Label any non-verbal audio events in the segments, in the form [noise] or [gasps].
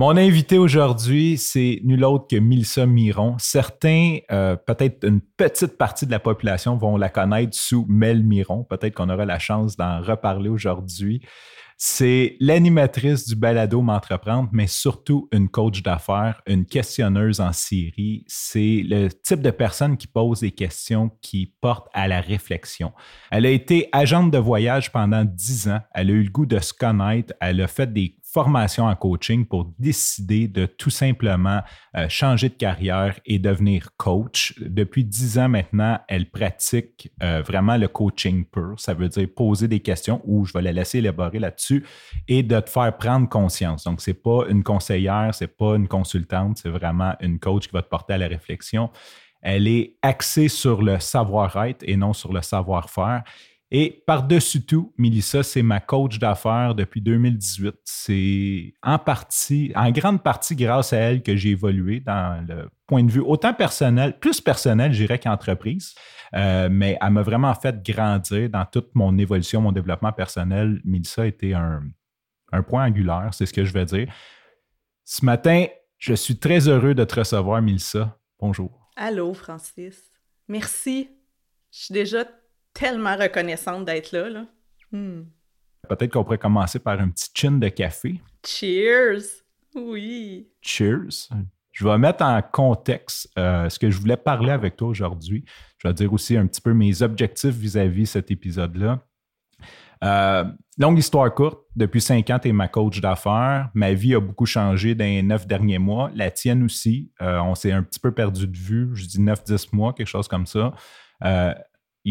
Mon invité aujourd'hui, c'est nul autre que Milsa Miron. Certains, euh, peut-être une petite partie de la population vont la connaître sous Mel Miron. Peut-être qu'on aura la chance d'en reparler aujourd'hui. C'est l'animatrice du balado M'entreprendre, mais surtout une coach d'affaires, une questionneuse en série. C'est le type de personne qui pose des questions qui portent à la réflexion. Elle a été agente de voyage pendant dix ans. Elle a eu le goût de se connaître. Elle a fait des formation en coaching pour décider de tout simplement euh, changer de carrière et devenir coach. Depuis dix ans maintenant, elle pratique euh, vraiment le coaching pur. Ça veut dire poser des questions ou je vais la laisser élaborer là-dessus et de te faire prendre conscience. Donc, c'est pas une conseillère, c'est pas une consultante, c'est vraiment une coach qui va te porter à la réflexion. Elle est axée sur le savoir-être et non sur le savoir-faire. Et par-dessus tout, Milissa, c'est ma coach d'affaires depuis 2018. C'est en partie, en grande partie grâce à elle que j'ai évolué dans le point de vue autant personnel, plus personnel, je dirais, qu'entreprise. Euh, mais elle m'a vraiment fait grandir dans toute mon évolution, mon développement personnel. Milissa a été un, un point angulaire, c'est ce que je vais dire. Ce matin, je suis très heureux de te recevoir, Milissa. Bonjour. Allô, Francis. Merci. Je suis déjà tellement reconnaissante d'être là. là. Hmm. Peut-être qu'on pourrait commencer par un petit chin de café. Cheers! Oui. Cheers. Je vais mettre en contexte euh, ce que je voulais parler avec toi aujourd'hui. Je vais dire aussi un petit peu mes objectifs vis-à-vis cet épisode-là. Euh, longue histoire courte, depuis cinq ans, tu es ma coach d'affaires. Ma vie a beaucoup changé dans les neuf derniers mois. La tienne aussi. Euh, on s'est un petit peu perdu de vue. Je dis neuf, dix mois, quelque chose comme ça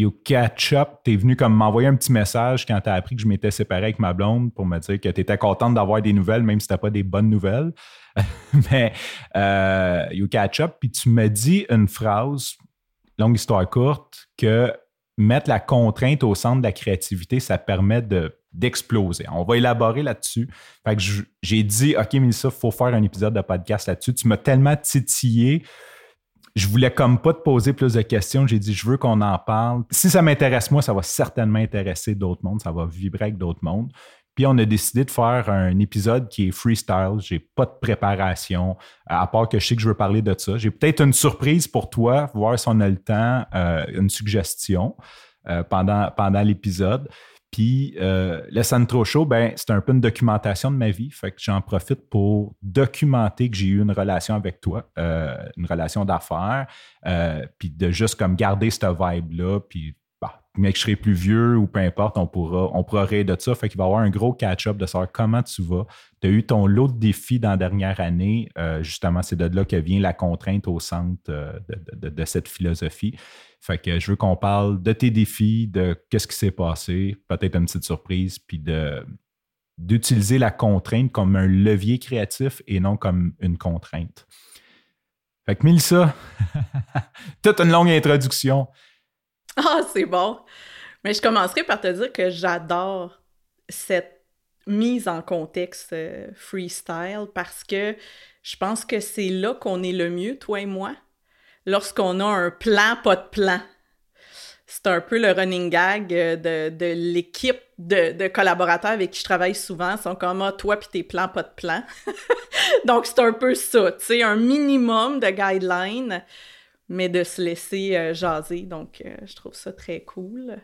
you catch up. Tu es venu comme m'envoyer un petit message quand tu as appris que je m'étais séparé avec ma blonde pour me dire que tu étais contente d'avoir des nouvelles, même si tu pas des bonnes nouvelles. [laughs] Mais euh, you catch up. Puis tu me dis une phrase, longue histoire courte, que mettre la contrainte au centre de la créativité, ça permet de d'exploser. On va élaborer là-dessus. Fait que j'ai dit, OK, Mélissa, il faut faire un épisode de podcast là-dessus. Tu m'as tellement titillé je voulais comme pas te poser plus de questions. J'ai dit, je veux qu'on en parle. Si ça m'intéresse moi, ça va certainement intéresser d'autres mondes. Ça va vibrer avec d'autres mondes. Puis on a décidé de faire un épisode qui est freestyle. J'ai pas de préparation, à part que je sais que je veux parler de ça. J'ai peut-être une surprise pour toi, voir si on a le temps, euh, une suggestion euh, pendant, pendant l'épisode. Puis euh, le Santro Show, ben, c'est un peu une documentation de ma vie. Fait que j'en profite pour documenter que j'ai eu une relation avec toi, euh, une relation d'affaires, euh, puis de juste comme garder cette vibe-là, puis bah, que je serai plus vieux ou peu importe, on pourra, on pourra de ça. Fait qu'il va y avoir un gros catch-up de savoir comment tu vas. Tu as eu ton lot de défis dans la dernière année. justement, c'est de là que vient la contrainte au centre de cette philosophie. Fait que je veux qu'on parle de tes défis, de qu'est-ce qui s'est passé, peut-être une petite surprise, puis de d'utiliser la contrainte comme un levier créatif et non comme une contrainte. Fait que Mélissa, [laughs] toute une longue introduction. Ah, c'est bon. Mais je commencerai par te dire que j'adore cette mise en contexte euh, freestyle parce que je pense que c'est là qu'on est le mieux, toi et moi lorsqu'on a un plan, pas de plan. C'est un peu le running gag euh, de, l'équipe de, collaborateurs avec qui je travaille souvent. Ils sont comme ah, toi puis tes plans, pas de plan. [laughs] Donc, c'est un peu ça, tu sais, un minimum de guidelines, mais de se laisser euh, jaser. Donc, euh, je trouve ça très cool.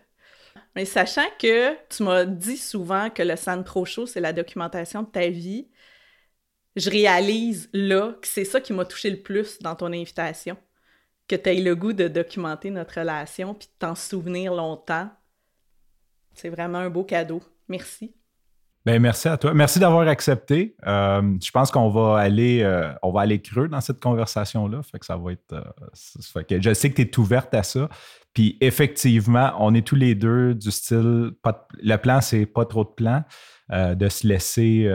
Mais sachant que tu m'as dit souvent que le San Pro Show, c'est la documentation de ta vie, je réalise là que c'est ça qui m'a touché le plus dans ton invitation que tu aies le goût de documenter notre relation puis de t'en souvenir longtemps. C'est vraiment un beau cadeau. Merci. Ben, merci à toi. Merci d'avoir accepté. Euh, je pense qu'on va aller euh, on va aller creux dans cette conversation-là. Fait que ça va être. Euh, que je sais que tu es ouverte à ça. Puis effectivement, on est tous les deux du style. le plan, c'est pas trop de plan. De se laisser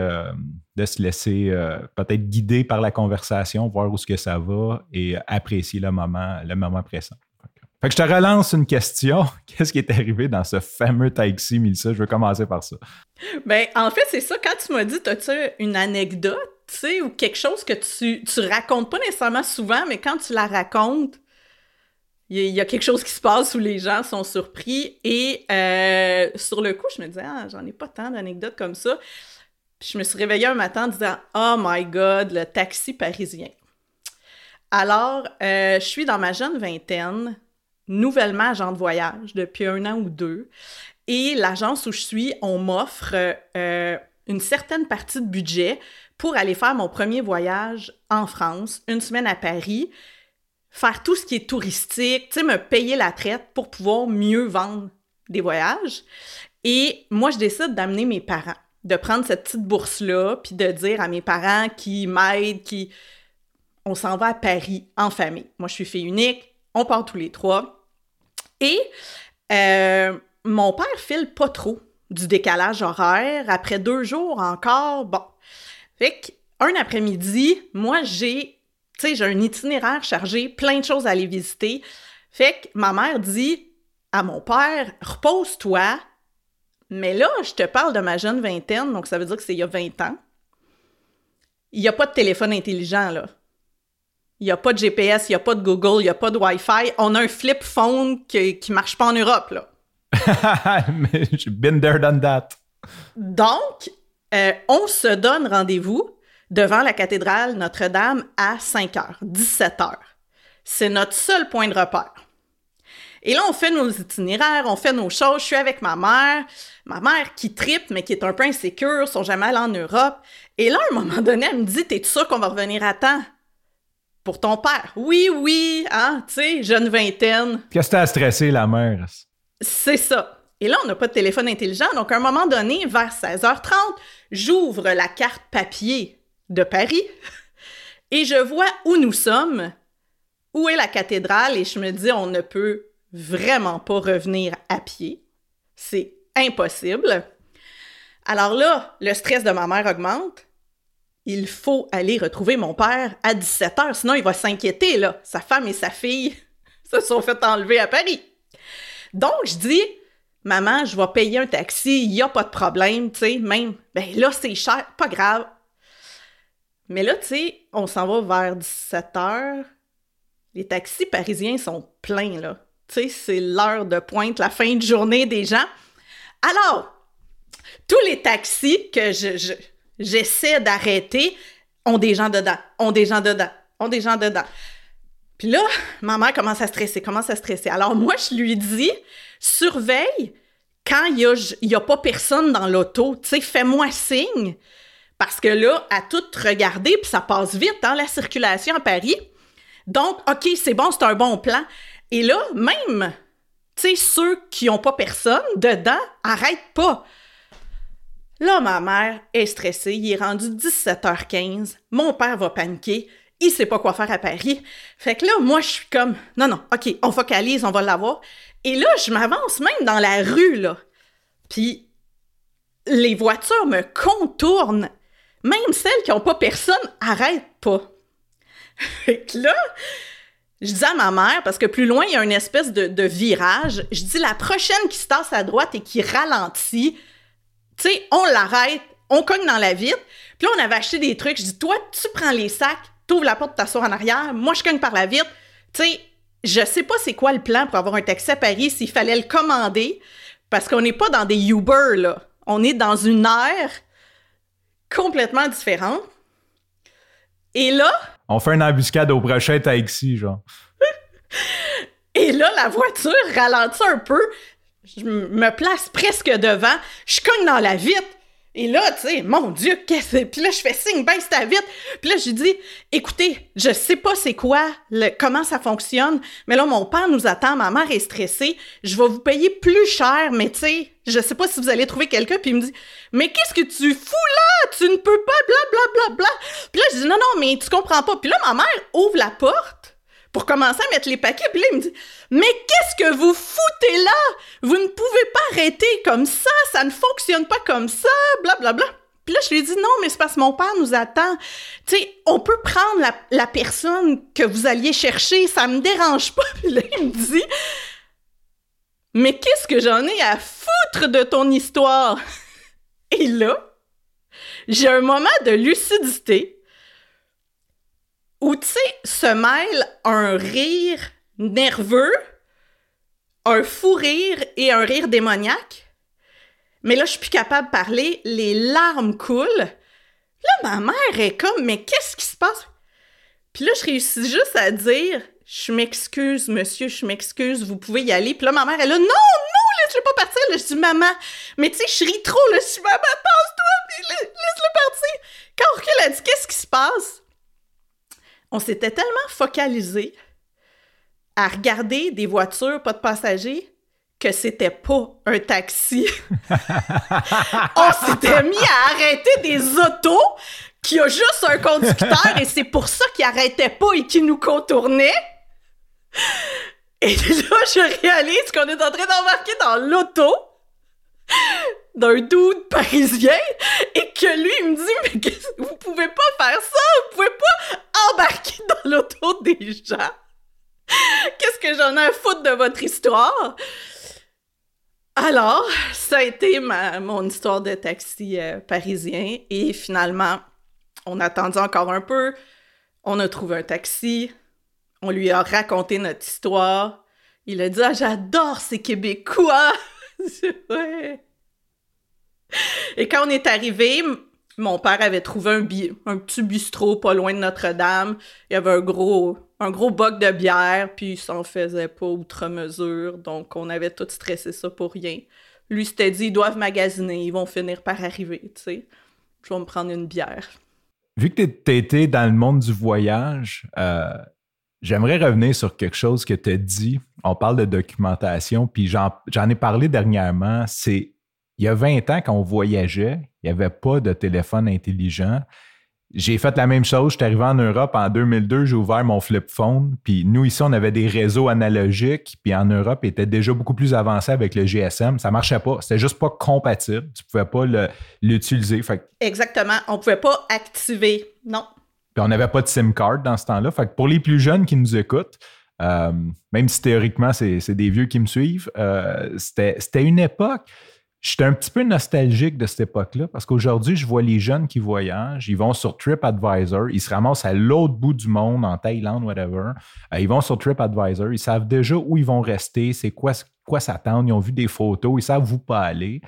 de se laisser euh, peut-être guider par la conversation, voir où ce que ça va et apprécier le moment, le moment présent. Fait que je te relance une question. [laughs] Qu'est-ce qui est arrivé dans ce fameux taxi, Milsa? Je veux commencer par ça. Ben, en fait, c'est ça. Quand tu m'as dit, as-tu une anecdote, tu sais, ou quelque chose que tu, tu racontes pas nécessairement souvent, mais quand tu la racontes, il y, a quelque chose qui se passe où les gens sont surpris. Et euh, sur le coup, je me disais, ah, j'en ai pas tant d'anecdotes comme ça. Je me suis réveillée un matin en disant Oh my God, le taxi parisien. Alors, euh, je suis dans ma jeune vingtaine, nouvellement agent de voyage depuis un an ou deux. Et l'agence où je suis, on m'offre euh, une certaine partie de budget pour aller faire mon premier voyage en France, une semaine à Paris, faire tout ce qui est touristique, tu sais, me payer la traite pour pouvoir mieux vendre des voyages. Et moi, je décide d'amener mes parents, de prendre cette petite bourse-là, puis de dire à mes parents qui m'aident, qui... On s'en va à Paris en famille. Moi, je suis fille unique, on part tous les trois. Et euh, mon père file pas trop du décalage horaire. Après deux jours encore, bon. Fait qu'un après-midi, moi, j'ai, tu sais, j'ai un itinéraire chargé, plein de choses à aller visiter. Fait que ma mère dit à mon père, repose-toi, mais là, je te parle de ma jeune vingtaine, donc ça veut dire que c'est il y a 20 ans. Il n'y a pas de téléphone intelligent, là. Il n'y a pas de GPS, il n'y a pas de Google, il n'y a pas de Wi-Fi. On a un flip phone qui ne marche pas en Europe, là. [laughs] Been there, done that. Donc, euh, on se donne rendez-vous devant la cathédrale Notre-Dame à 5 h, 17 h. C'est notre seul point de repère. Et là, on fait nos itinéraires, on fait nos choses. Je suis avec ma mère, ma mère qui tripe, mais qui est un peu insécure, sont jamais allés en Europe. Et là, à un moment donné, elle me dit T'es sûr qu'on va revenir à temps? Pour ton père Oui, oui, hein, tu sais, jeune vingtaine. Qu'est-ce que t'as stressé, la mère C'est ça. Et là, on n'a pas de téléphone intelligent, donc à un moment donné, vers 16h30, j'ouvre la carte papier de Paris et je vois où nous sommes, où est la cathédrale, et je me dis, on ne peut vraiment pas revenir à pied. C'est impossible. Alors là, le stress de ma mère augmente. Il faut aller retrouver mon père à 17 h, sinon il va s'inquiéter, là. Sa femme et sa fille [laughs] se sont fait enlever à Paris. Donc, je dis, maman, je vais payer un taxi, il n'y a pas de problème, tu sais, même, ben là, c'est cher, pas grave. Mais là, tu sais, on s'en va vers 17 h. Les taxis parisiens sont pleins, là sais, c'est l'heure de pointe, la fin de journée des gens. Alors, tous les taxis que je, j'essaie d'arrêter ont des gens dedans, ont des gens dedans, ont des gens dedans. Puis là, ma mère commence à stresser, commence à stresser. Alors moi, je lui dis, surveille quand il n'y a, a, pas personne dans l'auto, tu sais, fais-moi signe. Parce que là, à tout regarder, puis ça passe vite, hein, la circulation à Paris. Donc, OK, c'est bon, c'est un bon plan. Et là, même, tu sais, ceux qui n'ont pas personne dedans, arrêtent pas. Là, ma mère est stressée, il est rendu 17h15, mon père va paniquer, il sait pas quoi faire à Paris. Fait que là, moi, je suis comme, non, non, OK, on focalise, on va l'avoir. Et là, je m'avance même dans la rue, là. Puis, les voitures me contournent. Même celles qui n'ont pas personne arrêtent pas. [laughs] Fait que là, je dis à ma mère, parce que plus loin, il y a une espèce de, virage, je dis la prochaine qui se tasse à droite et qui ralentit, tu sais, on l'arrête, on cogne dans la vitre. Puis là, on avait acheté des trucs. Je dis, toi, tu prends les sacs, t'ouvres la porte, t'assois en arrière, moi, je cogne par la vitre. Tu sais, je sais pas c'est quoi le plan pour avoir un taxi à Paris, s'il fallait le commander, parce qu'on n'est pas dans des Uber, là. On est dans une ère complètement différente. Et là, on fait une embuscade au prochain taxi, genre. [laughs] Et là, la voiture ralentit un peu. Je me place presque devant. Je cogne dans la vitre. Et là, tu sais, mon Dieu, qu'est-ce que Puis là, je fais signe, baisse ta vite. Puis là, je dis, écoutez, je sais pas c'est quoi, le, comment ça fonctionne, mais là, mon père nous attend, ma mère est stressée, je vais vous payer plus cher, mais tu sais, je sais pas si vous allez trouver quelqu'un. Puis il me dit, mais qu'est-ce que tu fous là? Tu ne peux pas, bla, bla, bla, bla. Puis là, je dis, non, non, mais tu comprends pas. Puis là, ma mère ouvre la porte pour commencer à mettre les paquets. Puis là, il me dit Mais qu'est-ce que vous foutez là? Vous ne pouvez pas arrêter comme ça, ça ne fonctionne pas comme ça, blablabla. Bla, bla. Puis là, je lui ai dit non, mais c'est parce que mon père nous attend. Tu sais, on peut prendre la, personne que vous alliez chercher, ça me dérange pas. Puis là, il me dit Mais qu'est-ce que j'en ai à foutre de ton histoire? Et là, j'ai un moment de lucidité où, tu sais, se mêle un rire nerveux, un fou rire et un rire démoniaque. Mais là, je suis plus capable de parler, les larmes coulent. Là, ma mère est comme, mais qu'est-ce qui se passe? Puis là, je réussis juste à dire, je m'excuse, monsieur, je m'excuse, vous pouvez y aller. Puis là, ma mère, elle là, non, non, laisse-le pas partir. Là, je dis, maman, mais tu sais, je ris trop, là, je dis, maman, passe-toi, laisse-le partir. Quand on recule, elle dit, qu'est-ce qui se passe? On s'était tellement focalisé à regarder des voitures, pas de passagers, que c'était pas un taxi. [laughs] on s'était mis à arrêter des autos qui a juste un conducteur et c'est pour ça qu'il arrêtait pas et qu'il nous contournait. Et là, je réalise qu'on est en train d'embarquer dans l'auto d'un dude parisien et que lui, il me dit Mais vous pouvez pas faire ça, vous pouvez pas embarquer dans l'auto des gens? Qu'est-ce que j'en ai à foutre de votre histoire? Alors, ça a été mon histoire de taxi euh, parisien et finalement, on a attendu encore un peu, on a trouvé un taxi, on lui a raconté notre histoire. Il a dit Ah, j'adore ces Québécois! [laughs] ouais. [laughs] Et quand on est arrivé, mon père avait trouvé un, un petit bistrot pas loin de Notre-Dame. Il y avait un gros, un boc de bière, puis il s'en faisait pas outre mesure. Donc, on avait tout stressé ça pour rien. Lui s'était dit, ils doivent magasiner, ils vont finir par arriver, tu sais. Je vais me prendre une bière. Vu que tu été dans le monde du voyage, euh, j'aimerais revenir sur quelque chose que tu as dit. On parle de documentation, puis j'en ai parlé dernièrement. C'est il y a 20 ans, quand on voyageait, il n'y avait pas de téléphone intelligent. J'ai fait la même chose. Je suis arrivé en Europe en 2002, j'ai ouvert mon flip phone. Puis nous, ici, on avait des réseaux analogiques. Puis en Europe, il était déjà beaucoup plus avancé avec le GSM. Ça ne marchait pas. C'était juste pas compatible. Tu ne pouvais pas l'utiliser. Exactement. On ne pouvait pas activer. Non. Puis on n'avait pas de SIM card dans ce temps-là. Fait que pour les plus jeunes qui nous écoutent, euh, même si théoriquement, c'est des vieux qui me suivent, euh, c'était une époque J'étais un petit peu nostalgique de cette époque-là parce qu'aujourd'hui, je vois les jeunes qui voyagent, ils vont sur TripAdvisor, ils se ramassent à l'autre bout du monde, en Thaïlande, whatever. Euh, ils vont sur TripAdvisor, ils savent déjà où ils vont rester, c'est quoi, quoi s'attendre, ils ont vu des photos, ils savent où pas aller.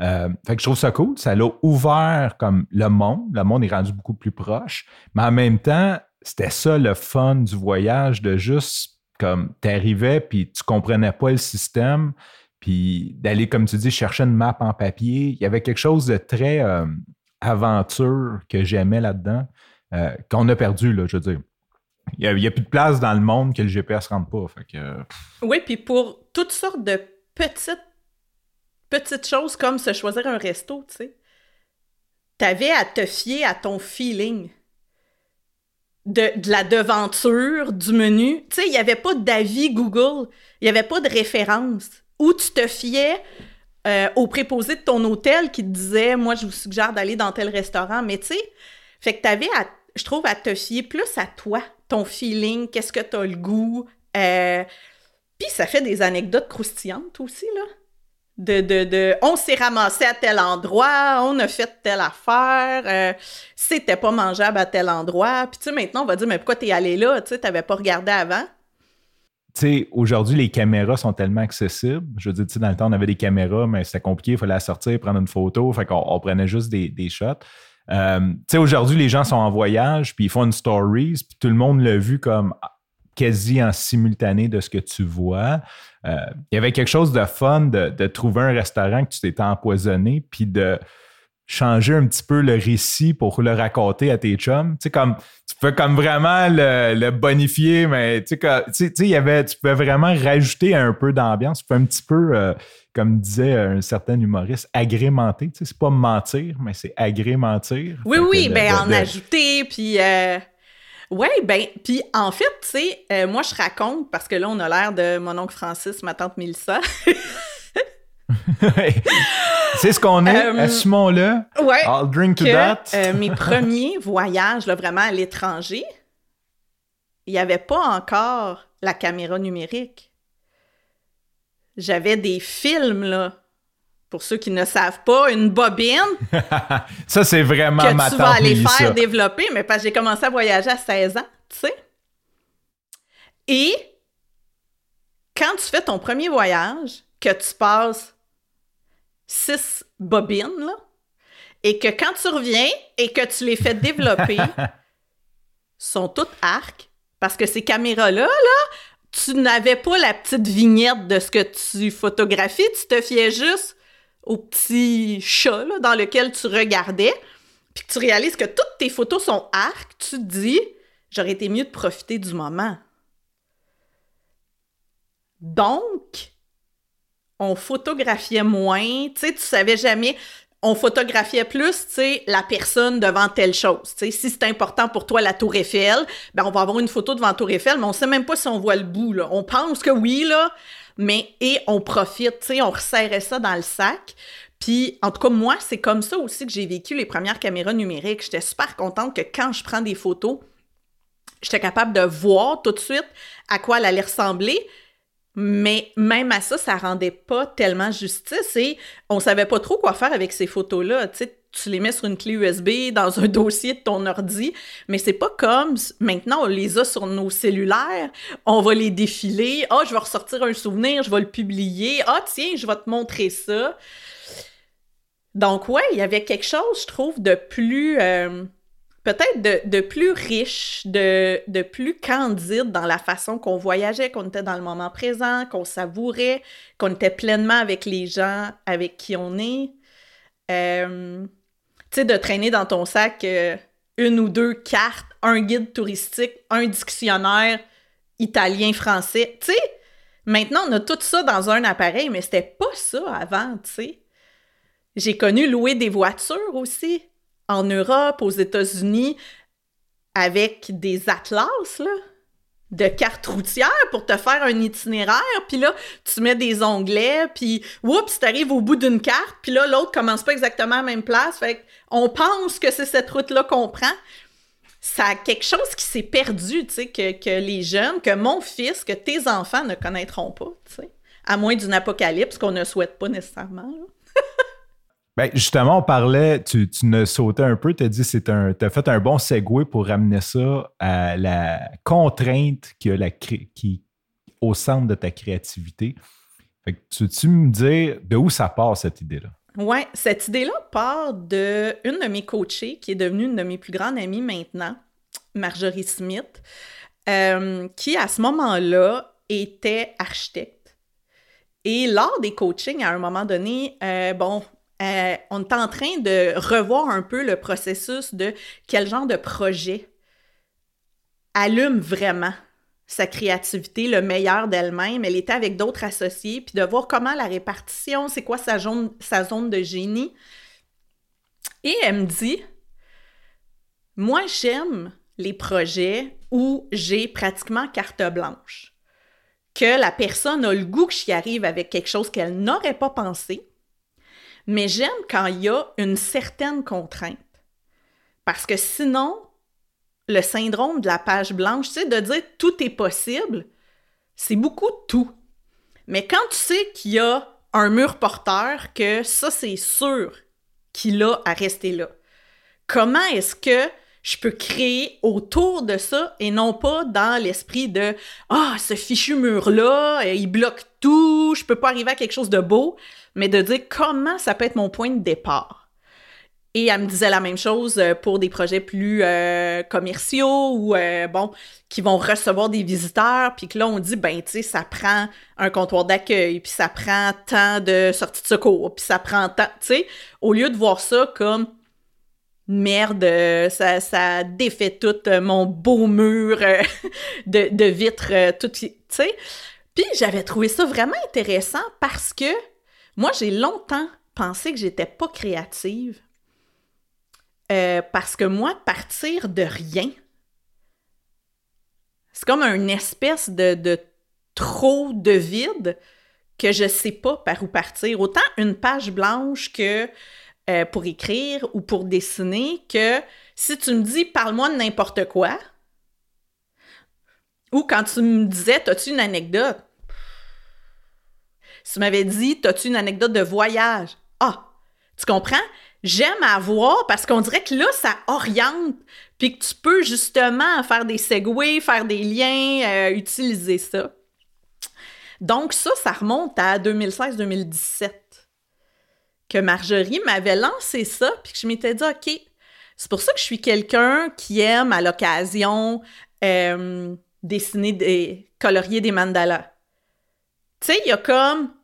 Euh, fait que je trouve ça cool. Ça l'a ouvert comme le monde. Le monde est rendu beaucoup plus proche. Mais en même temps, c'était ça le fun du voyage, de juste comme t'arrivais puis tu comprenais pas le système puis d'aller, comme tu dis, chercher une map en papier. Il y avait quelque chose de très euh, aventure que j'aimais là-dedans, euh, qu'on a perdu, là, je veux dire. Il n'y a, plus de place dans le monde que le GPS ne rentre pas. oui, puis pour toutes sortes de petites, petites choses comme se choisir un resto, tu sais, t'avais à te fier à ton feeling. De, de, la devanture, du menu. Tu sais, il n'y avait pas d'avis Google, il n'y avait pas de référence ou tu te fiais euh, au préposé de ton hôtel qui te disait Moi, je vous suggère d'aller dans tel restaurant. Mais tu sais, fait que tu avais, je trouve, à te fier plus à toi, ton feeling, qu'est-ce que tu le goût. Euh, puis ça fait des anecdotes croustillantes aussi, là. De, de, de on s'est ramassé à tel endroit, on a fait telle affaire, euh, c'était pas mangeable à tel endroit. Puis tu sais, maintenant, on va dire, mais pourquoi t'es allé là? Tu sais, t'avais pas regardé avant sais, aujourd'hui, les caméras sont tellement accessibles. Je veux dire, dans le temps, on avait des caméras, mais c'était compliqué, il fallait la sortir, prendre une photo. Fait qu'on on prenait juste des, shots. Euh, tu sais, aujourd'hui, les gens sont en voyage, puis ils font une stories, puis tout le monde l'a vu comme quasi en simultané de ce que tu vois. Euh, il y avait quelque chose de fun de, de trouver un restaurant que tu t'étais empoisonné, puis de changer un petit peu le récit pour le raconter à tes chums. Tu sais, comme, tu peux comme vraiment le, bonifier, mais tu sais, il y avait, tu pouvais vraiment rajouter un peu d'ambiance. Tu peux un petit peu, euh, comme disait un certain humoriste, agrémenter. Tu sais, c'est pas mentir, mais c'est agrémentir. Oui, oui, ben en ajouter, puis... Euh... Oui, ben, puis en fait, tu sais, euh, moi je raconte, parce que là on a l'air de mon oncle Francis, ma tante Mélissa. [laughs] [laughs] C'est ce qu'on est, euh, assumons-le. Ouais. I'll drink to that. Euh, mes [laughs] premiers voyages, là, vraiment à l'étranger, il n'y avait pas encore la caméra numérique. J'avais des films, là. Pour ceux qui ne savent pas, une bobine. [laughs] ça, c'est vraiment que tu vas aller faire développer, mais parce que j'ai commencé à voyager à 16 ans, tu sais. Et quand tu fais ton premier voyage, que tu passes six bobines, là, et que quand tu reviens et que tu les fais développer, [laughs] sont toutes arcs, parce que ces caméras-là, là, tu n'avais pas la petite vignette de ce que tu photographies, tu te fiais juste au petit chat là, dans lequel tu regardais, puis tu réalises que toutes tes photos sont arcs, tu te dis, j'aurais été mieux de profiter du moment. Donc, on photographiait moins, tu sais, tu savais jamais, on photographiait plus, tu sais, la personne devant telle chose. Tu sais, si c'est important pour toi la Tour Eiffel, ben on va avoir une photo devant Tour Eiffel, mais on sait même pas si on voit le bout, là. On pense que oui, là, mais et on profite, tu sais, on resserrait ça dans le sac. Puis, en tout cas, moi, c'est comme ça aussi que j'ai vécu les premières caméras numériques. J'étais super contente que quand je prends des photos, j'étais capable de voir tout de suite à quoi elle allait ressembler, mais même à ça, ça rendait pas tellement justice et on savait pas trop quoi faire avec ces photos-là. Tu sais, tu les mets sur une clé USB dans un [laughs] dossier de ton ordi, mais c'est pas comme maintenant on les a sur nos cellulaires, on va les défiler, ah, je vais ressortir un souvenir, je vais le publier, ah, tiens, je vais te montrer ça. Donc, ouais, il y avait quelque chose, je trouve, de plus. Euh, peut-être de, plus riche, de, plus candide dans la façon qu'on voyageait, qu'on était dans le moment présent, qu'on savourait, qu'on était pleinement avec les gens avec qui on est. Euh, tu sais, de traîner dans ton sac euh, une ou deux cartes, un guide touristique, un dictionnaire italien-français. Tu sais, maintenant, on a tout ça dans un appareil, mais c'était pas ça avant, tu sais. J'ai connu louer des voitures aussi en Europe, aux États-Unis, avec des atlas, là, de cartes routières pour te faire un itinéraire, puis là, tu mets des onglets, puis oups, t'arrives au bout d'une carte, puis là, l'autre commence pas exactement à la même place, fait on pense que c'est cette route-là qu'on prend. Ça a quelque chose qui s'est perdu, tu sais, que, que, les jeunes, que mon fils, que tes enfants ne connaîtront pas, tu sais, à moins d'une apocalypse qu'on ne souhaite pas nécessairement. [laughs] Ben, justement, on parlait, tu, tu ne sautais un peu, tu as dit c'est un. As fait un bon segue pour ramener ça à la contrainte qui, a la, qui au centre de ta créativité. Fait que tu, tu me dire de où ça part cette idée-là? Oui, cette idée-là part de une de mes coachées qui est devenue une de mes plus grandes amies maintenant, Marjorie Smith, euh, qui à ce moment-là était architecte. Et lors des coachings, à un moment donné, euh, bon, euh, on est en train de revoir un peu le processus de quel genre de projet allume vraiment sa créativité, le meilleur d'elle-même. Elle était avec d'autres associés, puis de voir comment la répartition, c'est quoi sa zone, sa zone de génie. Et elle me dit, moi j'aime les projets où j'ai pratiquement carte blanche, que la personne a le goût que j'y arrive avec quelque chose qu'elle n'aurait pas pensé, mais j'aime quand il y a une certaine contrainte. Parce que sinon, le syndrome de la page blanche, sais, de dire tout est possible, c'est beaucoup de tout. Mais quand tu sais qu'il y a un mur porteur, que ça, c'est sûr qu'il a à rester là. Comment est-ce que je peux créer autour de ça et non pas dans l'esprit de Ah, ce fichu mur-là, il bloque tout, je peux pas arriver à quelque chose de beau mais de dire comment ça peut être mon point de départ. Et elle me disait la même chose euh, pour des projets plus euh, commerciaux ou, euh, bon, qui vont recevoir des visiteurs, puis que là, on dit, ben, tu sais, ça prend un comptoir d'accueil, puis ça prend tant de sorties de secours, puis ça prend tant, tu sais, au lieu de voir ça comme merde, ça, ça défait tout mon beau mur [laughs] de, de vitres, tout, tu sais. Puis j'avais trouvé ça vraiment intéressant parce que moi, j'ai longtemps pensé que j'étais pas créative euh, parce que moi, partir de rien, c'est comme une espèce de, trop de vide que je sais pas par où partir. Autant une page blanche que euh, pour écrire ou pour dessiner que si tu me dis parle-moi de n'importe quoi, ou quand tu me disais as-tu une anecdote, tu m'avais dit, as-tu une anecdote de voyage? Ah, tu comprends? J'aime avoir parce qu'on dirait que là, ça oriente, puis que tu peux justement faire des segways, faire des liens, euh, utiliser ça. Donc ça, ça remonte à 2016-2017. que Marjorie m'avait lancé ça, puis que je m'étais dit, OK, c'est pour ça que je suis quelqu'un qui aime à l'occasion euh, dessiner des colorier des mandalas. Tu sais, il y a comme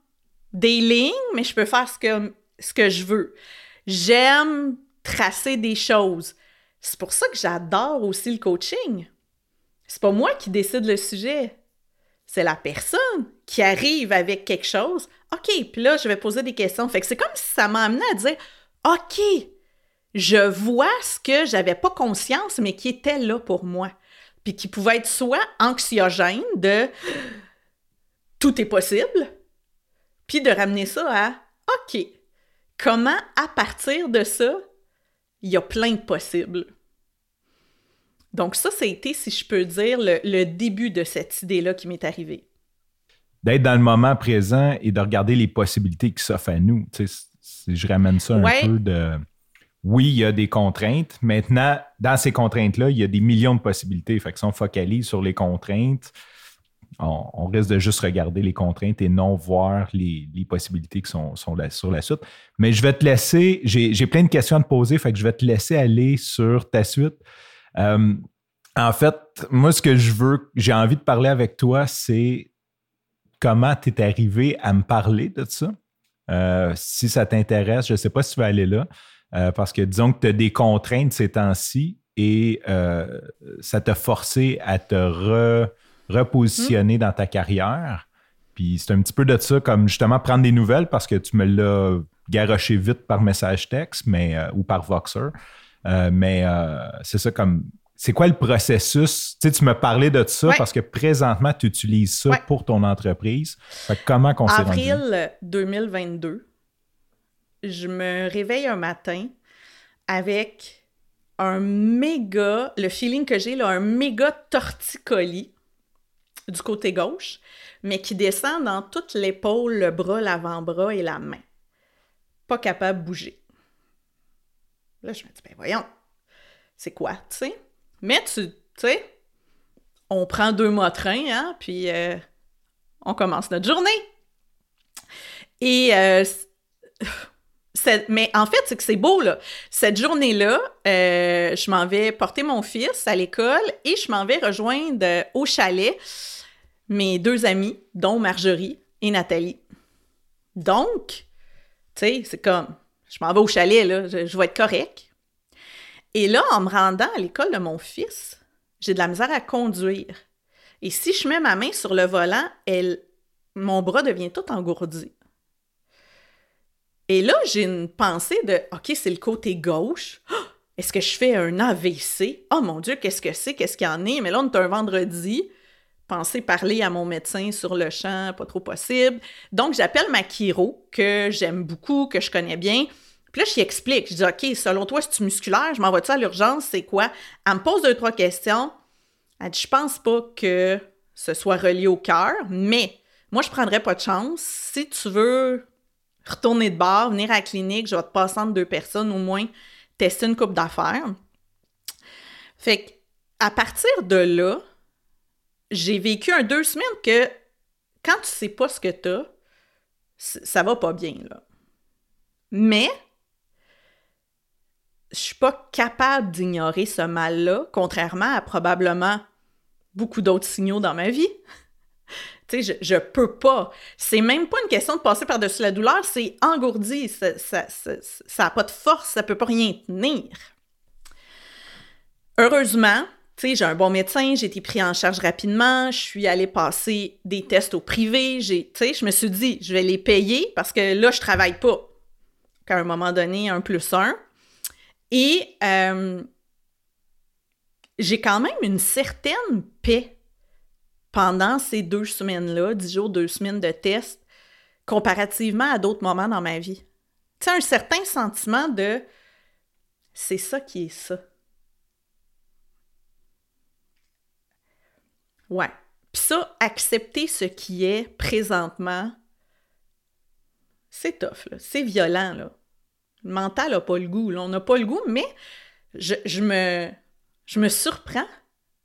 des lignes, mais je peux faire ce que, ce que je veux. J'aime tracer des choses. C'est pour ça que j'adore aussi le coaching. C'est pas moi qui décide le sujet. C'est la personne qui arrive avec quelque chose. OK, puis là, je vais poser des questions. Fait que c'est comme si ça m'a amené à dire OK, je vois ce que j'avais pas conscience, mais qui était là pour moi. Puis qui pouvait être soit anxiogène de [gasps] tout est possible, puis de ramener ça à OK, comment à partir de ça, il y a plein de possibles? Donc ça, ça a été, si je peux dire, le, début de cette idée-là qui m'est arrivée. D'être dans le moment présent et de regarder les possibilités qui s'offrent à nous. si je ramène ça un peu de... Oui, il y a des contraintes. Maintenant, dans ces contraintes-là, il y a des millions de possibilités. Fait que si on focalise sur les contraintes, on, risque de juste regarder les contraintes et non voir les, possibilités qui sont, sur la suite. Mais je vais te laisser, j'ai plein de questions à te poser, je vais te laisser aller sur ta suite. Euh, en fait, moi, ce que je veux, j'ai envie de parler avec toi, c'est comment tu es arrivé à me parler de ça. Euh, si ça t'intéresse, je ne sais pas si tu vas aller là, euh, parce que disons que tu as des contraintes ces temps-ci et ça t'a forcé à te repositionner dans ta carrière. Puis c'est un petit peu de ça, comme justement prendre des nouvelles parce que tu me l'as garoché vite par message texte mais, ou par Voxer. Euh, mais euh, c'est ça comme. C'est quoi le processus? Tu sais, tu me parlais de ça parce que présentement, tu utilises ça pour ton entreprise. comment qu'on s'est Avril 2022, je me réveille un matin avec un méga, le feeling que j'ai, là, un méga torticolis du côté gauche, mais qui descend dans toute l'épaule, le bras, l'avant-bras et la main. Pas capable de bouger. Là, je me dis, ben voyons, c'est quoi, tu sais? Mais tu sais, on prend deux mois train, hein, puis euh, on commence notre journée. Et, euh, mais en fait, c'est que c'est beau, là. Cette journée-là, euh, je m'en vais porter mon fils à l'école et je m'en vais rejoindre au chalet mes deux amis, dont Marjorie et Nathalie. Donc, tu sais, c'est comme, je m'en vais au chalet, là, je, vais être correct. Et là, en me rendant à l'école de mon fils, j'ai de la misère à conduire. Et si je mets ma main sur le volant, elle, mon bras devient tout engourdi. Et là, j'ai une pensée de OK, c'est le côté gauche. Ah! Est-ce que je fais un AVC? Oh mon Dieu, qu'est-ce que c'est? Qu'est-ce qu'il y en est? Mais là, on est un vendredi. Pensez parler à mon médecin sur le champ, pas trop possible. Donc, j'appelle ma chiro, que j'aime beaucoup, que je connais bien. Puis là, je lui explique. Je dis, OK, selon toi, c'est musculaire? Je m'envoie ça à l'urgence? C'est quoi? Elle me pose deux, trois questions. Elle dit, je pense pas que ce soit relié au cœur, mais moi, je prendrais pas de chance. Si tu veux retourner de bord, venir à la clinique, je vais te passer entre deux personnes au moins, tester une coupe d'affaires. Fait que, à partir de là, j'ai vécu un deux semaines que quand tu sais pas ce que tu as, ça va pas bien, là. Mais je suis pas capable d'ignorer ce mal-là, contrairement à probablement beaucoup d'autres signaux dans ma vie. Je, je peux pas. C'est même pas une question de passer par-dessus la douleur, c'est engourdi, ça ça, pas de force, ça peut pas rien tenir. Heureusement, tu sais, j'ai un bon médecin, j'ai été pris en charge rapidement, je suis allée passer des tests au privé, je me suis dit, je vais les payer parce que là, je travaille pas. Qu'à un moment donné, un plus un. Et euh, j'ai quand même une certaine paix pendant ces deux semaines-là, dix jours, deux semaines de test, comparativement à d'autres moments dans ma vie. Tu sais, un certain sentiment de c'est ça qui est ça. Ouais. Puis ça, accepter ce qui est présentement, c'est tough, c'est violent, là. Le mental n'a pas le goût. On n'a pas le goût, mais je, me, je me surprends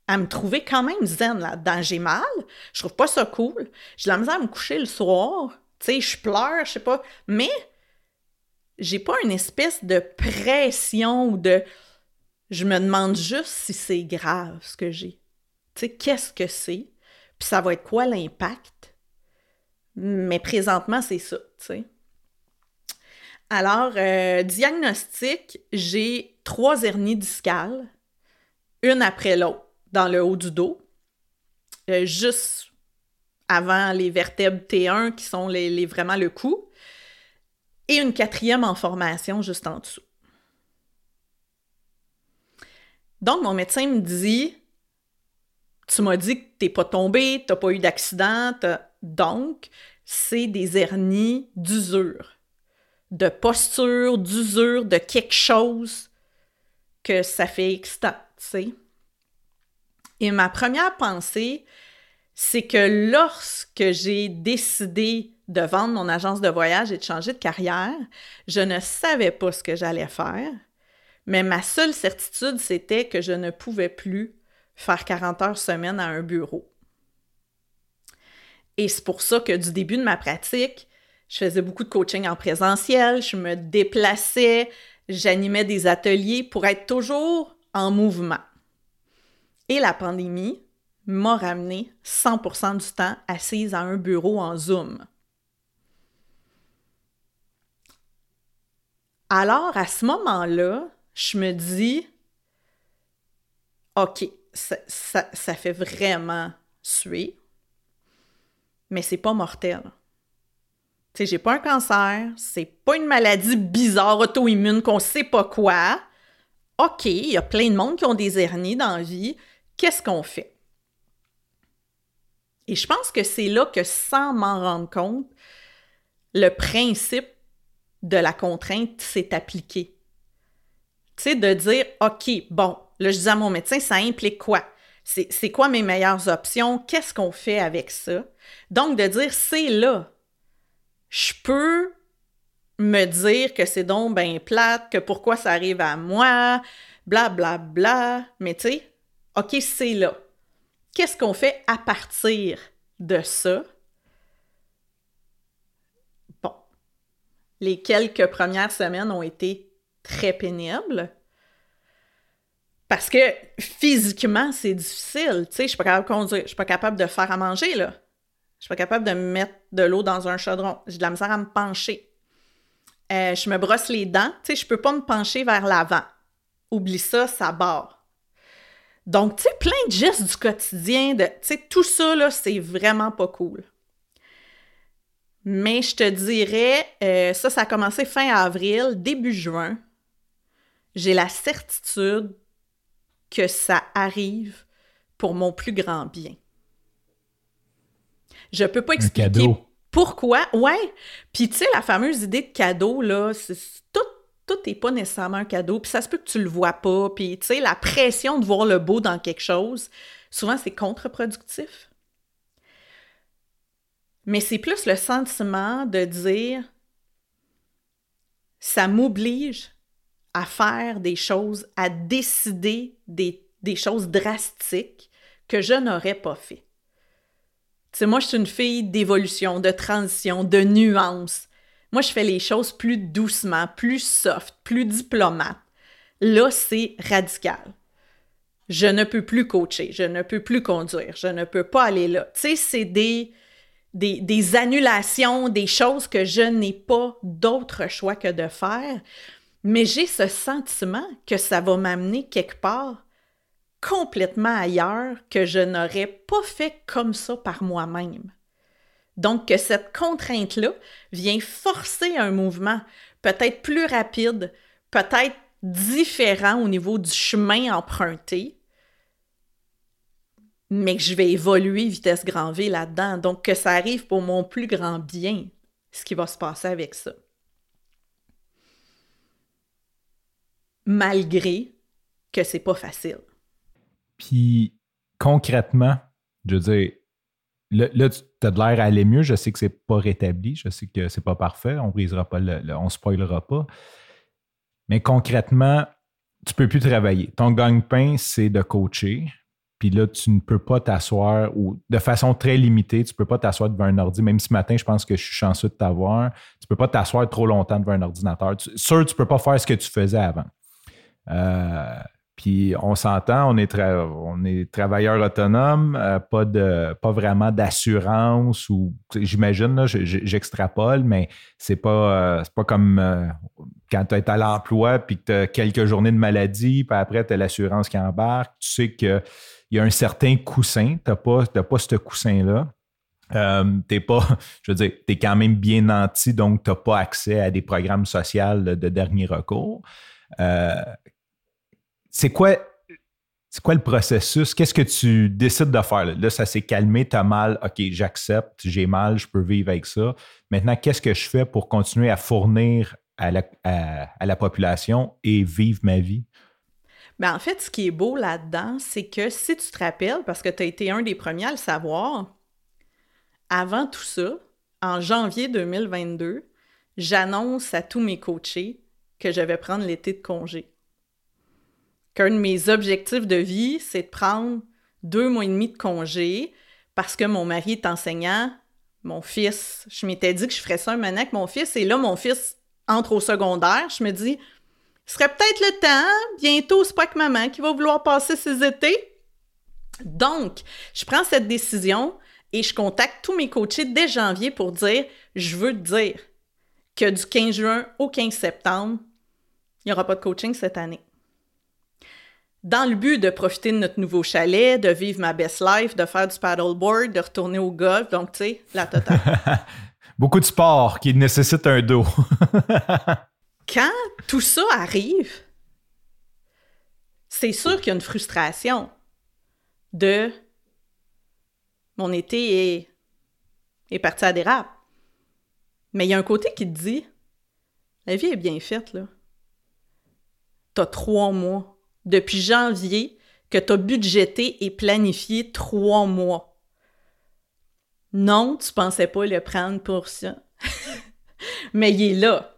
à me trouver quand même zen là-dedans. J'ai mal, je trouve pas ça cool. J'ai la misère à me coucher le soir. Tu sais, je pleure, je sais pas. Mais j'ai pas une espèce de pression ou de. Je me demande juste si c'est grave ce que j'ai. Tu sais, qu'est-ce que c'est? Puis ça va être quoi l'impact? Mais présentement, c'est ça, tu sais. Alors, euh, diagnostic, j'ai trois hernies discales, une après l'autre, dans le haut du dos, euh, juste avant les vertèbres T1 qui sont les, vraiment le cou, et une quatrième en formation juste en dessous. Donc, mon médecin me dit Tu m'as dit que t'es pas tombé, t'as pas eu d'accident, donc c'est des hernies d'usure, de posture, d'usure, de quelque chose que ça fait extant, tu sais. Et ma première pensée, c'est que lorsque j'ai décidé de vendre mon agence de voyage et de changer de carrière, je ne savais pas ce que j'allais faire, mais ma seule certitude, c'était que je ne pouvais plus faire 40 heures semaine à un bureau. Et c'est pour ça que du début de ma pratique, je faisais beaucoup de coaching en présentiel, je me déplaçais, j'animais des ateliers pour être toujours en mouvement. Et la pandémie m'a ramené 100% du temps assise à un bureau en Zoom. Alors, à ce moment-là, je me dis, OK, ça, fait vraiment suer, mais c'est pas mortel. Tu sais, j'ai pas un cancer, c'est pas une maladie bizarre auto-immune qu'on sait pas quoi. OK, il y a plein de monde qui ont des hernies dans la vie. Qu'est-ce qu'on fait? Et je pense que c'est là que, sans m'en rendre compte, le principe de la contrainte s'est appliqué. Tu sais, de dire, OK, bon, là, je dis à mon médecin, ça implique quoi? C'est quoi mes meilleures options? Qu'est-ce qu'on fait avec ça? Donc, de dire, c'est là. Je peux me dire que c'est donc bien plate, que pourquoi ça arrive à moi, bla, bla, bla. Mais tu sais, OK, c'est là. Qu'est-ce qu'on fait à partir de ça? Bon, les quelques premières semaines ont été très pénibles. Parce que physiquement, c'est difficile. Tu sais, je suis pas capable de conduire, je suis pas capable de faire à manger, là. Je suis pas capable de mettre de l'eau dans un chaudron. J'ai de la misère à me pencher. Euh, je me brosse les dents. Tu sais, je peux pas me pencher vers l'avant. Oublie ça, ça barre. Donc, tu sais, plein de gestes du quotidien, de, tu sais, tout ça, là, c'est vraiment pas cool. Mais je te dirais, euh, ça, ça a commencé fin avril, début juin. J'ai la certitude que ça arrive pour mon plus grand bien. Je peux pas expliquer pourquoi. Ouais. Puis tu sais, la fameuse idée de cadeau, là, c'est tout tout n'est pas nécessairement un cadeau, puis ça se peut que tu le vois pas, puis tu sais, la pression de voir le beau dans quelque chose, souvent c'est contre-productif. Mais c'est plus le sentiment de dire ça m'oblige à faire des choses, à décider des, des choses drastiques que je n'aurais pas fait. Tu sais, moi, je suis une fille d'évolution, de transition, de nuances. Moi, je fais les choses plus doucement, plus soft, plus diplomate. Là, c'est radical. Je ne peux plus coacher, je ne peux plus conduire, je ne peux pas aller là. Tu sais, c'est des, des, des, annulations, des choses que je n'ai pas d'autre choix que de faire, mais j'ai ce sentiment que ça va m'amener quelque part complètement ailleurs que je n'aurais pas fait comme ça par moi-même. Donc, que cette contrainte-là vient forcer un mouvement peut-être plus rapide, peut-être différent au niveau du chemin emprunté, mais que je vais évoluer vitesse grand V là-dedans. Donc, que ça arrive pour mon plus grand bien, ce qui va se passer avec ça. Malgré que c'est pas facile. Puis, concrètement, je veux dire, Là, tu as de l'air à aller mieux. Je sais que c'est pas rétabli. Je sais que c'est pas parfait. On brisera pas le, on spoilera pas. Mais concrètement, tu peux plus travailler. Ton gagne-pain, c'est de coacher. puis là, tu ne peux pas t'asseoir, ou de façon très limitée, tu ne peux pas t'asseoir devant un ordi. Même ce matin, je pense que je suis chanceux de t'avoir. Tu ne peux pas t'asseoir trop longtemps devant un ordinateur. sûr, tu ne peux pas faire ce que tu faisais avant. Euh, puis on s'entend, on est, travailleur autonome, euh, pas, de, pas vraiment d'assurance ou j'imagine, j'extrapole, mais c'est pas, euh, pas comme quand tu es à l'emploi puis que tu as quelques journées de maladie, puis après tu as l'assurance qui embarque. Tu sais que il y a un certain coussin. Tu n'as pas, ce coussin-là. Euh, t'es pas, [laughs] je veux dire, tu es quand même bien nanti, donc tu n'as pas accès à des programmes sociaux de, dernier recours. Euh, c'est quoi, c'est quoi le processus? Qu'est-ce que tu décides de faire? Là, ça s'est calmé, tu as mal, OK, j'accepte, j'ai mal, je peux vivre avec ça. Maintenant, qu'est-ce que je fais pour continuer à fournir à la, à la population et vivre ma vie? Ben, en fait, ce qui est beau là-dedans, c'est que si tu te rappelles, parce que tu as été un des premiers à le savoir, avant tout ça, en janvier 2022, j'annonce à tous mes coachés que je vais prendre l'été de congé. Qu'un de mes objectifs de vie, c'est de prendre deux mois et demi de congé parce que mon mari est enseignant, mon fils, je m'étais dit que je ferais ça un avec mon fils, et là, mon fils entre au secondaire, je me dis, ce serait peut-être le temps, bientôt, c'est pas que maman qui va vouloir passer ses étés. Donc, je prends cette décision et je contacte tous mes coachés dès janvier pour dire je veux te dire que du 15 juin au 15 septembre, il n'y aura pas de coaching cette année. Dans le but de profiter de notre nouveau chalet, de vivre ma best life, de faire du paddleboard, de retourner au golf, donc tu sais, la totale. [laughs] Beaucoup de sport qui nécessite un dos. [laughs] quand tout ça arrive, c'est sûr qu'il y a une frustration de mon été est, est parti à dérape. Mais il y a un côté qui te dit la vie est bien faite, là. T'as trois mois. Depuis janvier, que t'as budgété et planifié trois mois. Non, tu pensais pas le prendre pour ça. [laughs] Mais il est là.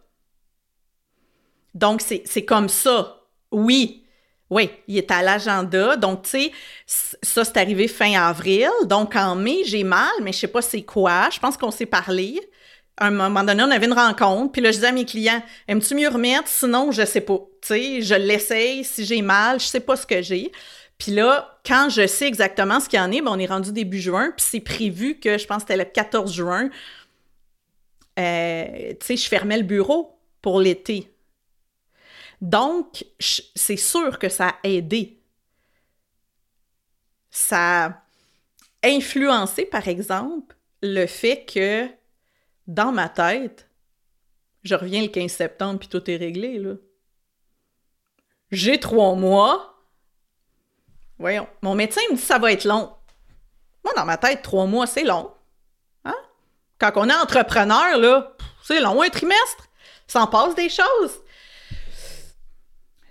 Donc, c'est comme ça. Oui. Oui, il est à l'agenda. Donc, tu sais, ça, c'est arrivé fin avril. Donc, en mai, j'ai mal, mais je sais pas c'est quoi. Je pense qu'on s'est parlé. À un moment donné, on avait une rencontre. Puis là, je disais à mes clients, aimes-tu mieux remettre? Sinon, je sais pas. Tu sais, je l'essaye. Si j'ai mal, je sais pas ce que j'ai. Puis là, quand je sais exactement ce qu'il y en est, ben, on est rendu début juin. Puis c'est prévu que, je pense que c'était le 14 juin, euh, tu sais, je fermais le bureau pour l'été. Donc, c'est sûr que ça a aidé. Ça a influencé, par exemple, le fait que dans ma tête, je reviens le 15 septembre puis tout est réglé, là. J'ai trois mois. Voyons, mon médecin me dit ça va être long. Moi, dans ma tête, trois mois, c'est long. Hein? Quand on est entrepreneur, là, c'est long, un trimestre. Ça en passe des choses.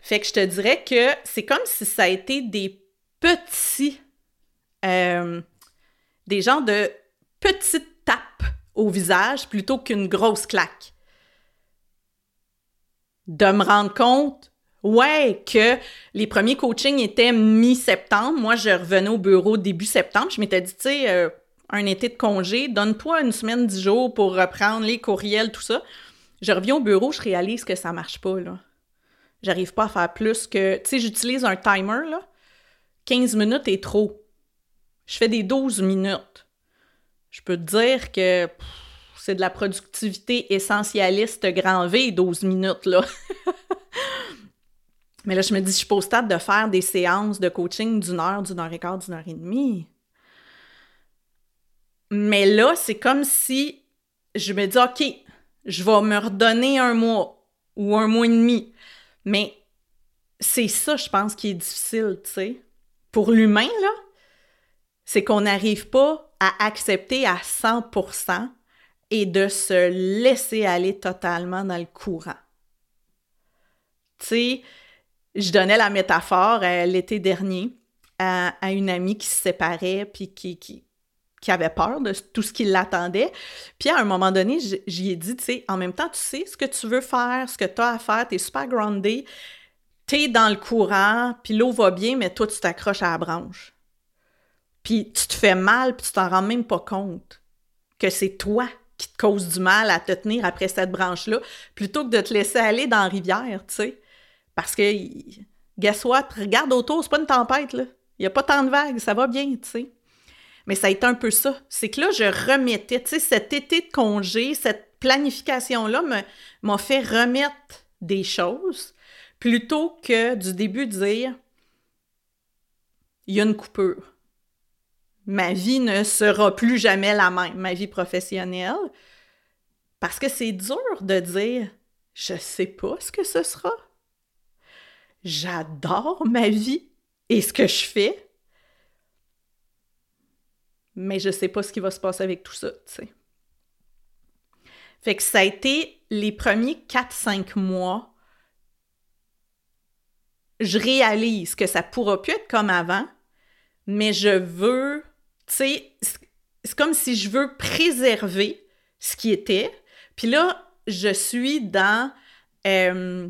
Fait que je te dirais que c'est comme si ça a été des petits, euh, des genres de petites au visage plutôt qu'une grosse claque. De me rendre compte, ouais, que les premiers coachings étaient mi-septembre. Moi, je revenais au bureau début septembre. Je m'étais dit, tu sais, euh, un été de congé, donne-toi une semaine, dix jours pour reprendre les courriels, tout ça. Je reviens au bureau, je réalise que ça marche pas, là. J'arrive pas à faire plus que. Tu sais, j'utilise un timer, là. 15 minutes est trop. Je fais des 12 minutes. Je peux te dire que c'est de la productivité essentialiste grand V, 12 minutes, là. [laughs] Mais là, je me dis, je suis pas au stade de faire des séances de coaching d'une heure, d'une heure et quart, d'une heure et demie. Mais là, c'est comme si je me dis, OK, je vais me redonner un mois ou un mois et demi. Mais c'est ça, je pense, qui est difficile, tu sais. Pour l'humain, là, c'est qu'on n'arrive pas à accepter à 100% et de se laisser aller totalement dans le courant. Tu sais, je donnais la métaphore euh, l'été dernier à, une amie qui se séparait puis qui, qui, qui avait peur de tout ce qui l'attendait. Puis à un moment donné, j'y ai dit, tu sais, en même temps, tu sais ce que tu veux faire, ce que tu as à faire, tu es super groundé, tu es dans le courant, puis l'eau va bien, mais toi, tu t'accroches à la branche. Puis tu te fais mal, puis tu t'en rends même pas compte que c'est toi qui te cause du mal à te tenir après cette branche-là, plutôt que de te laisser aller dans la rivière, tu sais. Parce que, guess what? Regarde autour, c'est pas une tempête, là. Il n'y a pas tant de vagues, ça va bien, tu sais. Mais ça a été un peu ça. C'est que là, je remettais, tu sais, cet été de congé, cette planification-là m'a fait remettre des choses plutôt que du début dire il y a une coupure. Ma vie ne sera plus jamais la même, ma vie professionnelle. Parce que c'est dur de dire je sais pas ce que ce sera. J'adore ma vie et ce que je fais. Mais je sais pas ce qui va se passer avec tout ça, tu sais. Fait que ça a été les premiers 4-5 mois. Je réalise que ça pourra plus être comme avant, mais je veux, c'est comme si je veux préserver ce qui était. Puis là, je suis dans, euh,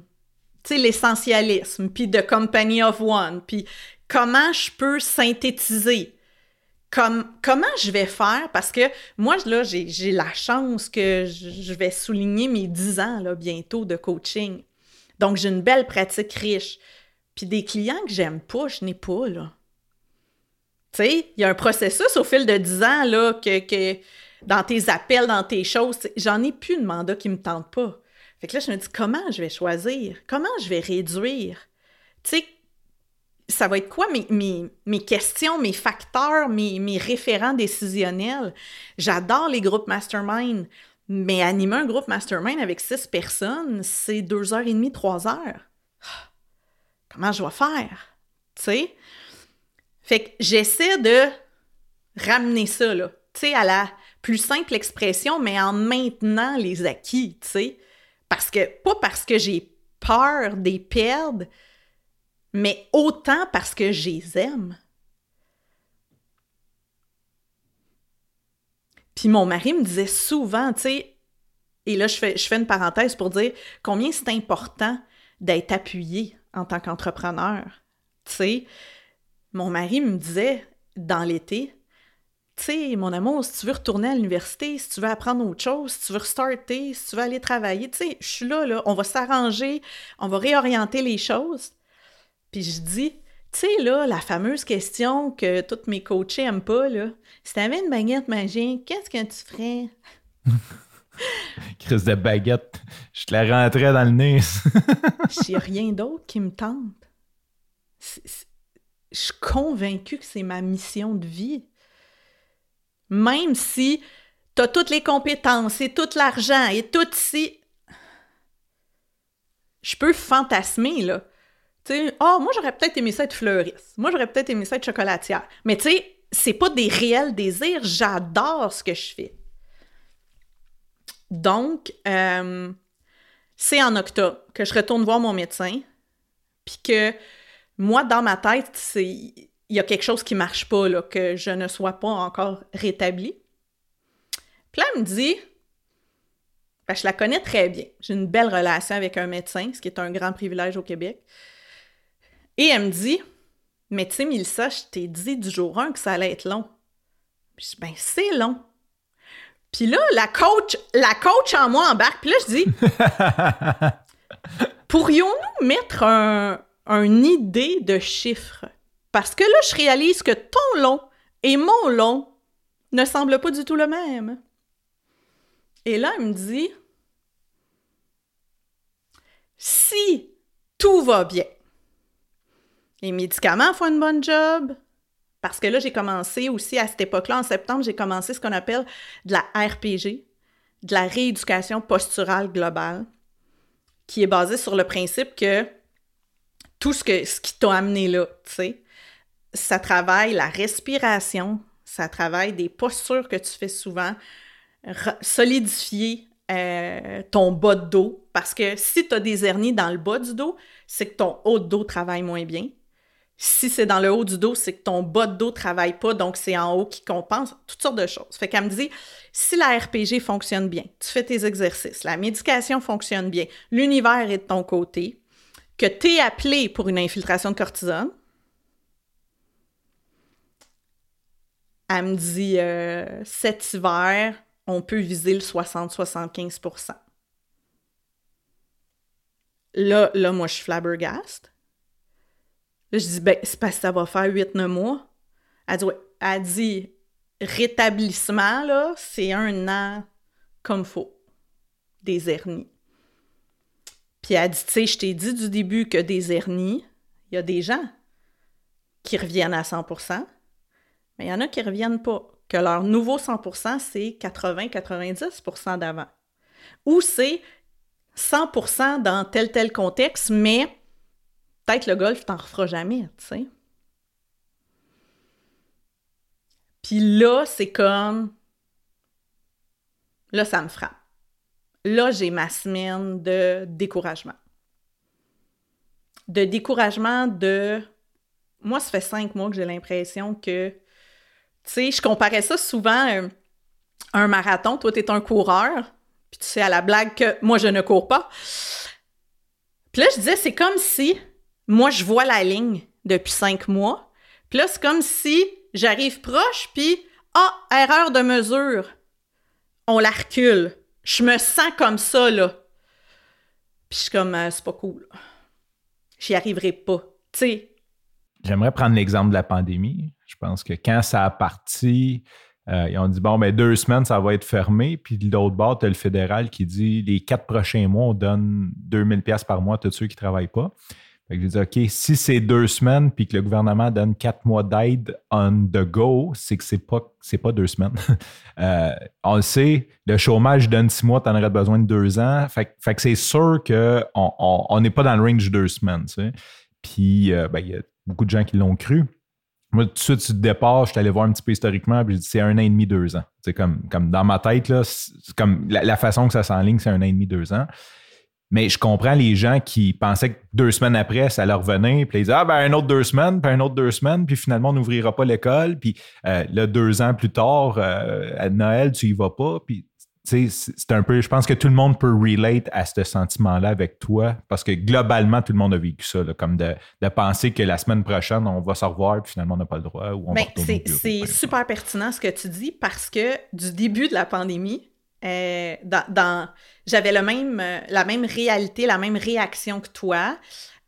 tu l'essentialisme, puis de Company of One, puis comment je peux synthétiser? Comme, comment je vais faire? Parce que moi, là, j'ai la chance que je vais souligner mes 10 ans là, bientôt de coaching. Donc, j'ai une belle pratique riche. Puis des clients que j'aime pas, je n'ai pas, là. Tu sais, il y a un processus au fil de 10 ans, là, que, que dans tes appels, dans tes choses, j'en ai plus de mandat qui me tente pas. Fait que là, je me dis, comment je vais choisir? Comment je vais réduire? Tu sais, ça va être quoi mes, mes, questions, mes facteurs, mes, mes référents décisionnels? J'adore les groupes mastermind, mais animer un groupe mastermind avec six personnes, c'est deux heures et demie, trois heures. Comment je vais faire? Tu sais? Fait que j'essaie de ramener ça, là, tu sais, à la plus simple expression, mais en maintenant les acquis, tu sais. Parce que, pas parce que j'ai peur des perdre, mais autant parce que je les aime. Puis mon mari me disait souvent, tu sais, et là je fais, je fais une parenthèse pour dire combien c'est important d'être appuyé en tant qu'entrepreneur. Tu sais, mon mari me disait dans l'été, tu sais, mon amour, si tu veux retourner à l'université, si tu veux apprendre autre chose, si tu veux restarter, si tu veux aller travailler, tu sais, je suis là, là, on va s'arranger, on va réorienter les choses. Puis je dis, tu sais, là, la fameuse question que tous mes coachés n'aiment pas, là, si t'avais une baguette magique, qu'est-ce que tu ferais? [laughs] Crise de baguette, je te la rentrais dans le nez. [laughs] J'ai rien d'autre qui me tente. Je suis convaincue que c'est ma mission de vie. Même si tu as toutes les compétences et tout l'argent et tout si. Je peux fantasmer, là. Tu sais, oh, moi, j'aurais peut-être aimé ça être fleuriste. Moi, j'aurais peut-être aimé ça être chocolatière. Mais tu sais, c'est pas des réels désirs. J'adore ce que je fais. Donc, euh, c'est en octobre que je retourne voir mon médecin. Puis que moi, dans ma tête, c'est il y a quelque chose qui marche pas, là, que je ne sois pas encore rétablie. Puis là, elle me dit, ben, je la connais très bien. J'ai une belle relation avec un médecin, ce qui est un grand privilège au Québec. Et elle me dit Mais tu sais, Mélissa, je t'ai dit du jour 1 que ça allait être long. Puis je dis Ben, c'est long. Puis là, la coach, la coach en moi embarque. Puis là, je dis [laughs] Pourrions-nous mettre un, une idée de chiffre? Parce que là, je réalise que ton long et mon long ne semblent pas du tout le même. Et là, elle me dit Si tout va bien, les médicaments font une bonne job. Parce que là, j'ai commencé aussi à cette époque-là, en septembre, j'ai commencé ce qu'on appelle de la RPG, de la rééducation posturale globale, qui est basée sur le principe que tout ce, qui t'a amené là, tu sais, ça travaille la respiration, ça travaille des postures que tu fais souvent, solidifier euh, ton bas de dos, parce que si tu as des hernies dans le bas du dos, c'est que ton haut de dos travaille moins bien. Si c'est dans le haut du dos, c'est que ton bas de dos travaille pas, donc c'est en haut qui compense, toutes sortes de choses. Fait qu'elle me dit, si la RPG fonctionne bien, tu fais tes exercices, la médication fonctionne bien, l'univers est de ton côté, que tu es appelé pour une infiltration de cortisone, Elle me dit euh, cet hiver, on peut viser le 60-75% Là, là, moi, je suis flabbergast. Là, je dis, ben, c'est parce que ça va faire 8-9 mois. Elle dit. Elle dit, rétablissement, là, c'est un an comme faut. Des hernies. Puis elle dit, tu sais, je t'ai dit du début que des hernies, il y a des gens qui reviennent à 100% mais il y en a qui ne reviennent pas. Que leur nouveau 100% c'est 80-90% d'avant. Ou c'est 100% dans tel tel contexte, mais peut-être le golf t'en refera jamais, tu sais. Puis là, c'est comme... Là, ça me frappe. Là, j'ai ma semaine de découragement. De découragement de... Moi, ça fait cinq mois que j'ai l'impression que... Tu sais, je comparais ça souvent à un, marathon. Toi, tu es un coureur. Puis tu sais, à la blague que moi, je ne cours pas. Puis là, je disais, c'est comme si moi, je vois la ligne depuis cinq mois. Puis là, c'est comme si j'arrive proche, puis ah, erreur de mesure. On la recule. Je me sens comme ça, là. Puis je suis comme, euh, c'est pas cool. J'y arriverai pas. Tu sais. J'aimerais prendre l'exemple de la pandémie. Je pense que quand ça a parti, euh, ils ont dit bon, ben deux semaines, ça va être fermé. Puis de l'autre bord, tu as le fédéral qui dit les quatre prochains mois, on donne 2000$ par mois à tous ceux qui ne travaillent pas. Je dis OK, si c'est deux semaines puis que le gouvernement donne quatre mois d'aide on the go, c'est que c'est pas, c'est pas deux semaines. [laughs] Euh, on le sait, le chômage donne six mois, tu en aurais besoin de deux ans. Fait, que c'est sûr qu'on n'est pas dans le range de deux semaines. Puis euh, ben, il y a beaucoup de gens qui l'ont cru. Moi, tout de suite, du départ, je suis allé voir un petit peu historiquement, puis je dis c'est un an et demi, deux ans. C'est comme, comme dans ma tête, là, comme la, la, façon que ça s'enligne, c'est un an et demi, deux ans. Mais je comprends les gens qui pensaient que deux semaines après, ça leur venait, puis ils disaient Ah, ben, un autre deux semaines, puis un autre deux semaines, puis finalement, on n'ouvrira pas l'école. Puis euh, là, deux ans plus tard, euh, à Noël, tu y vas pas. Puis, tu sais, c'est un peu. Je pense que tout le monde peut relate à ce sentiment-là avec toi, parce que globalement, tout le monde a vécu ça, comme de, penser que la semaine prochaine, on va se revoir, puis finalement, on n'a pas le droit. Ou on ben, c'est super pertinent ce que tu dis, parce que du début de la pandémie, euh, dans, j'avais le même, euh, la même réalité, la même réaction que toi.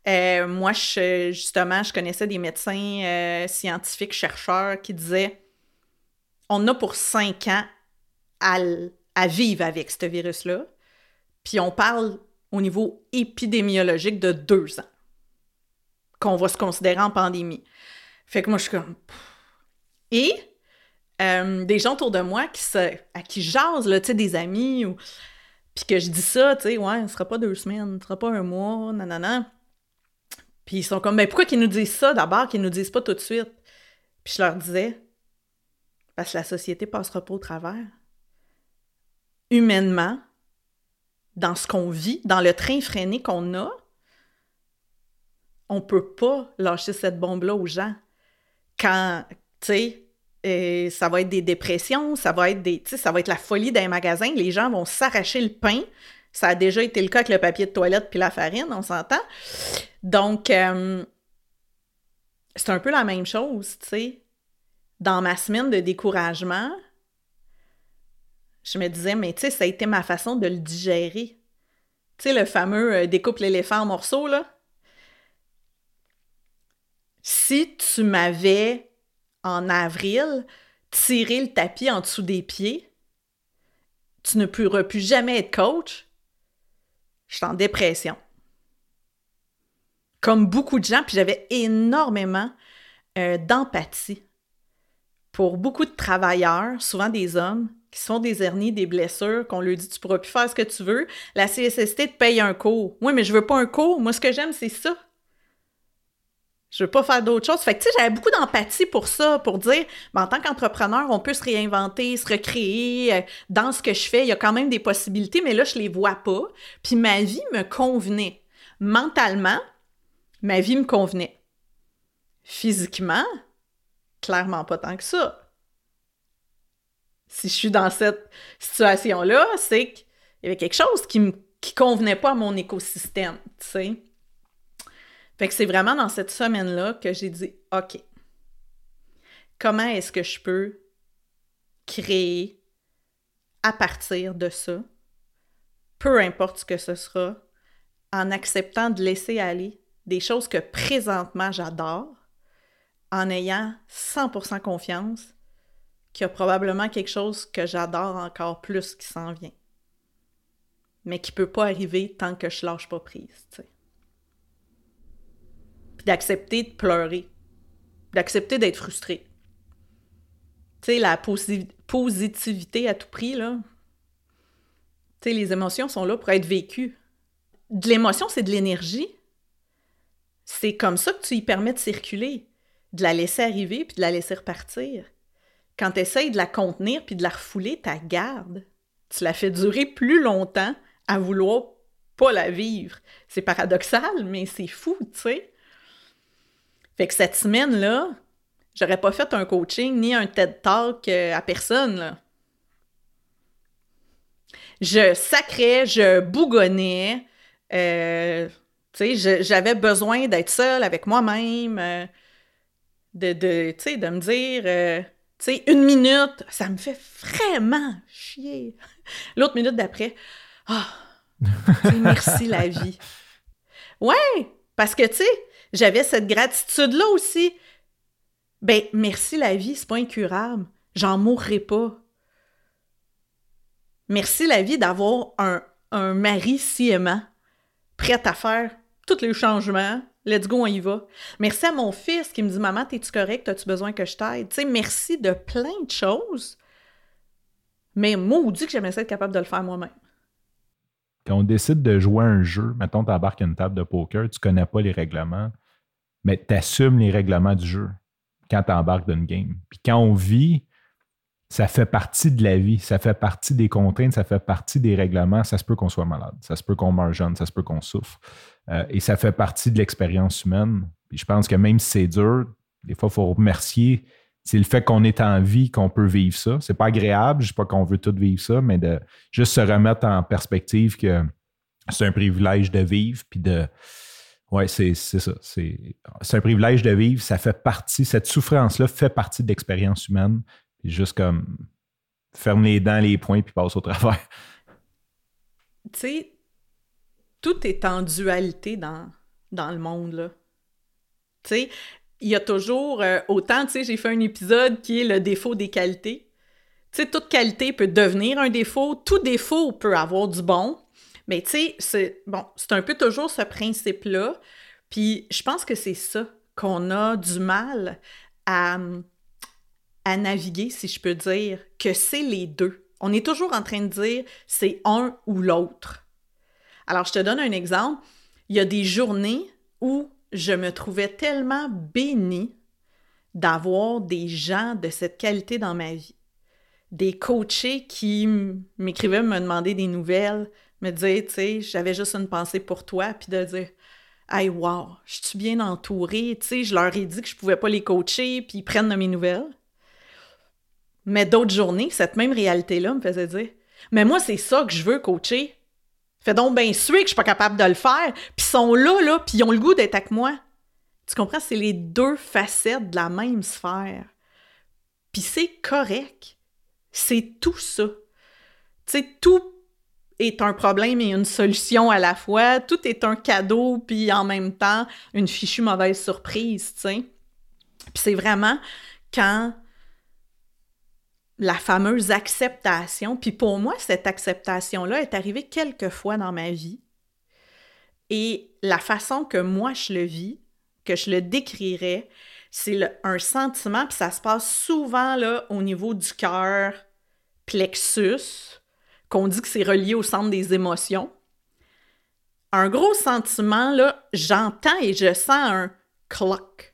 Euh, moi, je, justement, je connaissais des médecins scientifiques, chercheurs qui disaient on a pour cinq ans à, à vivre avec ce virus-là. Puis on parle au niveau épidémiologique de deux ans qu'on va se considérer en pandémie. Fait que moi, je suis comme. Et euh, des gens autour de moi qui se, à qui j'ose, là, des amis, puis que je dis ça, tu sais, ouais, ce sera pas deux semaines, ce sera pas un mois, nanana. Puis ils sont comme, mais pourquoi qu'ils nous disent ça d'abord, qu'ils nous disent pas tout de suite? Puis je leur disais, parce que la société passera pas au travers. Humainement, dans ce qu'on vit, dans le train freiné qu'on a, on peut pas lâcher cette bombe-là aux gens. Quand, tu sais, et ça va être des dépressions, ça va être des, ça va être la folie d'un magasin. Les gens vont s'arracher le pain. Ça a déjà été le cas avec le papier de toilette puis la farine, on s'entend. Donc, euh, c'est un peu la même chose, tu sais. Dans ma semaine de découragement, je me disais, mais tu sais, ça a été ma façon de le digérer. Tu sais, le fameux euh, découpe l'éléphant en morceaux, là. Si tu m'avais en avril, tirer le tapis en dessous des pieds, tu ne pourras plus jamais être coach, je suis en dépression. Comme beaucoup de gens, puis j'avais énormément euh, d'empathie pour beaucoup de travailleurs, souvent des hommes, qui sont des hernies, des blessures, qu'on leur dit tu pourras plus faire ce que tu veux. La CSST te paye un cours. Oui, mais je veux pas un cours. Moi, ce que j'aime, c'est ça. Je veux pas faire d'autres choses. Fait que, tu sais, j'avais beaucoup d'empathie pour ça, pour dire, ben, en tant qu'entrepreneur, on peut se réinventer, se recréer. Euh, dans ce que je fais, il y a quand même des possibilités, mais là, je les vois pas. Puis ma vie me convenait. Mentalement, ma vie me convenait. Physiquement, clairement pas tant que ça. Si je suis dans cette situation-là, c'est qu'il y avait quelque chose qui me convenait pas à mon écosystème, tu sais. Fait que c'est vraiment dans cette semaine-là que j'ai dit OK. Comment est-ce que je peux créer à partir de ça, peu importe ce que ce sera, en acceptant de laisser aller des choses que présentement j'adore, en ayant 100% confiance qu'il y a probablement quelque chose que j'adore encore plus qui s'en vient. Mais qui peut pas arriver tant que je lâche pas prise, tu sais. D'accepter de pleurer. D'accepter d'être frustré. Tu sais, la positivité à tout prix, là. Tu sais, les émotions sont là pour être vécues. De l'émotion, c'est de l'énergie. C'est comme ça que tu y permets de circuler, de la laisser arriver puis de la laisser repartir. Quand tu essayes de la contenir puis de la refouler, ta garde. Tu la fais durer plus longtemps à vouloir pas la vivre. C'est paradoxal, mais c'est fou, tu sais. Fait que cette semaine-là, j'aurais pas fait un coaching ni un TED Talk euh, à personne, là. Je sacrais, je bougonnais. Euh, tu sais, j'avais besoin d'être seule avec moi-même, euh, de, de, de me dire, tu sais, une minute, ça me fait vraiment chier. [laughs] L'autre minute d'après, ah, merci la vie. [laughs] Ouais, parce que, tu sais, j'avais cette gratitude-là aussi. Ben, merci la vie, c'est pas incurable. J'en mourrai pas. Merci la vie d'avoir un, mari si aimant, prêt à faire tous les changements, Let's go, on y va. Merci à mon fils qui me dit Maman, t'es-tu correct? As-tu besoin que je t'aide? Tu sais, merci de plein de choses. Mais maudit que j'aimerais être capable de le faire moi-même. Quand on décide de jouer un jeu, mettons, t'embarques une table de poker, tu connais pas les règlements, mais tu assumes les règlements du jeu quand tu embarques une game. Puis quand on vit, ça fait partie de la vie, ça fait partie des contraintes, ça fait partie des règlements. Ça se peut qu'on soit malade, ça se peut qu'on meure jeune, ça se peut qu'on souffre. Euh, et ça fait partie de l'expérience humaine. Puis je pense que même si c'est dur, des fois, il faut remercier. C'est le fait qu'on est en vie qu'on peut vivre ça. C'est pas agréable, je sais pas qu'on veut tout vivre ça, mais de juste se remettre en perspective que c'est un privilège de vivre, puis de. Ouais, c'est ça. C'est un privilège de vivre. Ça fait partie, cette souffrance-là fait partie de l'expérience humaine juste comme ferme les dents, les poings, puis passe au travers. Tu sais, tout est en dualité dans, dans le monde, là. Tu sais, il y a toujours euh, autant, tu sais, j'ai fait un épisode qui est le défaut des qualités. Tu sais, toute qualité peut devenir un défaut, tout défaut peut avoir du bon. Mais tu sais, c'est bon, c'est un peu toujours ce principe-là. Puis je pense que c'est ça qu'on a du mal à, à naviguer, si je peux dire, que c'est les deux. On est toujours en train de dire c'est un ou l'autre. Alors, je te donne un exemple. Il y a des journées où je me trouvais tellement bénie d'avoir des gens de cette qualité dans ma vie. Des coachés qui m'écrivaient, me demander des nouvelles, me dire, tu sais, j'avais juste une pensée pour toi, puis de dire, hey, wow, je suis bien entourée, tu sais, je leur ai dit que je pouvais pas les coacher, puis ils prennent de mes nouvelles. Mais d'autres journées, cette même réalité-là me faisait dire Mais moi, c'est ça que je veux coacher. Fais donc bien sûr que je suis pas capable de le faire. Puis ils sont là, là, puis ils ont le goût d'être avec moi. Tu comprends? C'est les deux facettes de la même sphère. Puis c'est correct. C'est tout ça. Tu sais, tout est un problème et une solution à la fois. Tout est un cadeau, puis en même temps, une fichue mauvaise surprise, tu sais. Puis c'est vraiment quand la fameuse acceptation. Puis pour moi, cette acceptation-là est arrivée quelques fois dans ma vie. Et la façon que moi je le vis, que je le décrirais, c'est un sentiment, puis ça se passe souvent là, au niveau du cœur, plexus, qu'on dit que c'est relié au centre des émotions. Un gros sentiment, là, j'entends et je sens un cloc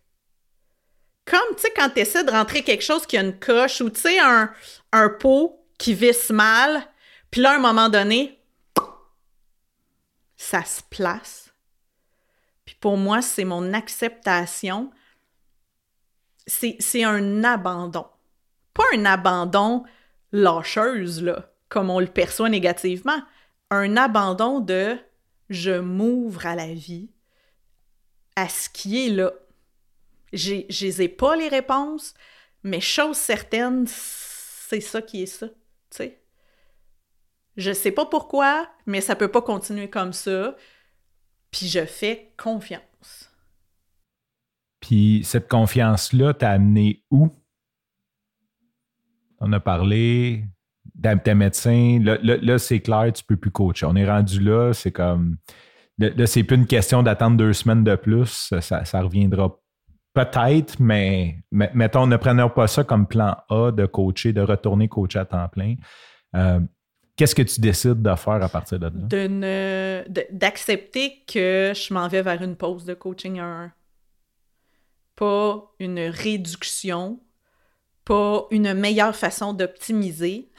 comme, tu sais, quand tu essaies de rentrer quelque chose qui a une coche ou, tu sais, un, un pot qui visse mal, puis là, à un moment donné, ça se place. Puis pour moi, c'est mon acceptation. C'est un abandon. Pas un abandon lâcheuse, là, comme on le perçoit négativement. Un abandon de je m'ouvre à la vie, à ce qui est là je ai pas les réponses, mais chose certaine, c'est ça qui est ça, tu sais. Je sais pas pourquoi, mais ça peut pas continuer comme ça. Puis je fais confiance. Puis cette confiance-là t'a amené où? On a parlé, tes médecin, là, là, c'est clair, tu peux plus coacher. On est rendu là, c'est comme. Là, c'est plus une question d'attendre deux semaines de plus. Ça, reviendra peut-être, mais, mettons, ne prenons pas ça comme plan A de coacher, de retourner coacher à temps plein. Euh, qu'est-ce que tu décides de faire à partir de là? D'accepter que je m'en vais vers une pause de coaching à un. Pas une réduction, pas une meilleure façon d'optimiser.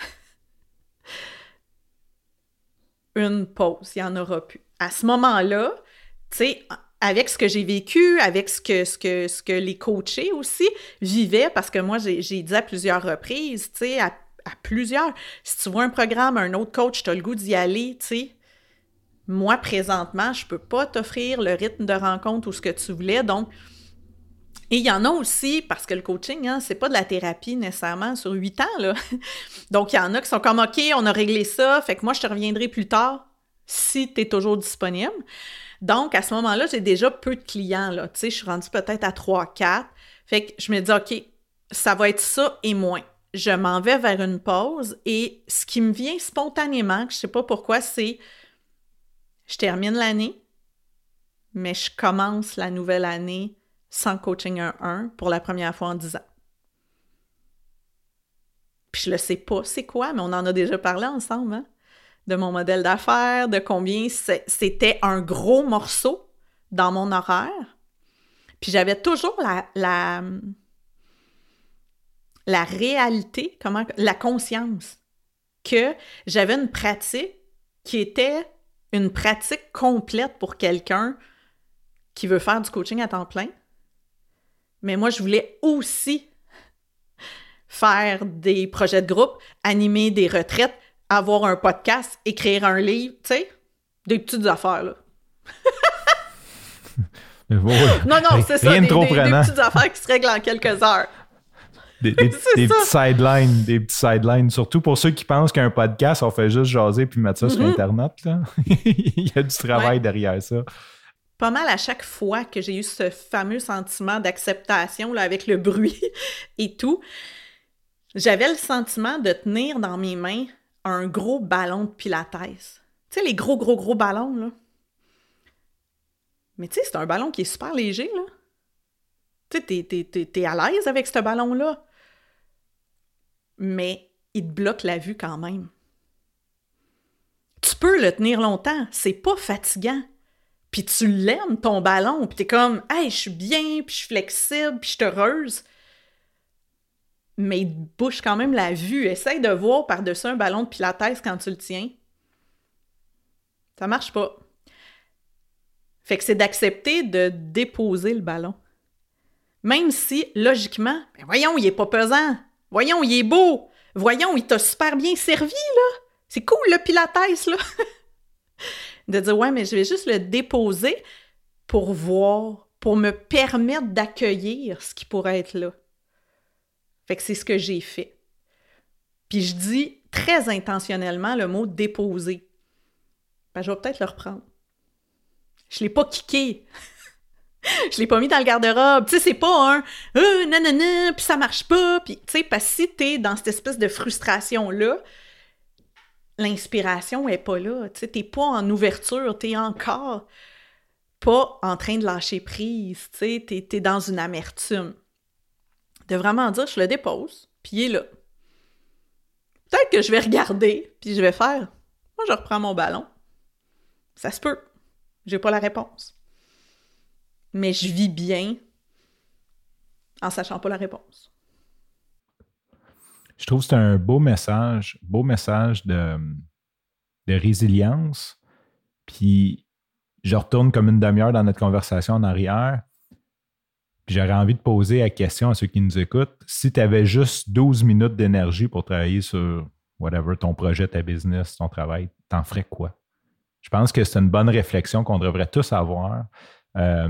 Une pause, il n'y en aura plus. À ce moment-là, tu sais, avec ce que j'ai vécu, avec ce que, ce, que, ce les coachés aussi vivaient, parce que moi, j'ai dit à plusieurs reprises, tu sais, à, plusieurs, si tu vois un programme, un autre coach, tu as le goût d'y aller, tu sais, moi, présentement, je peux pas t'offrir le rythme de rencontre ou ce que tu voulais, donc et il y en a aussi, parce que le coaching, hein, c'est pas de la thérapie nécessairement sur huit ans. Là. [laughs] Donc, il y en a qui sont comme OK, on a réglé ça, fait que moi, je te reviendrai plus tard si tu es toujours disponible. Donc, à ce moment-là, j'ai déjà peu de clients. Là. Tu sais, je suis rendue peut-être à 3, 4. Fait que je me dis, OK, ça va être ça et moins. Je m'en vais vers une pause et ce qui me vient spontanément, je sais pas pourquoi, c'est je termine l'année, mais je commence la nouvelle année sans coaching 1-1 pour la première fois en 10 ans. Puis je le sais pas c'est quoi, mais on en a déjà parlé ensemble, hein? de mon modèle d'affaires, de combien c'était un gros morceau dans mon horaire. Puis j'avais toujours la, la, la réalité, comment, la conscience que j'avais une pratique qui était une pratique complète pour quelqu'un qui veut faire du coaching à temps plein, mais moi, je voulais aussi faire des projets de groupe, animer des retraites, avoir un podcast, écrire un livre, tu sais, des petites affaires, là. [laughs] non, non, c'est ça, des, petites affaires qui se règlent en quelques heures. Des, [laughs] petits sidelines, des petits sidelines. Surtout pour ceux qui pensent qu'un podcast, on fait juste jaser puis mettre ça sur mm-hmm. Internet. Là. [laughs] Il y a du travail derrière ça pas mal à chaque fois que j'ai eu ce fameux sentiment d'acceptation avec le bruit [laughs] et tout, j'avais le sentiment de tenir dans mes mains un gros ballon de pilates. Tu sais, les gros, gros, gros ballons, là. Mais tu sais, c'est un ballon qui est super léger, là. Tu sais, t'es, à l'aise avec ce ballon-là. Mais il te bloque la vue quand même. Tu peux le tenir longtemps, c'est pas fatigant puis tu l'aimes, ton ballon, puis t'es comme, hey, je suis bien, puis je suis flexible, puis je suis heureuse. Mais il bouche quand même la vue. Essaye de voir par-dessus un ballon de pilates quand tu le tiens. Ça marche pas. Fait que c'est d'accepter de déposer le ballon. Même si, logiquement, ben voyons, il est pas pesant. Voyons, il est beau. Voyons, il t'a super bien servi, là. C'est cool, le pilates, là. [laughs] de dire ouais, mais je vais juste le déposer pour voir, pour me permettre d'accueillir ce qui pourrait être là. Fait que c'est ce que j'ai fait. Puis je dis très intentionnellement le mot déposer. Ben, je vais peut-être le reprendre. Je l'ai pas kické. [laughs] je l'ai pas mis dans le garde-robe. Tu sais, c'est pas un euh, nanana, puis ça marche pas. Puis, tu sais, parce que si t'es dans cette espèce de frustration-là, l'inspiration est pas là. Tu n'es pas en ouverture, tu encore pas en train de lâcher prise. Tu es, dans une amertume. De vraiment dire, je le dépose, puis il est là. Peut-être que je vais regarder, puis je vais faire. Moi, je reprends mon ballon. Ça se peut. J'ai pas la réponse. Mais je vis bien en sachant pas la réponse je trouve que c'est un beau message, beau message de, résilience. Puis je retourne comme une demi-heure dans notre conversation en arrière. Puis j'aurais envie de poser la question à ceux qui nous écoutent. Si tu avais juste 12 minutes d'énergie pour travailler sur whatever, ton projet, ta business, ton travail, t'en ferais quoi? Je pense que c'est une bonne réflexion qu'on devrait tous avoir. Euh,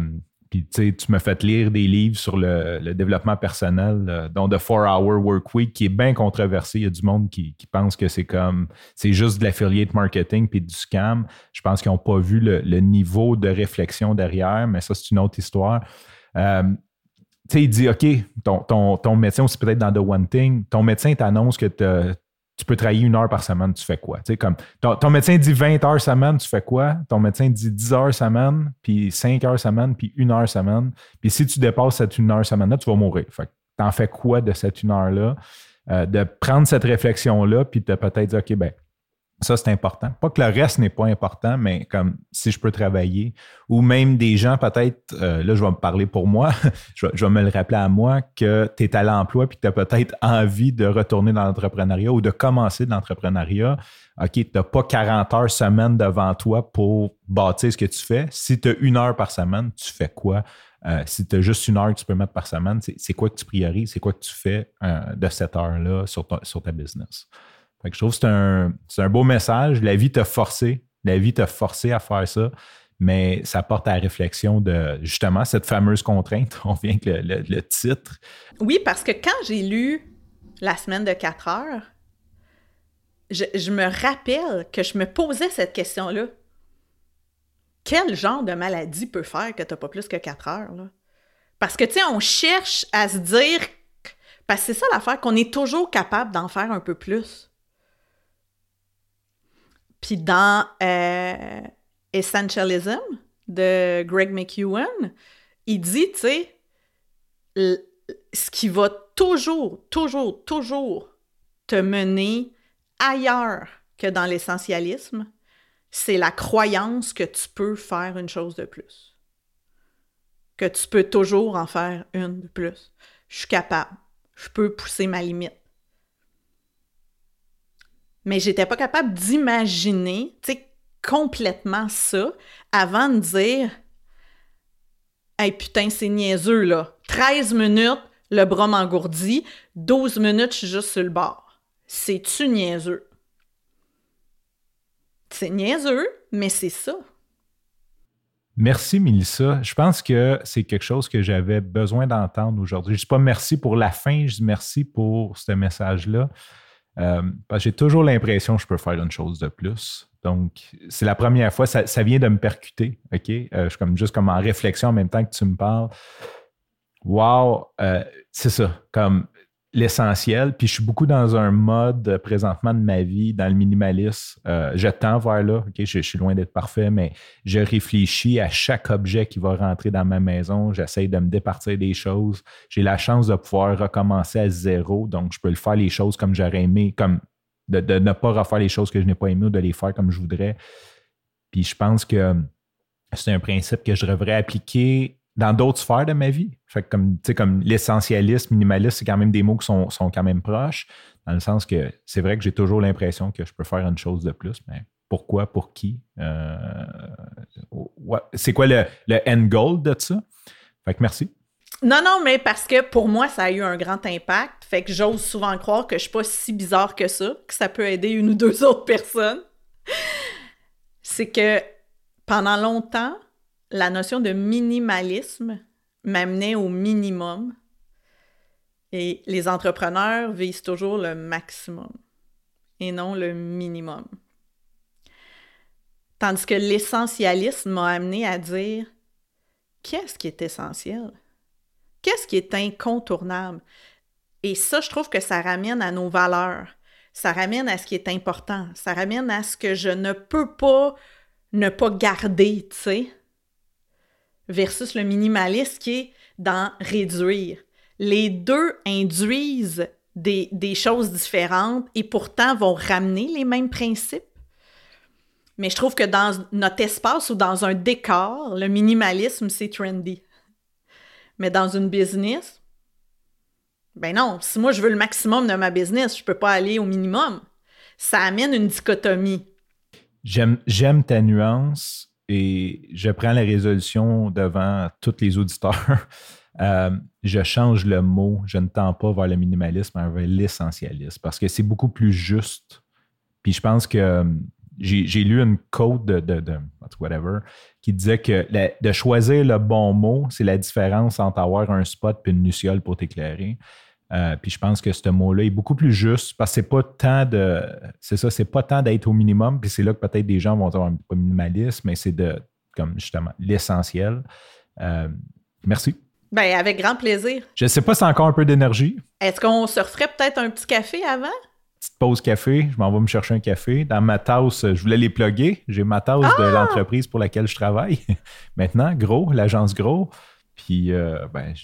puis tu me fais lire des livres sur le, développement personnel, euh, dont The Four Hour Work Week, qui est bien controversé. Il y a du monde qui, pense que c'est comme c'est juste de l'affiliate marketing puis du scam. Je pense qu'ils n'ont pas vu le, niveau de réflexion derrière, mais ça, c'est une autre histoire. Euh, tu sais, il dit OK, ton, ton, médecin, c'est peut-être dans The One Thing, ton médecin t'annonce que tu tu peux travailler une heure par semaine, tu fais quoi? Tu sais, comme ton, médecin dit 20 heures semaine, tu fais quoi? Ton médecin dit 10 heures semaine, puis 5 heures semaine, puis une heure semaine. Puis si tu dépasses cette une heure semaine-là, tu vas mourir. Fait que t'en fais quoi de cette une heure-là? Euh, de prendre cette réflexion-là, puis de peut-être dire, OK, ben, ça, c'est important. Pas que le reste n'est pas important, mais comme si je peux travailler, ou même des gens, peut-être, euh, là, je vais me parler pour moi, [laughs] je, vais, me le rappeler à moi, que tu es à l'emploi puis que tu as peut-être envie de retourner dans l'entrepreneuriat ou de commencer de l'entrepreneuriat. OK, tu n'as pas 40 heures semaine devant toi pour bâtir ce que tu fais. Si tu as une heure par semaine, tu fais quoi? Euh, si tu as juste une heure que tu peux mettre par semaine, c'est quoi que tu priorises? C'est quoi que tu fais euh, de cette heure-là sur, sur ta business? Je trouve que c'est un, beau message. La vie t'a forcé. La vie t'a forcé à faire ça, mais ça porte à la réflexion de justement cette fameuse contrainte. [laughs] On vient avec le, titre. Oui, parce que quand j'ai lu La semaine de 4 heures, je, me rappelle que je me posais cette question-là. Quel genre de maladie peut faire que tu n'as pas plus que 4 heures? Là? Parce que, tu sais, on cherche à se dire, parce que c'est ça l'affaire, qu'on est toujours capable d'en faire un peu plus. Puis dans euh, Essentialism de Greg McEwen, il dit, tu sais, ce qui va toujours, toujours, toujours te mener ailleurs que dans l'essentialisme, c'est la croyance que tu peux faire une chose de plus. Que tu peux toujours en faire une de plus. Je suis capable. Je peux pousser ma limite. Mais j'étais pas capable d'imaginer, tu complètement ça avant de dire Hey putain, c'est niaiseux là. 13 minutes, le bras m'engourdit, 12 minutes, je suis juste sur le bord. C'est-tu niaiseux? C'est niaiseux, mais c'est ça. Merci, Mélissa. Je pense que c'est quelque chose que j'avais besoin d'entendre aujourd'hui. Je ne dis pas merci pour la fin, je dis merci pour ce message-là. Euh, j'ai toujours l'impression que je peux faire une chose de plus. Donc, c'est la première fois, ça, vient de me percuter, OK? Euh, je suis comme, juste comme en réflexion en même temps que tu me parles. Wow! Euh, c'est ça, comme l'essentiel. Puis je suis beaucoup dans un mode euh, présentement de ma vie, dans le minimalisme. Euh, je tends vers là. je, suis loin d'être parfait, mais je réfléchis à chaque objet qui va rentrer dans ma maison. J'essaie de me départir des choses. J'ai la chance de pouvoir recommencer à zéro. Donc, je peux le faire les choses comme j'aurais aimé, comme de, de, ne pas refaire les choses que je n'ai pas aimé ou de les faire comme je voudrais. Puis je pense que c'est un principe que je devrais appliquer dans d'autres sphères de ma vie. Fait comme, comme l'essentialisme, minimaliste, c'est quand même des mots qui sont, quand même proches, dans le sens que c'est vrai que j'ai toujours l'impression que je peux faire une chose de plus, mais pourquoi, pour qui? Euh, c'est quoi le, end goal de ça? Fait que merci. Non, non, mais parce que pour moi, ça a eu un grand impact. Fait que j'ose souvent croire que je suis pas si bizarre que ça, que ça peut aider une ou deux [laughs] autres personnes. c'est que pendant longtemps, la notion de minimalisme m'amenait au minimum. Et les entrepreneurs visent toujours le maximum et non le minimum. Tandis que l'essentialisme m'a amené à dire qu'est-ce qui est essentiel? Qu'est-ce qui est incontournable? Et ça, je trouve que ça ramène à nos valeurs. Ça ramène à ce qui est important. Ça ramène à ce que je ne peux pas ne pas garder, tu sais versus le minimaliste qui est dans réduire. Les deux induisent des, choses différentes et pourtant vont ramener les mêmes principes. Mais je trouve que dans notre espace ou dans un décor, le minimalisme, c'est trendy. Mais dans une business, ben non, si moi je veux le maximum de ma business, je peux pas aller au minimum. Ça amène une dichotomie. J'aime ta nuance et je prends la résolution devant tous les auditeurs. [laughs] Euh, je change le mot, je ne tends pas vers le minimalisme, mais vers l'essentialisme, parce que c'est beaucoup plus juste. Puis je pense que j'ai lu une quote de, whatever qui disait que de choisir le bon mot, c'est la différence entre avoir un spot et une luciole pour t'éclairer. Euh, puis je pense que ce mot-là est beaucoup plus juste parce que c'est pas tant de. C'est ça, c'est pas tant d'être au minimum, puis c'est là que peut-être des gens vont dire pas minimaliste, mais c'est de comme justement l'essentiel. Euh, merci. Ben, avec grand plaisir. Je sais pas si encore un peu d'énergie. Est-ce qu'on se referait peut-être un petit café avant? Petite pause café, je m'en vais me chercher un café. Dans ma tasse, je voulais les plugger. J'ai ma tasse de ah! l'entreprise pour laquelle je travaille. [laughs] Maintenant, gros, l'agence gros. Puis, euh, ben,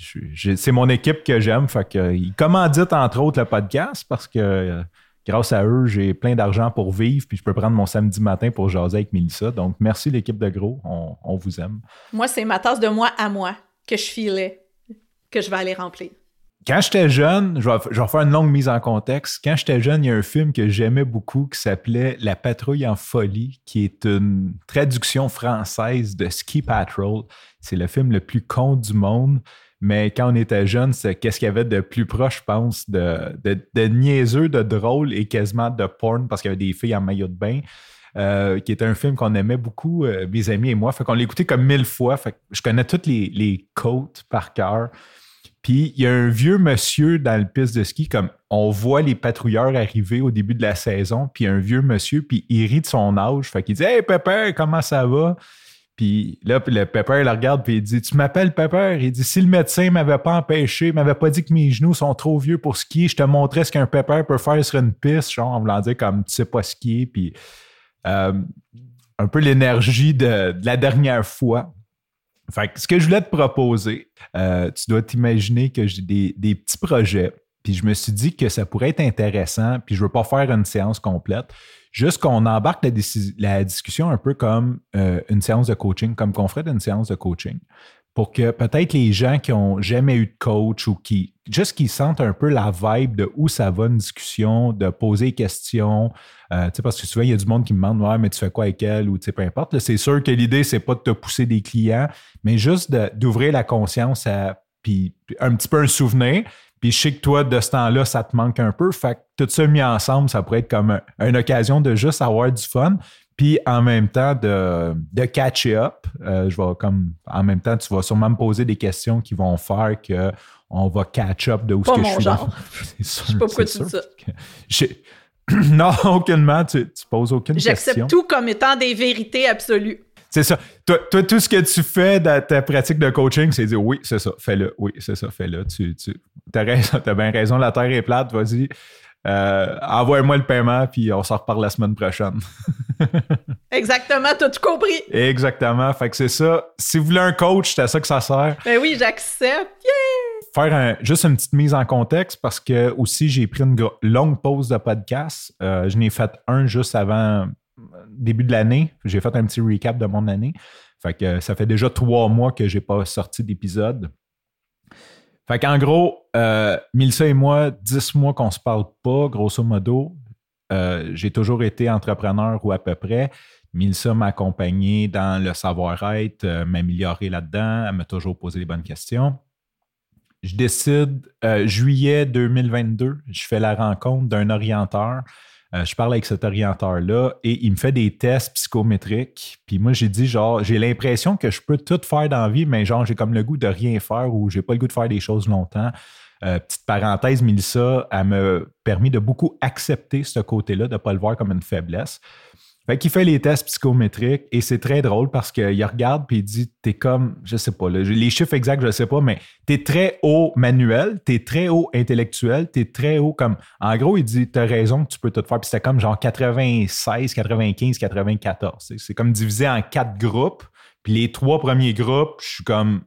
c'est mon équipe que j'aime. Fait ils commanditent entre autres le podcast parce que grâce à eux, j'ai plein d'argent pour vivre. Puis, je peux prendre mon samedi matin pour jaser avec Mélissa. Donc, merci l'équipe de Gros. On, vous aime. Moi, c'est ma tasse de moi à moi que je filais, que je vais aller remplir. Quand j'étais jeune, je vais, faire une longue mise en contexte. Quand j'étais jeune, il y a un film que j'aimais beaucoup qui s'appelait La patrouille en folie, qui est une traduction française de Ski Patrol. C'est le film le plus con du monde. Mais quand on était jeune, c'est qu'est-ce qu'il y avait de plus proche, je pense, de, de, niaiseux, de drôle et quasiment de porn parce qu'il y avait des filles en maillot de bain. Euh, qui était un film qu'on aimait beaucoup, euh, mes amis et moi. Fait qu'on l'écoutait comme mille fois. Fait que je connais toutes les, les côtes par cœur. Puis il y a un vieux monsieur dans le piste de ski, comme on voit les patrouilleurs arriver au début de la saison, puis un vieux monsieur, puis il rit de son âge. Fait qu'il dit Hey Pepper, comment ça va? Puis là, le Pepper le regarde puis il dit Tu m'appelles Pepper? Il dit Si le médecin m'avait pas empêché, m'avait pas dit que mes genoux sont trop vieux pour skier, je te montrais ce qu'un Pepper peut faire sur une piste, genre en voulant dire comme tu sais pas skier. Puis euh, un peu l'énergie de, la dernière fois. Fait que ce que je voulais te proposer, euh, tu dois t'imaginer que j'ai des, des, petits projets, puis je me suis dit que ça pourrait être intéressant, puis je veux pas faire une séance complète. Juste qu'on embarque la, discussion un peu comme euh, une séance de coaching, comme qu'on ferait d'une séance de coaching, pour que peut-être les gens qui n'ont jamais eu de coach ou qui, juste qu'ils sentent un peu la vibe de où ça va une discussion, de poser des questions, euh, parce que souvent, il y a du monde qui me demande Ouais, mais tu fais quoi avec elle ou peu importe. C'est sûr que l'idée, c'est pas de te pousser des clients, mais juste d'ouvrir la conscience à puis un petit peu un souvenir, puis je sais que toi, de ce temps-là, ça te manque un peu. Fait que tout ça mis ensemble, ça pourrait être comme une occasion de juste avoir du fun. Puis en même temps, de, de catch up. Euh, je vais comme en même temps, tu vas sûrement me poser des questions qui vont faire que on va catch up de où ce que je suis. Genre. [laughs] je sais pas pourquoi tu dis ça. [clears throat] non, aucunement, tu, tu poses aucune question. J'accepte tout comme étant des vérités absolues. C'est ça. Toi, tout ce que tu fais dans ta pratique de coaching, c'est dire oui, c'est ça, fais-le. Oui, c'est ça, fais-le. Tu, tu as raison, as bien raison, la terre est plate, vas-y. Euh, envoie-moi le paiement, puis on s'en reparle la semaine prochaine. [laughs] Exactement, t'as tout compris. Exactement. Fait que c'est ça. Si vous voulez un coach, c'est à ça que ça sert. Ben oui, j'accepte. Faire juste une petite mise en contexte parce que aussi j'ai pris une longue pause de podcast. Euh, je n'ai fait un juste avant début de l'année. J'ai fait un petit recap de mon année. Fait que ça fait déjà trois mois que j'ai pas sorti d'épisode. Fait qu'en gros, euh, Milsa et moi, dix mois qu'on se parle pas, grosso modo. Euh, j'ai toujours été entrepreneur ou à peu près. Milsa m'a accompagné dans le savoir-être, euh, m'améliorer là-dedans. Elle m'a toujours posé les bonnes questions. Je décide, juillet 2022, je fais la rencontre d'un orienteur euh, je parle avec cet orienteur-là et il me fait des tests psychométriques. Puis moi, j'ai dit, genre, j'ai l'impression que je peux tout faire dans la vie, mais genre, j'ai comme le goût de rien faire ou j'ai pas le goût de faire des choses longtemps. Euh, petite parenthèse, Milissa, elle m'a permis de beaucoup accepter ce côté-là, de ne pas le voir comme une faiblesse. Fait qu'il fait les tests psychométriques et c'est très drôle parce qu'il regarde puis il dit T'es comme, je sais pas, les chiffres exacts, je sais pas, mais t'es très haut manuel, t'es très haut intellectuel, t'es très haut comme. En gros, il dit T'as raison que tu peux tout faire. Puis c'était comme genre 96, 95, 94. C'est comme divisé en quatre groupes. Puis les trois premiers groupes, je suis comme.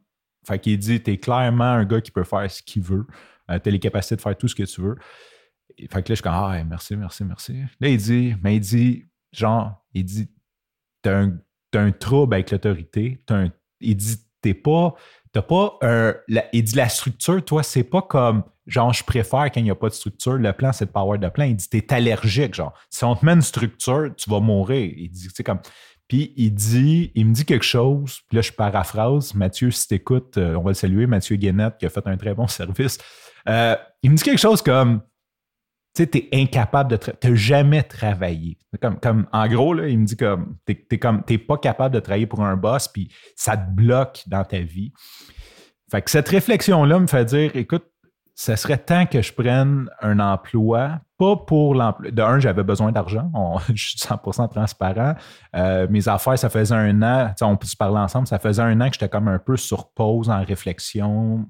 Fait qu'il dit T'es clairement un gars qui peut faire ce qu'il veut. Euh, t'as les capacités de faire tout ce que tu veux. Fait que là, je suis comme Ah, merci, merci, merci. Là, il dit Mais il dit genre, il dit, t'as un, as un trouble avec l'autorité, il dit, t'es pas, t'as pas un, il dit la structure, toi, c'est pas comme, genre, je préfère quand il n'y a pas de structure, le plan, c'est de power de plan. Il dit, t'es allergique, genre, si on te met une structure, tu vas mourir. Il dit, c'est comme, puis il dit, il me dit quelque chose, puis là, je paraphrase. Mathieu, si t'écoutes, euh, on va le saluer, Mathieu Guénette, qui a fait un très bon [laughs] service. Euh, il me dit quelque chose comme, tu es incapable de. Tu jamais travaillé. Comme, comme, en gros, là, il me dit que tu n'es comme, pas capable de travailler pour un boss, puis ça te bloque dans ta vie. Fait que cette réflexion-là me fait dire écoute, ce serait temps que je prenne un emploi, pas pour l'emploi. De un, j'avais besoin d'argent. [laughs] je suis 100% transparent. Euh, mes affaires, ça faisait un an, on peut se parler ensemble, ça faisait un an que j'étais comme un peu sur pause en réflexion.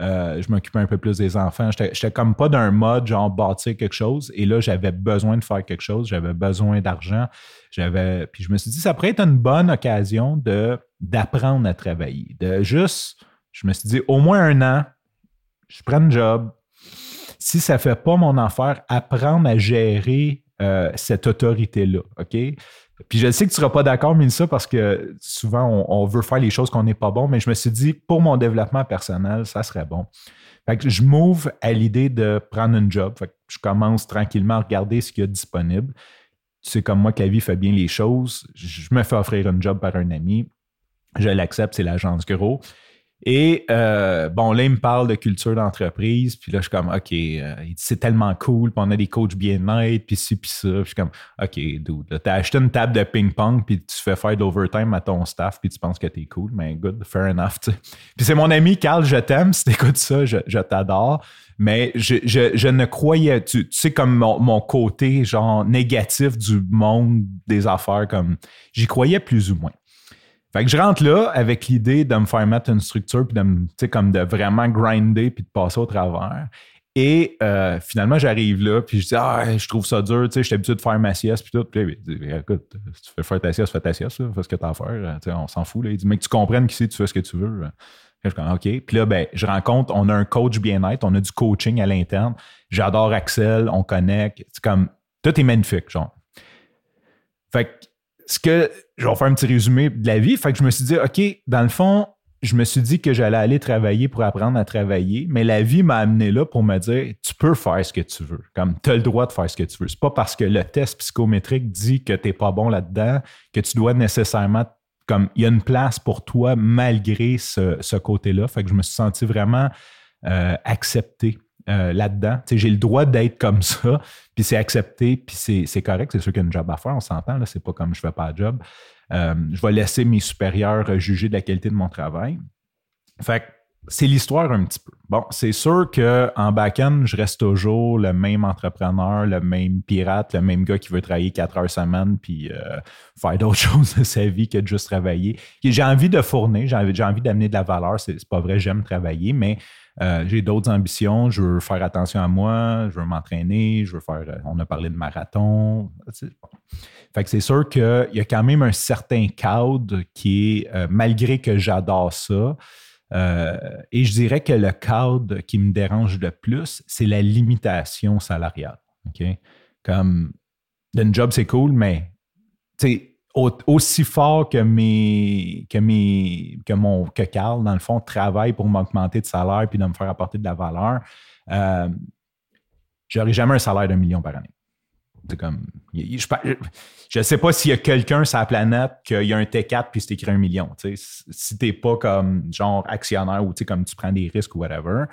Euh, je m'occupais un peu plus des enfants. J'étais comme pas d'un mode genre bâtir quelque chose. Et là, j'avais besoin de faire quelque chose. J'avais besoin d'argent. J'avais. Puis je me suis dit, ça pourrait être une bonne occasion d'apprendre à travailler. De juste, je me suis dit, au moins un an, je prends un job. Si ça ne fait pas mon affaire, apprendre à gérer euh, cette autorité-là. OK? Puis je sais que tu ne seras pas d'accord, ça parce que souvent, on, veut faire les choses qu'on n'est pas bon, mais je me suis dit, pour mon développement personnel, ça serait bon. Fait que je m'ouvre à l'idée de prendre un job. Fait que je commence tranquillement à regarder ce qu'il y a disponible. Tu sais, comme moi, que la vie fait bien les choses. Je me fais offrir un job par un ami. Je l'accepte, c'est l'agence Gros. Et euh, bon, là, il me parle de culture d'entreprise, puis là, je suis comme, OK, euh, c'est tellement cool, puis on a des coachs bien-être, puis ci, puis ça. Puis je suis comme, OK, dude, t'as acheté une table de ping-pong, puis tu fais faire de l'overtime à ton staff, puis tu penses que t'es cool, mais good, fair enough. Puis c'est mon ami Carl, je t'aime, [laughs] si t'écoutes ça, je, t'adore, mais je, je, ne croyais, tu, sais, comme mon, côté, genre, négatif du monde des affaires, comme, j'y croyais plus ou moins. Fait que je rentre là avec l'idée de me faire mettre une structure puis de me, comme de vraiment grinder puis de passer au travers. Et euh, finalement, j'arrive là, puis je dis Ah, je trouve ça dur, tu sais, je suis habitué de faire ma sieste, puis tout. Puis il dit Écoute, si tu fais faire ta sieste, fais ta sieste, fais ce que tu as à faire. Tu sais, on s'en fout. Là. Il dit Mais que tu comprennes qu'ici, tu fais ce que tu veux. je dis OK. Puis là, ben, je rencontre, on a un coach bien-être, on a du coaching à l'interne. J'adore Axel, on connecte. C'est comme, tout est magnifique, genre. Fait que ce que je vais faire un petit résumé de la vie. Fait que je me suis dit, OK, dans le fond, je me suis dit que j'allais aller travailler pour apprendre à travailler, mais la vie m'a amené là pour me dire, tu peux faire ce que tu veux. Comme tu as le droit de faire ce que tu veux. C'est pas parce que le test psychométrique dit que tu n'es pas bon là-dedans que tu dois nécessairement comme il y a une place pour toi malgré ce, côté-là. Fait que je me suis senti vraiment euh, accepté euh, là-dedans. J'ai le droit d'être comme ça, puis c'est accepté, puis c'est correct. C'est sûr qu'il y a une job à faire, on s'entend. C'est pas comme je fais pas de job. Euh, je vais laisser mes supérieurs juger de la qualité de mon travail. Fait c'est l'histoire un petit peu. Bon, c'est sûr qu'en back-end, je reste toujours le même entrepreneur, le même pirate, le même gars qui veut travailler quatre heures semaine puis euh, faire d'autres [laughs] choses de sa vie que de juste travailler. J'ai envie de fournir, j'ai envie, d'amener de la valeur. C'est pas vrai, j'aime travailler, mais euh, j'ai d'autres ambitions. Je veux faire attention à moi, je veux m'entraîner, je veux faire. Euh, on a parlé de marathon. Fait que c'est sûr qu'il y a quand même un certain cadre qui est, euh, malgré que j'adore ça, et je dirais que le cadre qui me dérange le plus, c'est la limitation salariale. OK? Comme d'une job, c'est cool, mais aussi fort que mes que mes que mon que Carl dans le fond travaille pour m'augmenter de salaire puis de me faire apporter de la valeur euh, j'aurais jamais un salaire d'un million par année. C'est comme je ne sais pas s'il y a quelqu'un sur la planète qu'il y a un T4 puis c'est écrit un million tu sais. Si t'es pas comme genre actionnaire ou comme tu prends des risques ou whatever.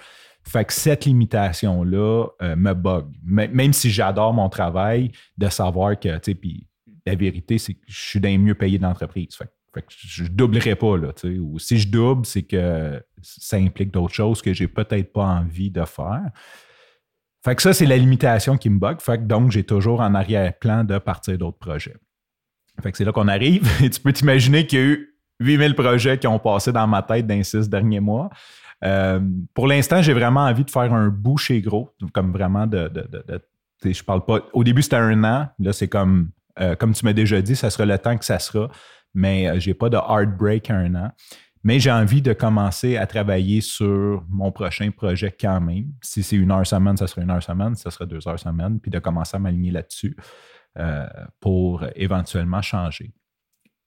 Fait que cette limitation-là euh, me bug. Même si j'adore mon travail, de savoir que, puis la vérité, c'est que je suis d'un mieux payé de l'entreprise. Fait, je ne doublerai pas. Là, ou si je double, c'est que ça implique d'autres choses que j'ai peut-être pas envie de faire. Fait que ça, c'est la limitation qui me bug. Fait que donc, j'ai toujours en arrière-plan de partir d'autres projets. Fait que c'est là qu'on arrive. Et [laughs] tu peux t'imaginer qu'il y a eu 8000 projets qui ont passé dans ma tête dans les six derniers mois. Euh, pour l'instant, j'ai vraiment envie de faire un bout chez gros, comme vraiment de, de je parle pas. Au début, c'était un an. Là, c'est comme euh, comme tu m'as déjà dit, ça sera le temps que ça sera, mais euh, je n'ai pas de hard break à un an. Mais j'ai envie de commencer à travailler sur mon prochain projet quand même. Si c'est une heure semaine, ça sera une heure semaine, ça sera deux heures semaine, puis de commencer à m'aligner là-dessus euh, pour éventuellement changer.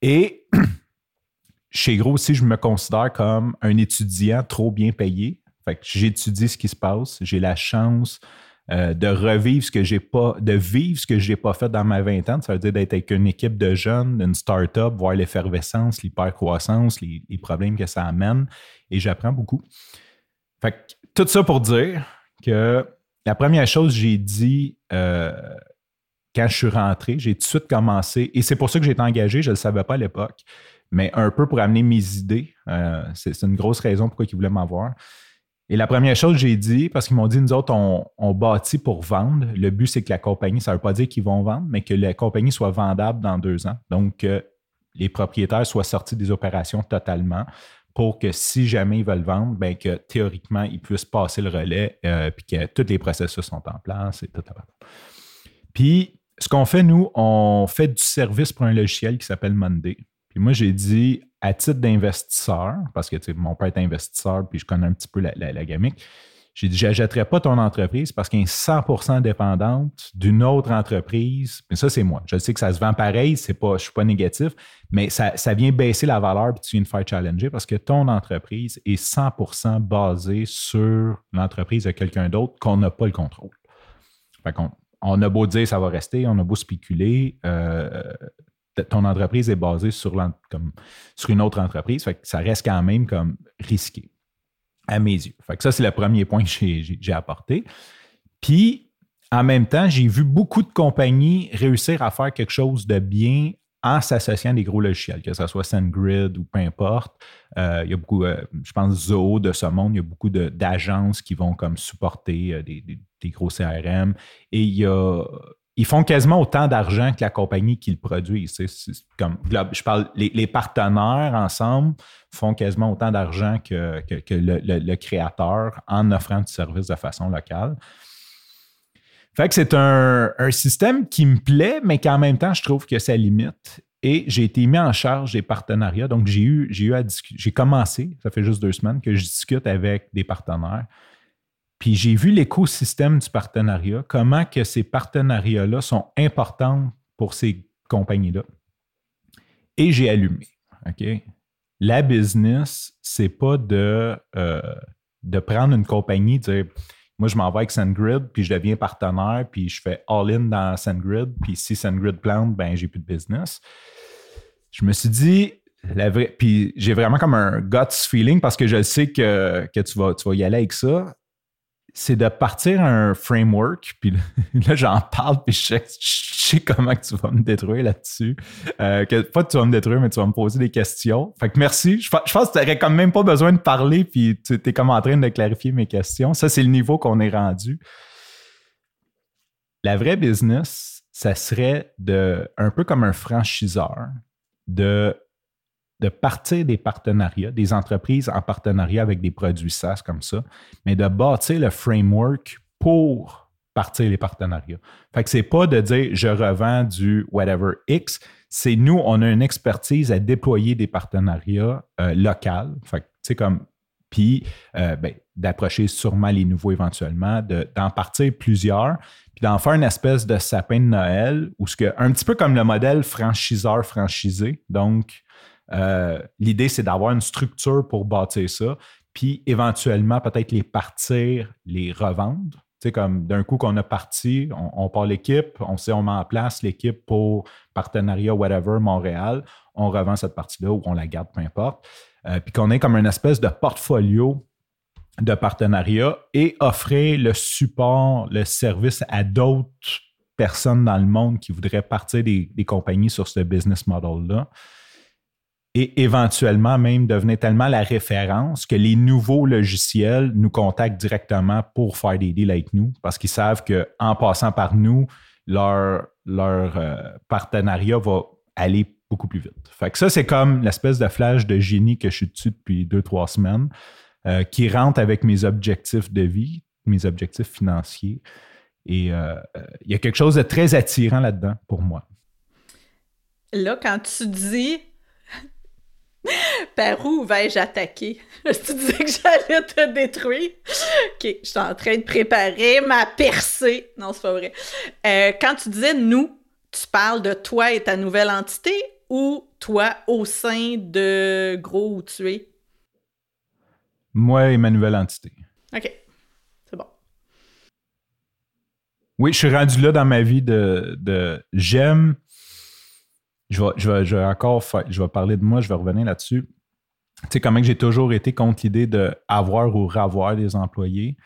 Et [clears throat] chez Gros aussi, je me considère comme un étudiant trop bien payé. Fait j'étudie ce qui se passe, j'ai la chance euh, de revivre ce que j'ai pas, de vivre ce que j'ai pas fait dans ma vingtaine. Ça veut dire d'être avec une équipe de jeunes, une start-up, voir l'effervescence, l'hypercroissance, les, les problèmes que ça amène. Et j'apprends beaucoup. Fait tout ça pour dire que la première chose que j'ai dit euh, quand je suis rentré, j'ai tout de suite commencé, et c'est pour ça que j'ai été engagé, je ne le savais pas à l'époque, mais un peu pour amener mes idées. Euh, c'est une grosse raison pourquoi ils voulaient m'avoir. Et la première chose que j'ai dit, parce qu'ils m'ont dit, nous autres, on, bâtit pour vendre. Le but, c'est que la compagnie, ça ne veut pas dire qu'ils vont vendre, mais que la compagnie soit vendable dans deux ans. Donc, que les propriétaires soient sortis des opérations totalement pour que si jamais ils veulent vendre, bien que théoriquement, ils puissent passer le relais, euh, puis que tous les processus sont en place et tout. Puis, ce qu'on fait, nous, on fait du service pour un logiciel qui s'appelle Monday. Puis moi, j'ai dit, à titre d'investisseur, parce que mon père est investisseur, puis je connais un petit peu la, la, gamique, j'ai dit, j'achèterai pas ton entreprise parce qu'elle est 100% dépendante d'une autre entreprise. Mais ça, c'est moi. Je sais que ça se vend pareil, c'est pas, je suis pas négatif, mais ça, vient baisser la valeur puis tu viens de faire challenger parce que ton entreprise est 100% basée sur l'entreprise de quelqu'un d'autre qu'on n'a pas le contrôle. Fait qu'on on a beau dire ça va rester, on a beau spéculer, euh, ton entreprise est basée sur, comme, sur une autre entreprise, fait que ça reste quand même comme risqué à mes yeux. Fait que ça, c'est le premier point que j'ai apporté. Puis, en même temps, j'ai vu beaucoup de compagnies réussir à faire quelque chose de bien en s'associant à des gros logiciels, que ce soit SendGrid ou peu importe. Euh, il y a beaucoup, euh, je pense, Zoho de ce monde, il y a beaucoup d'agences qui vont comme supporter des, des, gros CRM. Et il y a, ils font quasiment autant d'argent que la compagnie qui le produit. Comme, je parle, les, partenaires ensemble font quasiment autant d'argent que, le, créateur en offrant du service de façon locale. C'est un, système qui me plaît, mais qu'en même temps, je trouve que ça limite. Et j'ai été mis en charge des partenariats. Donc, j'ai eu, J'ai commencé, ça fait juste deux semaines que je discute avec des partenaires puis j'ai vu l'écosystème du partenariat, comment que ces partenariats-là sont importants pour ces compagnies-là. Et j'ai allumé. OK? La business, c'est pas de, euh, de prendre une compagnie, dire moi, je m'en vais avec SendGrid, puis je deviens partenaire, puis je fais all-in dans SendGrid, puis si SendGrid plante, ben j'ai plus de business. Je me suis dit, puis j'ai vraiment comme un guts feeling parce que je sais que, que tu, vas, tu vas y aller avec ça c'est de partir un framework, puis là, [laughs] j'en parle, puis je sais, comment que tu vas me détruire là-dessus. Euh, pas que tu vas me détruire, mais tu vas me poser des questions. Fait que merci. Je, pense que tu n'aurais quand même pas besoin de parler, puis tu es comme en train de clarifier mes questions. Ça, c'est le niveau qu'on est rendu. La vraie business, ça serait de, un peu comme un franchiseur, de de partir des partenariats, des entreprises en partenariat avec des produits SaaS comme ça, mais de bâtir le framework pour partir les partenariats. Fait que c'est pas de dire je revends du whatever X, c'est nous, on a une expertise à déployer des partenariats euh, locaux. Fait que, tu sais, comme, puis euh, ben, d'approcher sûrement les nouveaux éventuellement, d'en partir plusieurs, puis d'en faire une espèce de sapin de Noël, ou ce que, un petit peu comme le modèle franchiseur-franchisé. Donc, euh, l'idée, c'est d'avoir une structure pour bâtir ça, puis éventuellement peut-être les partir, les revendre. Tu sais, comme d'un coup qu'on a parti, on, part l'équipe, on sait, on met en place l'équipe pour partenariat, whatever, Montréal, on revend cette partie-là ou on la garde, peu importe. Euh, puis qu'on ait comme une espèce de portfolio de partenariat et offrir le support, le service à d'autres personnes dans le monde qui voudraient partir des compagnies sur ce business model-là et éventuellement même devenir tellement la référence que les nouveaux logiciels nous contactent directement pour faire des deals avec nous parce qu'ils savent qu'en passant par nous, leur, leur euh, partenariat va aller beaucoup plus vite. Fait ça, c'est comme l'espèce de flash de génie que je suis dessus depuis deux, trois semaines, euh, qui rentre avec mes objectifs de vie, mes objectifs financiers. Et euh, il y a quelque chose de très attirant là-dedans pour moi. Là, quand tu dis Par où vais-je attaquer? [laughs] tu disais que j'allais te détruire? OK, je suis en train de préparer ma percée. Non, c'est pas vrai. Euh, quand tu disais nous, tu parles de toi et ta nouvelle entité ou toi au sein de Gros où tu es? Moi et ma nouvelle entité. OK, c'est bon. Oui, je suis rendu là dans ma vie de, de j'aime je vais, encore je vais parler de moi, je vais revenir là-dessus. Tu sais, comment j'ai toujours été contre l'idée d'avoir ou revoir des employés.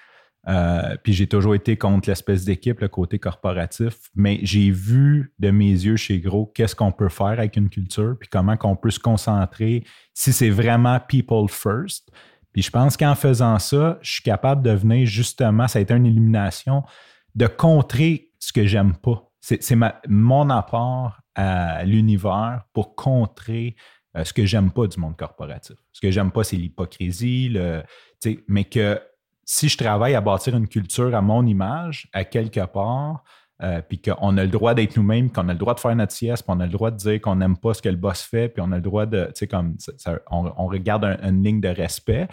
Euh, puis j'ai toujours été contre l'espèce d'équipe, le côté corporatif, mais j'ai vu de mes yeux chez Gros qu'est-ce qu'on peut faire avec une culture, puis comment qu'on peut se concentrer si c'est vraiment people first. Puis je pense qu'en faisant ça, je suis capable de venir justement, ça a été une élimination, de contrer ce que j'aime pas. C'est mon apport à l'univers pour contrer euh, ce que j'aime pas du monde corporatif. Ce que j'aime pas, c'est l'hypocrisie, mais que si je travaille à bâtir une culture à mon image, à quelque part, euh, puis qu'on a le droit d'être nous-mêmes, qu'on a le droit de faire notre sieste, puis on a le droit de dire qu'on n'aime pas ce que le boss fait, puis on a le droit de, tu sais, comme on, regarde une ligne de respect.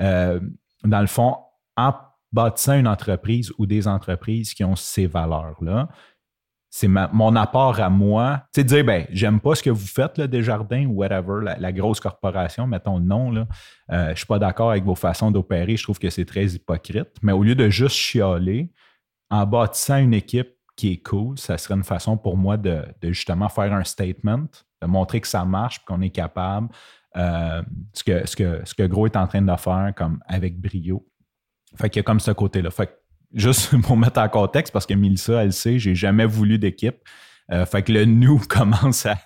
Euh, dans le fond, en bâtissant une entreprise ou des entreprises qui ont ces valeurs-là, c'est mon apport à moi. Tu sais, dire, ben, j'aime pas ce que vous faites, là, Desjardins ou whatever, la, grosse corporation, mettons le nom, là. Euh, je suis pas d'accord avec vos façons d'opérer, je trouve que c'est très hypocrite. Mais au lieu de juste chialer, en bâtissant une équipe qui est cool, ça serait une façon pour moi de, justement faire un statement, de montrer que ça marche, qu'on est capable. Euh, ce, que, ce, que, ce que Gros est en train de faire comme avec brio. Fait qu'il y a comme ce côté-là. Fait que juste [laughs] pour mettre en contexte, parce que Milsa, elle sait, j'ai jamais voulu d'équipe. Euh, fait que le nous [laughs] commence à.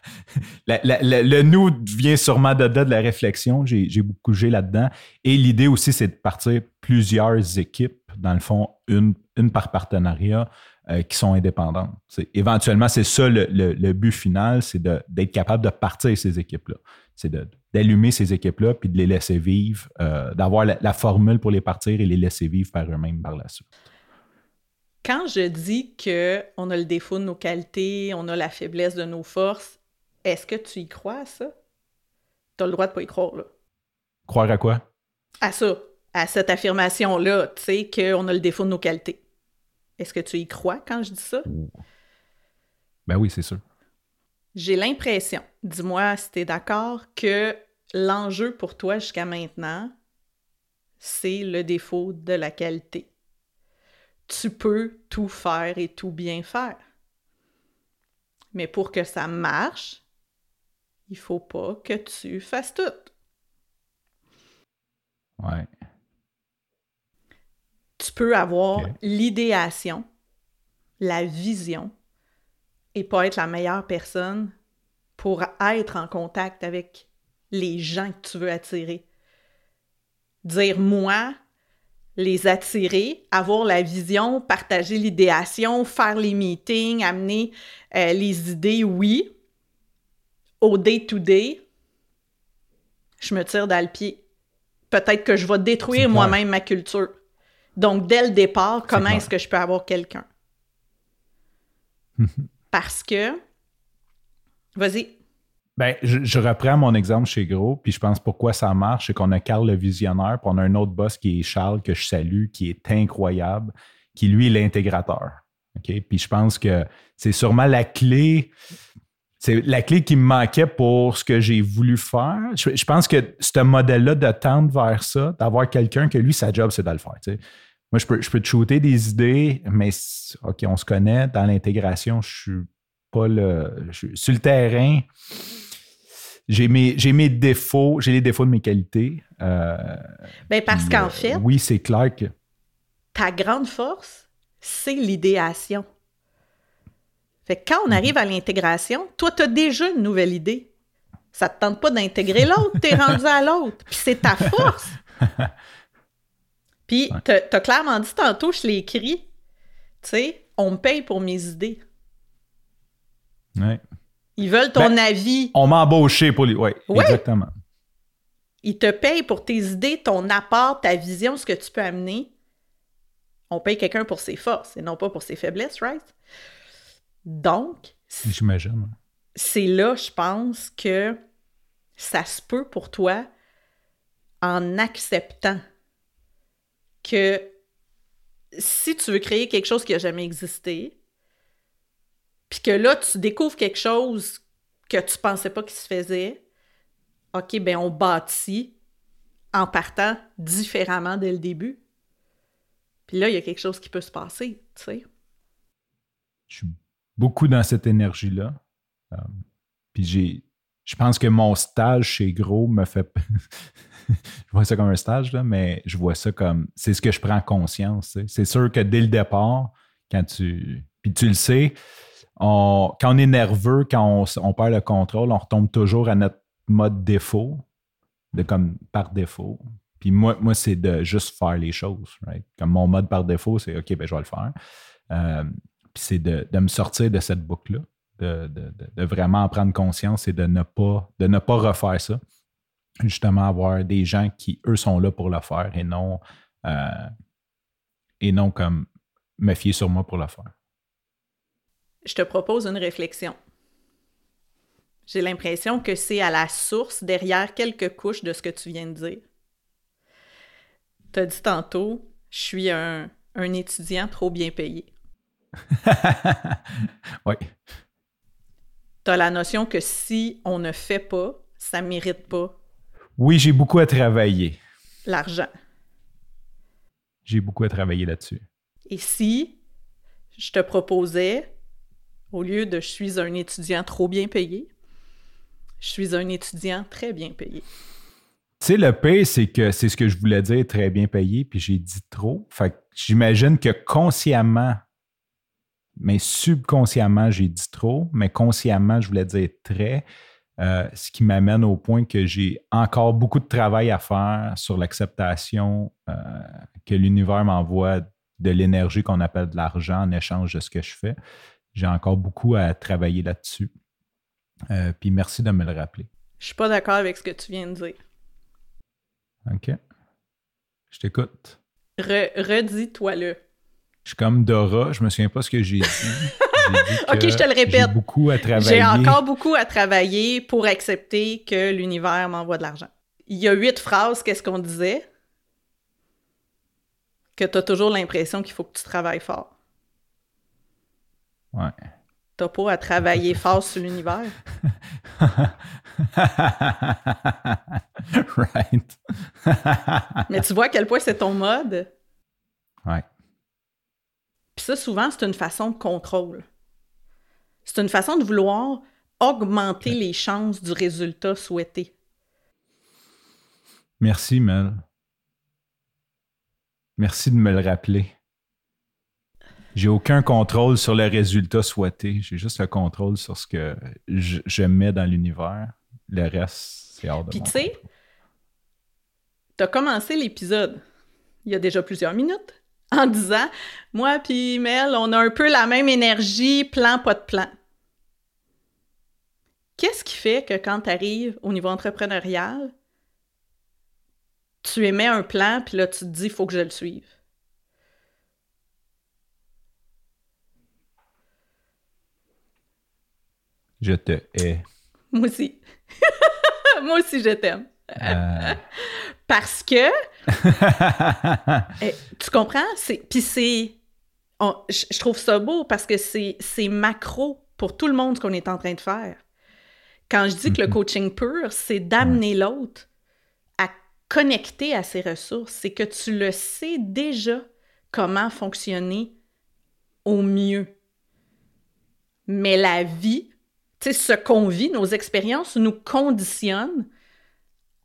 le nous vient sûrement de, de la réflexion. J'ai beaucoup joué là-dedans. Et l'idée aussi, c'est de partir plusieurs équipes, dans le fond, une, une par partenariat, euh, qui sont indépendantes. éventuellement, c'est ça le, but final, c'est d'être capable de partir ces équipes-là. C'est d'allumer ces équipes-là puis de les laisser vivre, euh, d'avoir la, la, formule pour les partir et les laisser vivre par eux-mêmes par la suite quand je dis qu'on a le défaut de nos qualités, on a la faiblesse de nos forces, est-ce que tu y crois à ça? Tu as le droit de pas y croire, là. Croire à quoi? À ça, à cette affirmation-là, tu sais, qu'on a le défaut de nos qualités. Est-ce que tu y crois quand je dis ça? Ben oui, c'est sûr. J'ai l'impression, dis-moi si tu es d'accord, que l'enjeu pour toi jusqu'à maintenant, c'est le défaut de la qualité tu peux tout faire et tout bien faire. Mais pour que ça marche, il faut pas que tu fasses tout. Ouais. Tu peux avoir l'idéation, la vision et pas être la meilleure personne pour être en contact avec les gens que tu veux attirer. Dire moi, les attirer, avoir la vision, partager l'idéation, faire les meetings, amener euh, les idées, oui. Au day-to-day, je me tire dans le pied. Peut-être que je vais détruire moi-même ma culture. Donc, dès le départ, comment est-ce que je peux avoir quelqu'un? [laughs] Parce que, vas-y, ben, je, reprends mon exemple chez Gros, puis je pense pourquoi ça marche, c'est qu'on a Carl le visionnaire, puis on a un autre boss qui est Charles, que je salue, qui est incroyable, qui lui est l'intégrateur. Puis je pense que c'est sûrement la clé. C'est la clé qui me manquait pour ce que j'ai voulu faire. Je, pense que ce modèle-là de tendre vers ça, d'avoir quelqu'un que lui, sa job, c'est de le faire. Moi, je peux, je peux te shooter des idées, mais OK, on se connaît. Dans l'intégration, je suis pas le. sur le terrain, j'ai mes, mes, défauts, j'ai les défauts de mes qualités. Euh, ben parce qu'en fait, oui, c'est clair que ta grande force, c'est l'idéation. Fait que quand on arrive à l'intégration, toi, tu as déjà une nouvelle idée. Ça te tente pas d'intégrer l'autre, tu es rendu à l'autre. Puis c'est ta force. [laughs] Puis tu as clairement dit tantôt, je l'ai écrit, tu sais, on me paye pour mes idées. Ouais. Ils veulent ton ben, avis. On m'a embauché pour les. Oui, exactement. Ils te payent pour tes idées, ton apport, ta vision, ce que tu peux amener. On paye quelqu'un pour ses forces et non pas pour ses faiblesses, right? Donc. J'imagine. C'est là, je pense, que ça se peut pour toi en acceptant que si tu veux créer quelque chose qui n'a jamais existé, puis que là, tu découvres quelque chose que tu pensais pas qu'il se faisait, OK, ben on bâtit en partant différemment dès le début. Puis là, il y a quelque chose qui peut se passer, tu sais. Je suis beaucoup dans cette énergie-là. Euh, puis j'ai, je pense que mon stage chez Gros me fait. [laughs] je vois ça comme un stage, là, mais je vois ça comme. C'est ce que je prends conscience. C'est sûr que dès le départ, quand tu. Puis tu le sais, quand on est nerveux, quand on, perd le contrôle, on retombe toujours à notre mode défaut, de comme par défaut. Puis moi, moi c'est de juste faire les choses. Comme mon mode par défaut, c'est OK, ben, je vais le faire. Euh, puis c'est de, me sortir de cette boucle-là, de, vraiment en prendre conscience et de ne pas, de ne pas refaire ça. Justement, avoir des gens qui, eux, sont là pour le faire et non, euh, et non comme me fier sur moi pour le faire je te propose une réflexion. J'ai l'impression que c'est à la source, derrière quelques couches de ce que tu viens de dire. Tu as dit tantôt, je suis un, étudiant trop bien payé. [laughs] oui. Tu as la notion que si on ne fait pas, ça ne mérite pas. Oui, j'ai beaucoup à travailler. L'argent. J'ai beaucoup à travailler là-dessus. Et si je te proposais au lieu de je suis un étudiant trop bien payé, je suis un étudiant très bien payé. Tu sais, le pay, c'est que c'est ce que je voulais dire, très bien payé, puis j'ai dit trop. Fait j'imagine que consciemment, mais subconsciemment, j'ai dit trop, mais consciemment, je voulais dire très. Euh, ce qui m'amène au point que j'ai encore beaucoup de travail à faire sur l'acceptation euh, que l'univers m'envoie de l'énergie qu'on appelle de l'argent en échange de ce que je fais j'ai encore beaucoup à travailler là-dessus. Euh, puis merci de me le rappeler. Je suis pas d'accord avec ce que tu viens de dire. OK. Je t'écoute. Redis-toi-le. Je suis comme Dora, je me souviens pas ce que j'ai dit. [laughs] ok, je te le répète. J'ai beaucoup à travailler. J'ai encore beaucoup à travailler pour accepter que l'univers m'envoie de l'argent. Il y a huit phrases, qu'est-ce qu'on disait? Que tu as toujours l'impression qu'il faut que tu travailles fort. Ouais. T'as pas à travailler [laughs] fort sur l'univers. [laughs] right. [laughs] Mais tu vois à quel point c'est ton mode? Ouais. Puis ça, souvent, c'est une façon de contrôle. C'est une façon de vouloir augmenter les chances du résultat souhaité. Merci, Mel. Merci de me le rappeler. J'ai aucun contrôle sur le résultat souhaité. J'ai juste le contrôle sur ce que je, mets dans l'univers. Le reste, c'est hors de Puis tu sais, tu as commencé l'épisode il y a déjà plusieurs minutes en disant Moi puis Mel, on a un peu la même énergie, plan, pas de plan. Qu'est-ce qui fait que quand tu arrives au niveau entrepreneurial, tu émets un plan, puis là, tu te dis, il faut que je le suive? Je te hais. Moi aussi. [laughs] Moi aussi, je t'aime. Euh. Parce que. [laughs] Eh, tu comprends? Puis c'est. Je trouve ça beau parce que c'est macro pour tout le monde ce qu'on est en train de faire. Quand je dis que le coaching pur, c'est d'amener l'autre à connecter à ses ressources. C'est que tu le sais déjà comment fonctionner au mieux. Mais la vie ce qu'on vit, nos expériences nous conditionnent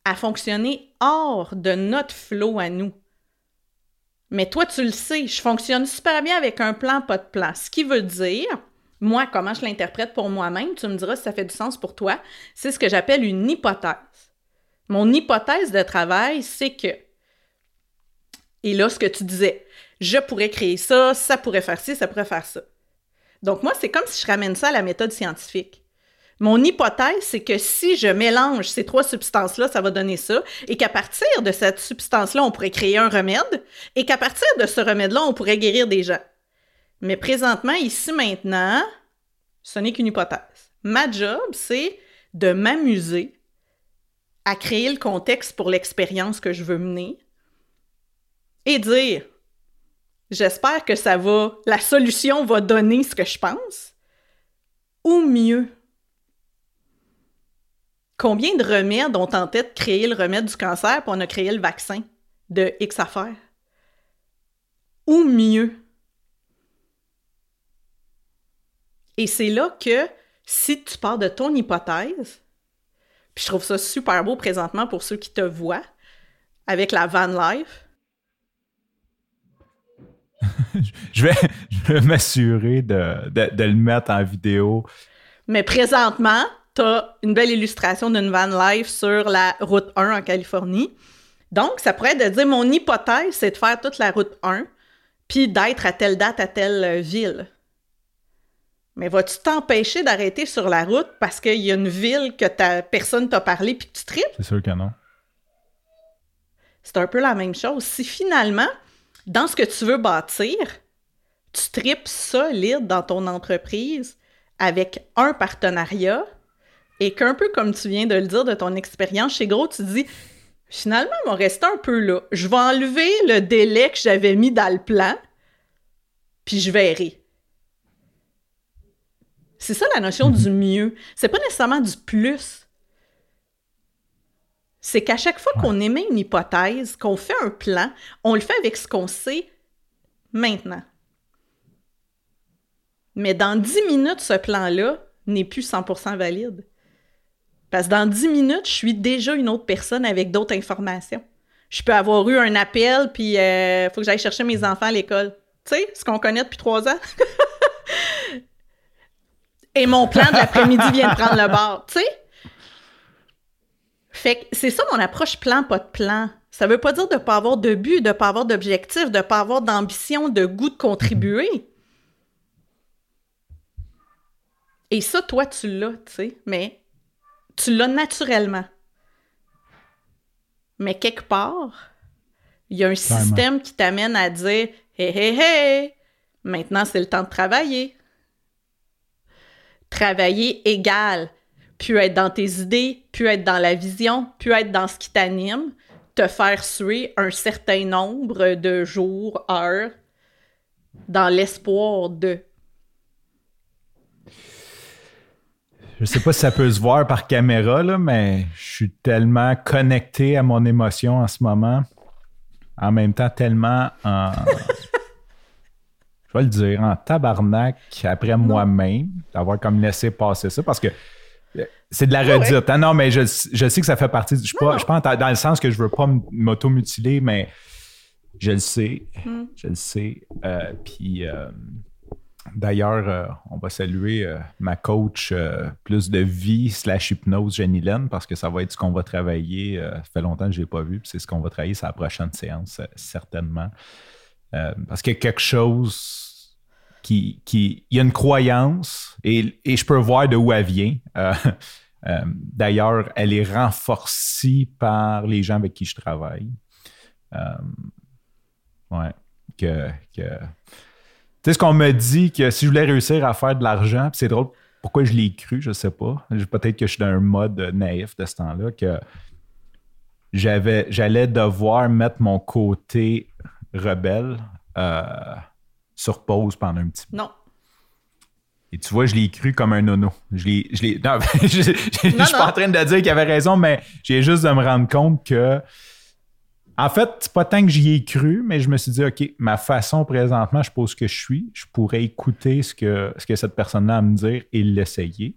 à fonctionner hors de notre flot à nous. Mais toi, tu le sais, je fonctionne super bien avec un plan, pas de plan. Ce qui veut dire, moi, comment je l'interprète pour moi-même, tu me diras si ça fait du sens pour toi, c'est ce que j'appelle une hypothèse. Mon hypothèse de travail, c'est que, et là, ce que tu disais, je pourrais créer ça, ça pourrait faire ci, ça pourrait faire ça. Donc, moi, c'est comme si je ramène ça à la méthode scientifique. Mon hypothèse, c'est que si je mélange ces trois substances-là, ça va donner ça, et qu'à partir de cette substance-là, on pourrait créer un remède, et qu'à partir de ce remède-là, on pourrait guérir des gens. Mais présentement, ici, maintenant, ce n'est qu'une hypothèse. Ma job, c'est de m'amuser à créer le contexte pour l'expérience que je veux mener et dire, j'espère que ça va, la solution va donner ce que je pense, ou mieux, Combien de remèdes ont tenté de créer le remède du cancer, puis on a créé le vaccin de X affaires? Ou mieux? Et c'est là que, si tu pars de ton hypothèse, Puis je trouve ça super beau présentement pour ceux qui te voient avec la van life. [laughs] je vais, m'assurer de, de, le mettre en vidéo. Mais présentement, tu as une belle illustration d'une van life sur la route 1 en Californie. Donc, ça pourrait être de dire mon hypothèse, c'est de faire toute la route 1, puis d'être à telle date à telle euh, ville. Mais vas-tu t'empêcher d'arrêter sur la route parce qu'il y a une ville que ta personne t'a parlé puis que tu tripes? C'est sûr que non. C'est un peu la même chose. Si finalement, dans ce que tu veux bâtir, tu tripes solide dans ton entreprise avec un partenariat et qu'un peu comme tu viens de le dire de ton expérience chez Gros, tu dis finalement, il va rester un peu là. Je vais enlever le délai que j'avais mis dans le plan, puis je verrai. C'est ça la notion du mieux. C'est pas nécessairement du plus. C'est qu'à chaque fois qu'on émet une hypothèse, qu'on fait un plan, on le fait avec ce qu'on sait maintenant. Mais dans 10 minutes, ce plan-là n'est plus 100% valide. Parce que dans 10 minutes, je suis déjà une autre personne avec d'autres informations. Je peux avoir eu un appel, puis il euh, faut que j'aille chercher mes enfants à l'école. Tu sais, ce qu'on connaît depuis trois ans. [laughs] Et mon plan de l'après-midi vient de prendre le bord, tu sais? Fait que c'est ça mon approche plan, pas de plan. Ça veut pas dire de pas avoir de but, de pas avoir d'objectif, de pas avoir d'ambition, de goût de contribuer. Et ça, toi, tu l'as, tu sais, mais tu l'as naturellement. Mais quelque part, il y a un système qui t'amène à dire Hé, hé, hé, maintenant c'est le temps de travailler travailler égal, puis être dans tes idées, puis être dans la vision, puis être dans ce qui t'anime, te faire suer un certain nombre de jours, heures, dans l'espoir de. Je sais pas si ça peut se voir par caméra, là, mais je suis tellement connecté à mon émotion en ce moment. En même temps, tellement en [laughs] je vais le dire, en tabarnak après moi-même, d'avoir comme laissé passer ça parce que euh, c'est de la redite. Hein. Non, mais je, sais que ça fait partie. Je ne suis pas, dans le sens que je veux pas m'automutiler, mais je le sais. Hmm. Je le sais. Euh, puis euh, d'ailleurs, on va saluer ma coach plus de vie slash hypnose, Jenny Lynn, parce que ça va être ce qu'on va travailler. ça fait longtemps que je ne l'ai pas vu, puis c'est ce qu'on va travailler la prochaine séance, certainement. parce qu'il y a quelque chose qui, il y a une croyance et, je peux voir de où elle vient. Euh, [laughs] euh, d'ailleurs, elle est renforcée par les gens avec qui je travaille. Euh, ouais. Que, tu sais, ce qu'on me dit que si je voulais réussir à faire de l'argent, c'est drôle, pourquoi je l'ai cru, je sais pas. Peut-être que je suis dans un mode naïf de ce temps-là, que j'avais, j'allais devoir mettre mon côté rebelle sur pause pendant un petit peu. Non. Et tu vois, je l'ai cru comme un nono. Je l'ai. Je non, [laughs] je, suis pas en train de dire qu'il avait raison, mais j'ai juste de me rendre compte que. En fait, c'est pas tant que j'y ai cru, mais je me suis dit, OK, ma façon présentement, je pose ce que je suis. Je pourrais écouter ce que, ce que cette personne-là a à me dire et l'essayer.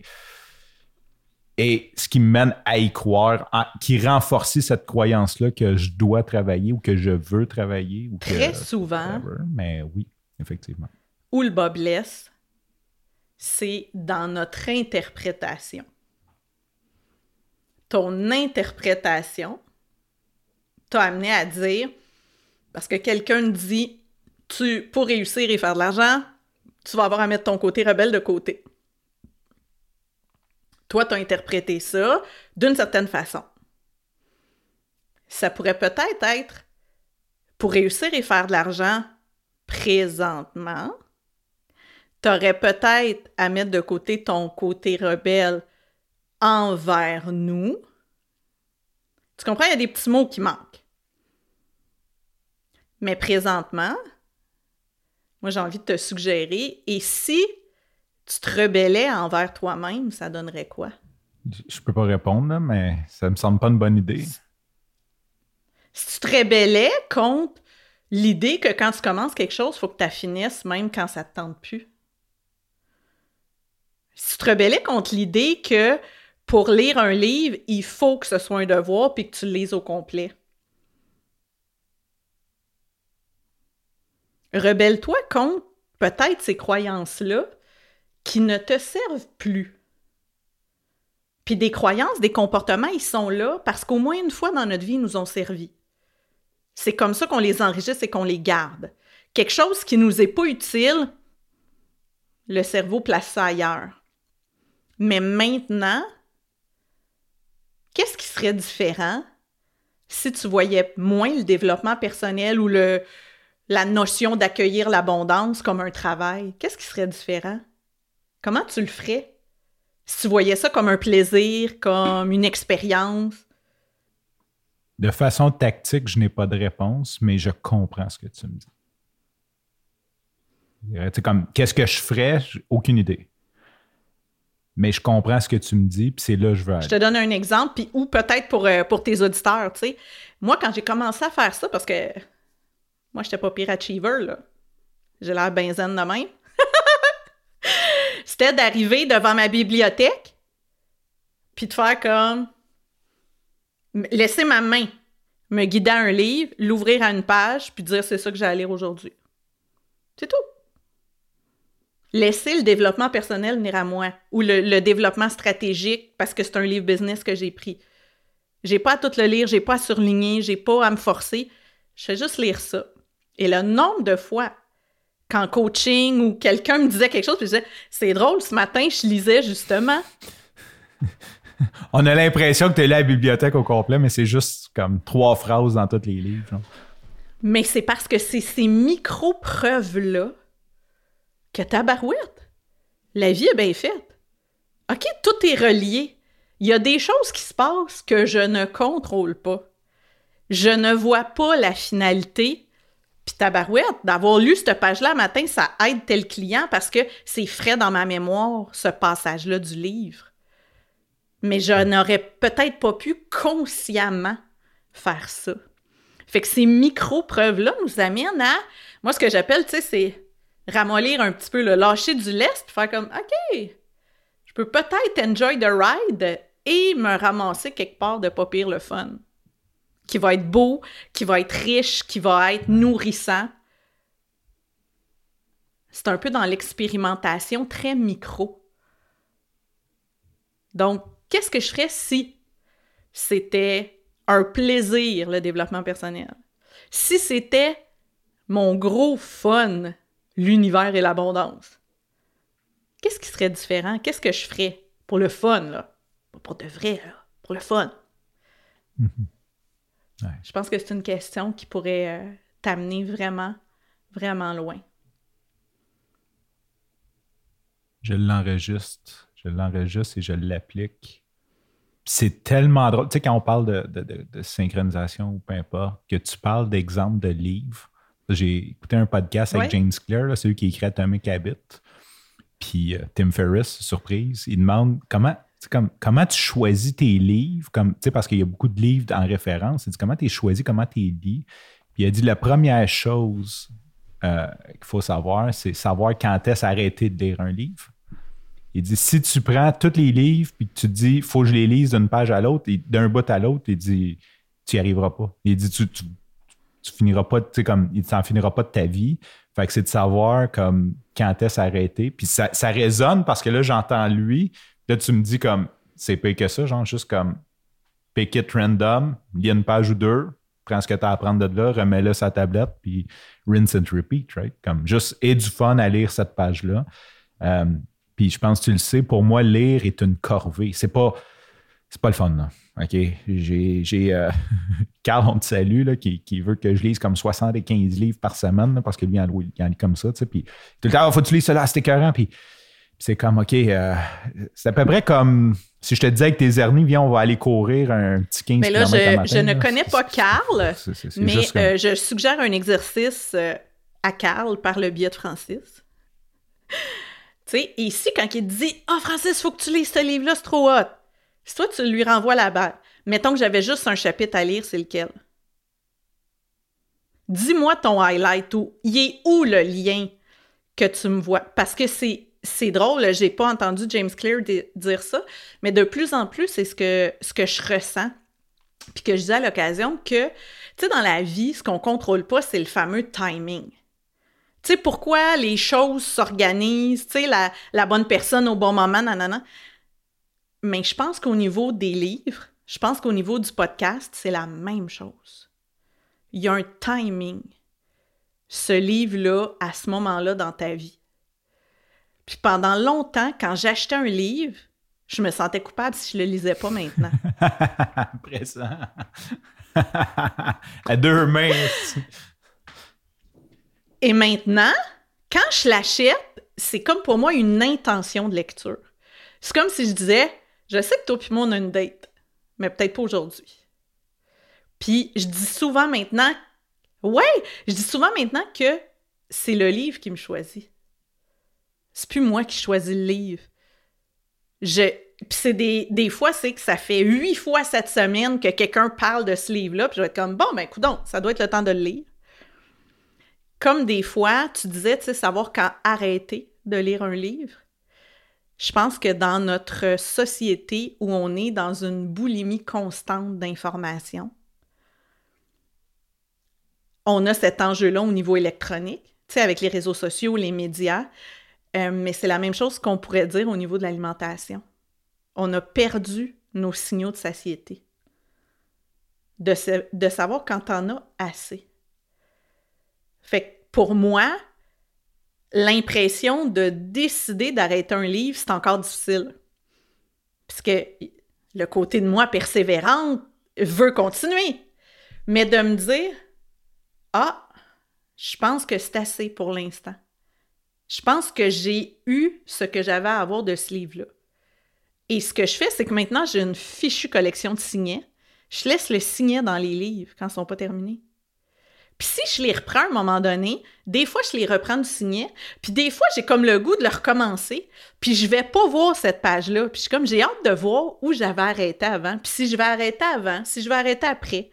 Et ce qui me mène à y croire, qui renforce cette croyance-là que je dois travailler ou que je veux travailler. Ou Très souvent. mais oui effectivement. Où le bas blesse, c'est dans notre interprétation. Ton interprétation t'a amené à dire, parce que quelqu'un dit, pour réussir et faire de l'argent, tu vas avoir à mettre ton côté rebelle de côté. Toi, tu as interprété ça d'une certaine façon. Ça pourrait peut-être être, pour réussir et faire de l'argent, présentement, tu aurais peut-être à mettre de côté ton côté rebelle envers nous. Tu comprends? Il y a des petits mots qui manquent. Mais présentement, moi j'ai envie de te suggérer, et si tu te rebellais envers toi-même, ça donnerait quoi? Je peux pas répondre, mais ça me semble pas une bonne idée. Si tu te rebellais contre l'idée que quand tu commences quelque chose, il faut que tu finisses même quand ça te tente plus. Si tu te rebellais contre l'idée que pour lire un livre, il faut que ce soit un devoir puis que tu le lises au complet. Rebelle-toi contre peut-être ces croyances-là qui ne te servent plus. Puis des croyances, des comportements, ils sont là parce qu'au moins une fois dans notre vie, ils nous ont servi. C'est comme ça qu'on les enregistre et qu'on les garde. Quelque chose qui nous est pas utile, le cerveau place ça ailleurs. Mais maintenant, qu'est-ce qui serait différent si tu voyais moins le développement personnel ou le, la notion d'accueillir l'abondance comme un travail? Qu'est-ce qui serait différent? Comment tu le ferais? Si tu voyais ça comme un plaisir, comme une expérience? De façon tactique, je n'ai pas de réponse, mais je comprends ce que tu me dis. C'est comme, qu'est-ce que je ferais? Aucune idée. Mais je comprends ce que tu me dis, puis c'est là que je veux aller. Je te donne un exemple, puis ou peut-être pour, euh, pour tes auditeurs, tu sais. Moi, quand j'ai commencé à faire ça, parce que moi, j'étais pas pire achiever, là. J'ai l'air benzaine de même. [laughs] C'était d'arriver devant ma bibliothèque, puis de faire comme... Laisser ma main me guider à un livre, l'ouvrir à une page, puis dire c'est ça que j'ai à lire aujourd'hui. C'est tout. Laisser le développement personnel venir à moi, ou le, développement stratégique, parce que c'est un livre business que j'ai pris. J'ai pas à tout le lire, j'ai pas à surligner, j'ai pas à me forcer. Je fais juste lire ça. Et le nombre de fois qu'en coaching ou quelqu'un me disait quelque chose, puis je disais C'est drôle, ce matin, je lisais justement. [laughs] On a l'impression que tu es là à la bibliothèque au complet, mais c'est juste comme trois phrases dans tous les livres. Mais c'est parce que c'est ces micro-preuves-là que tabarouette. La vie est bien faite. OK, tout est relié. Il y a des choses qui se passent que je ne contrôle pas. Je ne vois pas la finalité puis tabarouette, d'avoir lu cette page-là matin, ça aide tel client parce que c'est frais dans ma mémoire, ce passage-là du livre. Mais je n'aurais peut-être pas pu consciemment faire ça. Fait que ces micro-preuves-là nous amènent à... Moi, ce que j'appelle, tu sais, c'est ramollir un petit peu, le lâcher du lest, puis faire comme, OK, je peux peut-être enjoy the ride et me ramasser quelque part de pas pire le fun qui va être beau, qui va être riche, qui va être nourrissant. C'est un peu dans l'expérimentation très micro. Donc, qu'est-ce que je ferais si c'était un plaisir, le développement personnel? Si c'était mon gros fun, l'univers et l'abondance? Qu'est-ce qui serait différent? Qu'est-ce que je ferais pour le fun, là? Pas pour de vrai, là, pour le fun. Je pense que c'est une question qui pourrait euh, t'amener vraiment, vraiment loin. Je l'enregistre, je l'enregistre et je l'applique. C'est tellement drôle. Tu sais, quand on parle de, synchronisation ou peu importe, que tu parles d'exemples de livres. J'ai écouté un podcast avec James Clear, celui qui écrit Atomic Habit. Puis euh, Tim Ferriss, surprise, il demande comment comme, comment tu choisis tes livres, comme, parce qu'il y a beaucoup de livres en référence. Il dit comment tu choisis, comment tu lis. Puis il a dit la première chose euh, qu'il faut savoir, c'est savoir quand est-ce arrêter de lire un livre. Il dit si tu prends tous les livres puis tu te dis faut que je les lise d'une page à l'autre, d'un bout à l'autre, il dit tu n'y arriveras pas. Il dit tu, tu, finiras pas, tu sais, comme il t'en finira pas de ta vie. Fait que c'est de savoir comme quand est-ce arrêter. Puis ça, ça résonne parce que là, j'entends lui, Là, tu me dis comme, c'est pire que ça, genre juste comme, pick it random, lis une page ou deux, prends ce que tu as à apprendre de là, remets-le sur ta tablette, puis rinse and repeat, right? Comme juste, et du fun à lire cette page-là. Euh, puis je pense que tu le sais, pour moi, lire est une corvée. C'est pas, c'est pas le fun, là. OK? J'ai, euh, [laughs] Carl, on te salue, là, qui, veut que je lise comme 75 livres par semaine, parce que lui, il en lit comme ça, tu sais. Puis tout le temps, il faut que tu lises cela, c'est écœurant. Puis c'est comme, OK, euh, c'est à peu près comme si je te disais que tes hernies, viens, on va aller courir un petit 15 Mais là, je, je ne connais pas Carl, mais euh, je suggère un exercice euh, à Carl par le biais de Francis. tu sais, ici, quand il te dit « Ah, oh, Francis, faut que tu lises ce livre-là, c'est trop hot. » Si toi, tu lui renvoies la balle, mettons que j'avais juste un chapitre à lire, c'est lequel? Dis-moi ton highlight ou il est où le lien que tu me vois? Parce que c'est c'est drôle, j'ai pas entendu James Clear dire ça, mais de plus en plus, c'est ce que, je ressens. Puis que je disais à l'occasion que, tu sais, dans la vie, ce qu'on contrôle pas, c'est le fameux timing. Tu sais, pourquoi les choses s'organisent, tu sais, la, la, bonne personne au bon moment, nanana. Mais je pense qu'au niveau des livres, je pense qu'au niveau du podcast, c'est la même chose. Il y a un timing. Ce livre-là, à ce moment-là dans ta vie. Puis pendant longtemps, quand j'achetais un livre, je me sentais coupable si je le lisais pas maintenant. [laughs] Présent. à deux mains. Et maintenant, quand je l'achète, c'est comme pour moi une intention de lecture. C'est comme si je disais, je sais que toi et moi, on a une date, mais peut-être pas aujourd'hui. Puis je dis souvent maintenant, ouais, je dis souvent maintenant que c'est le livre qui me choisit. C'est plus moi qui choisis le livre. Je, puis c'est des, des fois, c'est que ça fait huit fois cette semaine que quelqu'un parle de ce livre-là, puis je vais être comme, bon, ben, écoute, ça doit être le temps de le lire. Comme des fois, tu disais, tu sais, savoir quand arrêter de lire un livre. Je pense que dans notre société où on est dans une boulimie constante d'informations, on a cet enjeu-là au niveau électronique, tu sais, avec les réseaux sociaux, les médias, euh, mais c'est la même chose qu'on pourrait dire au niveau de l'alimentation. On a perdu nos signaux de satiété. De, savoir quand on a assez. Fait que pour moi, l'impression de décider d'arrêter un livre, c'est encore difficile. Parce que le côté de moi persévérante veut continuer. Mais de me dire, ah, je pense que c'est assez pour l'instant. Je pense que j'ai eu ce que j'avais à avoir de ce livre-là. Et ce que je fais, c'est que maintenant, j'ai une fichue collection de signets. Je laisse le signet dans les livres quand ils ne sont pas terminés. Puis si je les reprends à un moment donné, des fois, je les reprends du signet, puis des fois, j'ai comme le goût de le recommencer, puis je vais pas voir cette page-là. Puis comme, j'ai hâte de voir où j'avais arrêté avant, puis si je vais arrêter avant, si je vais arrêter après.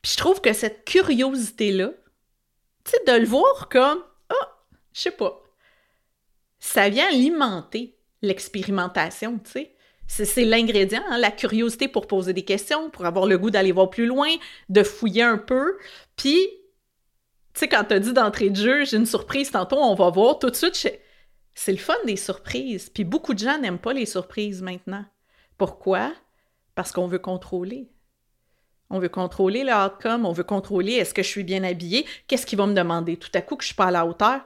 Puis je trouve que cette curiosité-là, tu sais, de le voir comme, je sais pas, ça vient alimenter l'expérimentation, tu sais. C'est l'ingrédient, hein, la curiosité pour poser des questions, pour avoir le goût d'aller voir plus loin, de fouiller un peu. Puis, tu sais, quand t'as dit d'entrée de jeu, j'ai une surprise tantôt, on va voir, tout de suite, c'est le fun des surprises. Puis beaucoup de gens n'aiment pas les surprises maintenant. Pourquoi? Parce qu'on veut contrôler. On veut contrôler le outcome, on veut contrôler est-ce que je suis bien habillée, qu'est-ce qu'il va me demander tout à coup que je suis pas à la hauteur.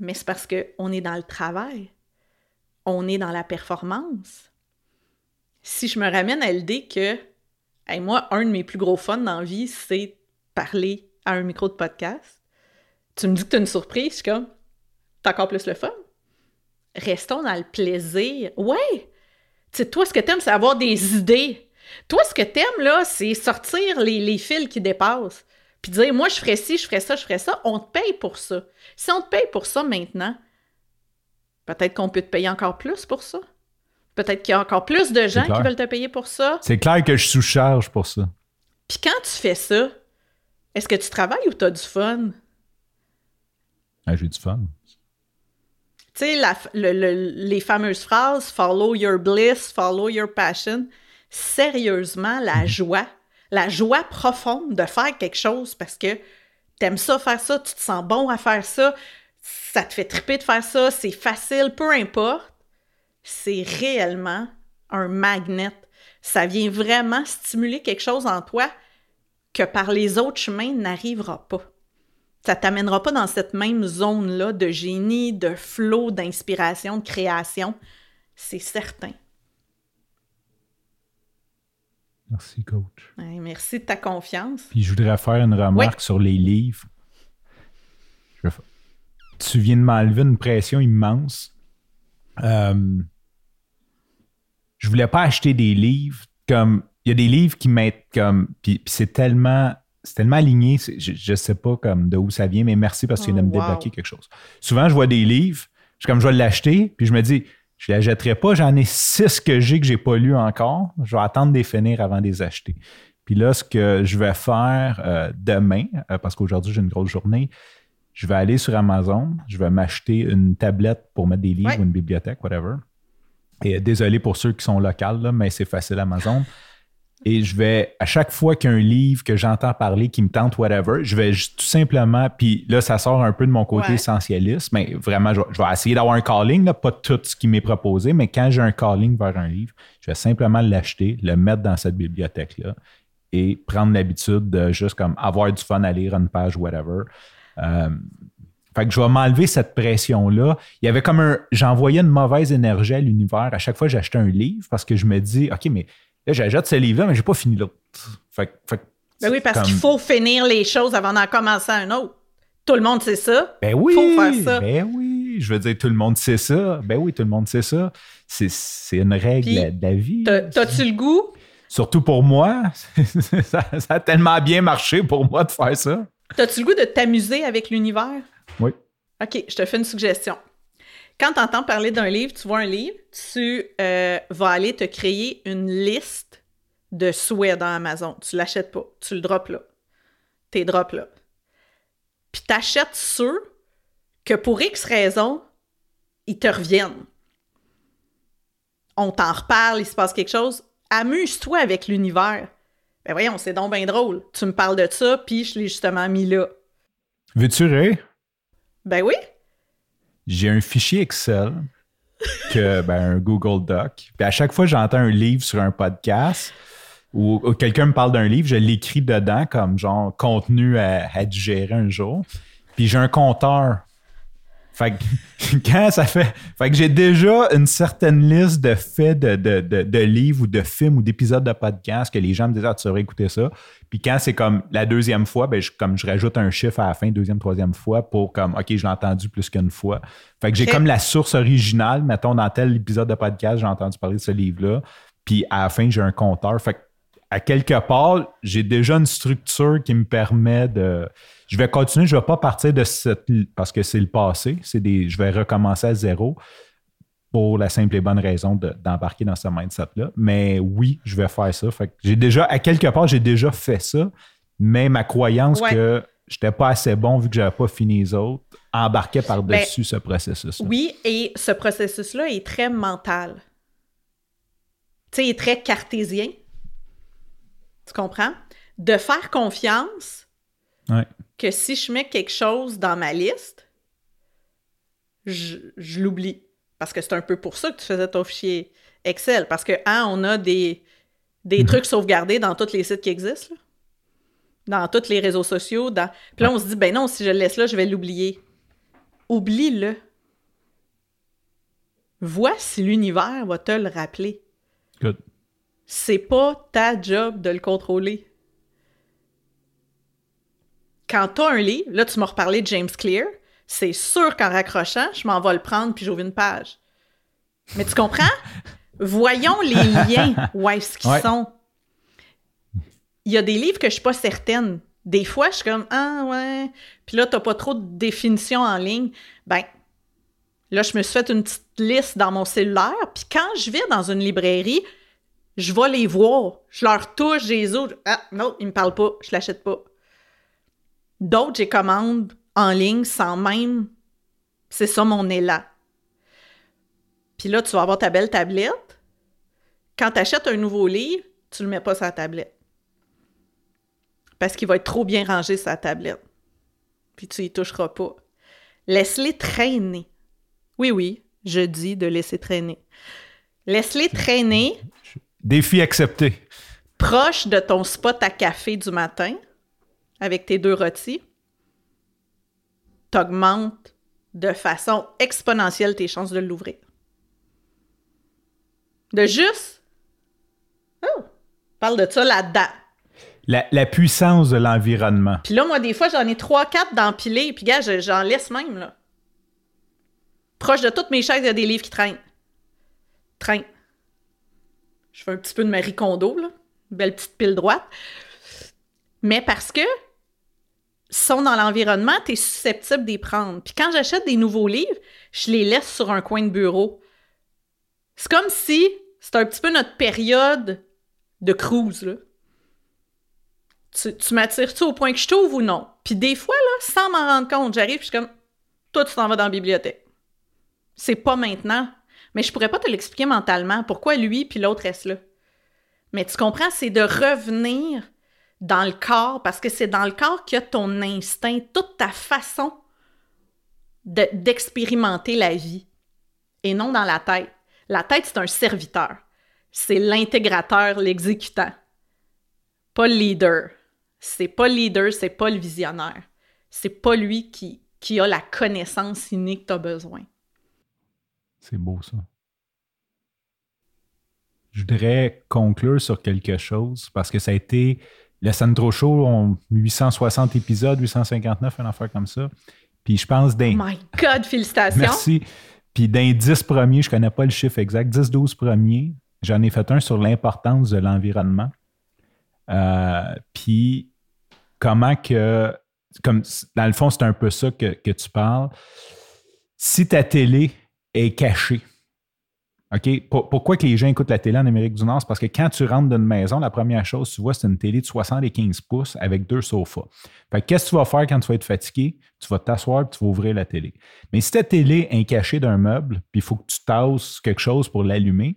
Mais c'est parce qu'on est dans le travail, on est dans la performance. Si je me ramène à l'idée que moi, un de mes plus gros fun dans la vie, c'est parler à un micro de podcast. Tu me dis que tu as une surprise, je suis comme, t'as encore plus le fun. Restons dans le plaisir. Ouais! Tu toi, ce que t'aimes, c'est avoir des idées. Toi, ce que t'aimes, là, c'est sortir les, les, fils qui dépassent. Puis dire, moi, je ferais ci, je ferais ça, je ferais ça. On te paye pour ça. Si on te paye pour ça maintenant, peut-être qu'on peut te payer encore plus pour ça. Peut-être qu'il y a encore plus de gens qui veulent te payer pour ça. C'est clair que je sous-charge pour ça. Puis quand tu fais ça, est-ce que tu travailles ou tu as du fun? Ah, j'ai du fun. Tu sais, les fameuses phrases Follow your bliss, follow your passion sérieusement la mhm. joie, la joie profonde de faire quelque chose parce que t'aimes ça faire ça, tu te sens bon à faire ça, ça te fait triper de faire ça, c'est facile, peu importe. C'est réellement un magnet. Ça vient vraiment stimuler quelque chose en toi que par les autres chemins n'arrivera pas. Ça t'amènera pas dans cette même zone-là de génie, de flot, d'inspiration, de création. C'est certain. Merci, coach. merci de ta confiance. Puis je voudrais faire une remarque sur les livres. Tu viens de m'enlever une pression immense. Euh... Je voulais pas acheter des livres comme. Il y a des livres qui mettent comme. Puis, c'est tellement. C'est tellement aligné, je, ne sais pas comme de où ça vient, mais merci parce qu'il vient de me oh, débloquer quelque chose. Souvent, je vois des livres, je comme je vais l'acheter, puis je me dis, je ne la jetterai pas. J'en ai six que j'ai que je n'ai pas lu encore. Je vais attendre de les finir avant de les acheter. Puis là, ce que je vais faire euh, demain, euh, parce qu'aujourd'hui j'ai une grosse journée, je vais aller sur Amazon, je vais m'acheter une tablette pour mettre des livres Ouais. ou une bibliothèque, whatever. Et euh, désolé pour ceux qui sont locaux, là, mais c'est facile Amazon. Et je vais, à chaque fois qu'il y a un livre que j'entends parler qui me tente, whatever, je vais juste tout simplement, puis là, ça sort un peu de mon côté Ouais. essentialiste, mais vraiment, je, vais- je vais essayer d'avoir un calling, là, pas tout ce qui m'est proposé, mais quand j'ai un calling vers un livre, je vais simplement l'acheter, le mettre dans cette bibliothèque-là et prendre l'habitude de juste comme avoir du fun à lire une page, whatever. Euh, fait que je vais m'enlever cette pression-là. Il y avait comme un. J'envoyais une mauvaise énergie à l'univers à chaque fois que j'achetais un livre parce que je me dis, OK, mais là, j'achète ce livre-là, mais j'ai pas fini l'autre. Fait, fait Ben oui, parce comme- qu'il faut finir les choses avant d'en commencer un autre. Tout le monde sait ça. Ben oui! Faut faire ça. Ben oui! Je veux dire, tout le monde sait ça. Ben oui, tout le monde sait ça. C'est, c'est une règle Puis, de la vie. T'as- T'as-tu le goût? Surtout pour moi. [laughs] ça, ça a tellement bien marché pour moi de faire ça. T'as-tu le goût de t'amuser avec l'univers? Oui. OK, je te fais une suggestion. Quand tu entends parler d'un livre, tu vois un livre, tu euh, vas aller te créer une liste de souhaits dans Amazon. Tu l'achètes pas, tu le drops là. T'es drop là. Puis t'achètes ceux que pour X raison, ils te reviennent. On t'en reparle, il se passe quelque chose. Amuse-toi avec l'univers. Ben voyons, c'est donc bien drôle. Tu me parles de ça, puis je l'ai justement mis là. Veux-tu rire? Ben oui. J'ai un fichier Excel, que, [laughs] ben, un Google Doc. Puis à chaque fois que j'entends un livre sur un podcast ou, quelqu'un me parle d'un livre, je l'écris dedans comme genre contenu à, à digérer un jour. Puis j'ai un compteur. Fait que [laughs] quand ça fait. Fait que j'ai déjà une certaine liste de faits de, de, de, de livres ou de films ou d'épisodes de podcast que les gens me disent Ah, tu saurais écouter ça. Puis quand c'est comme la deuxième fois, ben je, comme je rajoute un chiffre à la fin, deuxième, troisième fois, pour comme OK, je l'ai entendu plus qu'une fois. Fait que j'ai comme la source originale, mettons, dans tel épisode de podcast, j'ai entendu parler de ce livre-là. Puis à la fin, j'ai un compteur. Fait que à quelque part, j'ai déjà une structure qui me permet de. Je vais continuer, je ne vais pas partir de cette. parce que c'est le passé. C'est des, je vais recommencer à zéro pour la simple et bonne raison de- d'embarquer dans ce mindset-là. Mais oui, je vais faire ça. Fait que j'ai déjà, à quelque part, j'ai déjà fait ça, mais ma croyance Ouais. que j'étais pas assez bon vu que j'avais pas fini les autres embarquait par-dessus ce processus-là. Oui, et ce processus-là est très mental. Tu sais, il est très cartésien. Tu comprends? De faire confiance Ouais. Que si je mets quelque chose dans ma liste, je, je l'oublie. Parce que c'est un peu pour ça que tu faisais ton fichier Excel. Parce que, hein, on a des, des Mhm. trucs sauvegardés dans tous les sites qui existent, là. dans tous les réseaux sociaux. Dans... Puis là, on se dit, ben non, si je le laisse là, je vais l'oublier. Oublie-le. Vois si l'univers va te le rappeler. Good. C'est pas ta job de le contrôler. Quand t'as un livre, là, tu m'as reparlé de James Clear, c'est sûr qu'en raccrochant, je m'en vais le prendre puis j'ouvre une page. Mais tu comprends? [laughs] Voyons les liens, où est-ce qu'ils Ouais. sont. Il y a des livres que je suis pas certaine. Des fois, je suis comme Ah ouais. Puis là, t'as pas trop de définitions en ligne. Ben, là, je me suis fait une petite liste dans mon cellulaire. Puis quand je vais dans une librairie, je vais les voir. Je leur touche, j'ai les autres. Ah non, ils me parlent pas. Je l'achète pas. D'autres, j'ai commande en ligne sans même. C'est ça mon élan. Puis là, tu vas avoir ta belle tablette. Quand tu achètes un nouveau livre, tu le mets pas sur la tablette. Parce qu'il va être trop bien rangé sur la tablette. Puis tu y toucheras pas. Laisse-les traîner. Oui, oui, je dis de laisser traîner. Laisse-les traîner Défi accepté. proche de ton spot à café du matin avec tes deux rôtis. T'augmentes de façon exponentielle tes chances de l'ouvrir. De juste. Oh! Parle de ça là-dedans. La, la puissance de l'environnement. Puis là, moi, des fois, j'en ai trois, quatre d'empilés. Puis, gars, je- j'en laisse même, là. Proche de toutes mes chaises, il y a des livres qui traînent. Traînent. Je fais un petit peu de Marie Kondo, là. Une belle petite pile droite. Mais parce que sont dans l'environnement, tu es susceptible d'y prendre. Puis quand j'achète des nouveaux livres, je les laisse sur un coin de bureau. C'est comme si c'était un petit peu notre période de cruise, là tu, tu m'attires-tu au point que je t'ouvre ou non? Puis des fois, là, sans m'en rendre compte. J'arrive, je suis comme, toi, tu t'en vas dans la bibliothèque. C'est pas maintenant. Mais je pourrais pas te l'expliquer mentalement. Pourquoi lui puis l'autre reste là? Mais tu comprends, c'est de revenir dans le corps, parce que c'est dans le corps qu'il y a ton instinct, toute ta façon d'expérimenter la vie, et non dans la tête. La tête, c'est un serviteur. C'est l'intégrateur, l'exécutant. Pas le leader. C'est pas le leader, c'est pas le visionnaire. C'est pas lui qui, qui a la connaissance innée que tu as besoin. C'est beau ça. Je voudrais conclure sur quelque chose parce que ça a été le Sandro Show, ont 860 épisodes, 859, un affaire comme ça. Puis je pense d'un. My God, félicitations! Merci. Puis d'un 10 premiers, je connais pas le chiffre exact, 10-12 premiers, j'en ai fait un sur l'importance de l'environnement. Euh, puis comment que. Comme, dans le fond, c'est un peu ça que, que tu parles. Si ta télé est cachée, OK? Pourquoi que les gens écoutent la télé en Amérique du Nord? C'est parce que quand tu rentres dans une maison, la première chose, tu vois, c'est une télé de 75 pouces avec deux sofas. Fait qu'est-ce que tu vas faire quand tu vas être fatigué? Tu vas t'asseoir et tu vas ouvrir la télé. Mais si ta télé est cachée d'un meuble, puis il faut que tu tasses quelque chose pour l'allumer,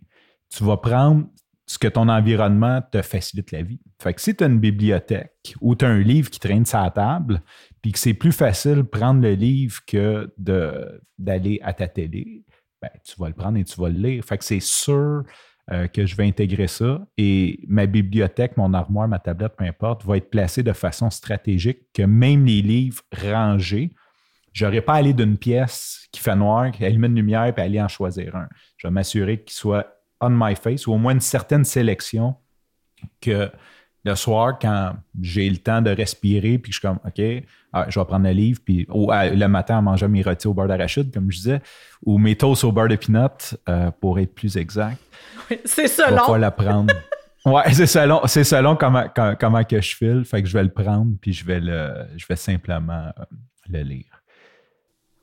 tu vas prendre ce que ton environnement te facilite la vie. Fait que si tu as une bibliothèque ou tu as un livre qui traîne sur la table, puis que c'est plus facile de prendre le livre que d'aller à ta télé, ben, tu vas le prendre et tu vas le lire. Fait que c'est sûr euh, que je vais intégrer ça et ma bibliothèque, mon armoire, ma tablette, peu importe, va être placée de façon stratégique que même les livres rangés, je n'aurai pas à aller d'une pièce qui fait noir, qui allume une lumière, puis aller en choisir un. Je vais m'assurer qu'il soit on my face ou au moins une certaine sélection que le soir, quand j'ai le temps de respirer, puis je suis comme, OK, ah, je vais prendre le livre, puis le matin, en mangeant mes rôtis au beurre d'arachide, comme je disais, ou mes toasts au beurre de peanut, euh, pour être plus exact. c'est selon. Je vais la prendre. ouais, c'est selon, c'est selon comment, comment, que je file. Fait que je vais le prendre, puis je vais, le, je vais simplement euh, le lire.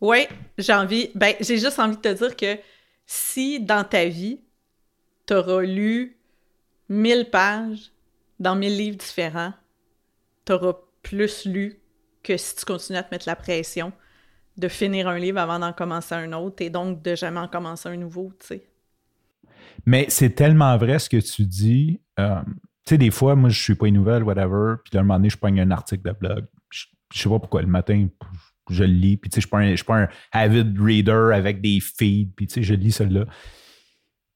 Oui, j'ai envie. Ben, j'ai juste envie de te dire que si dans ta vie, tu auras lu 1000 pages dans mille livres différents, tu auras plus lu que si tu continues à te mettre la pression de finir un livre avant d'en commencer un autre et donc de jamais en commencer un nouveau, tu sais. Mais c'est tellement vrai ce que tu dis. Euh, tu sais, des fois, moi, je suis pas une nouvelle, whatever, puis à un moment donné, je pogne un article de blog. Je, sais pas pourquoi, le matin, je le lis, puis tu sais, je suis pas un avid reader avec des feeds, puis tu sais, je lis celui-là.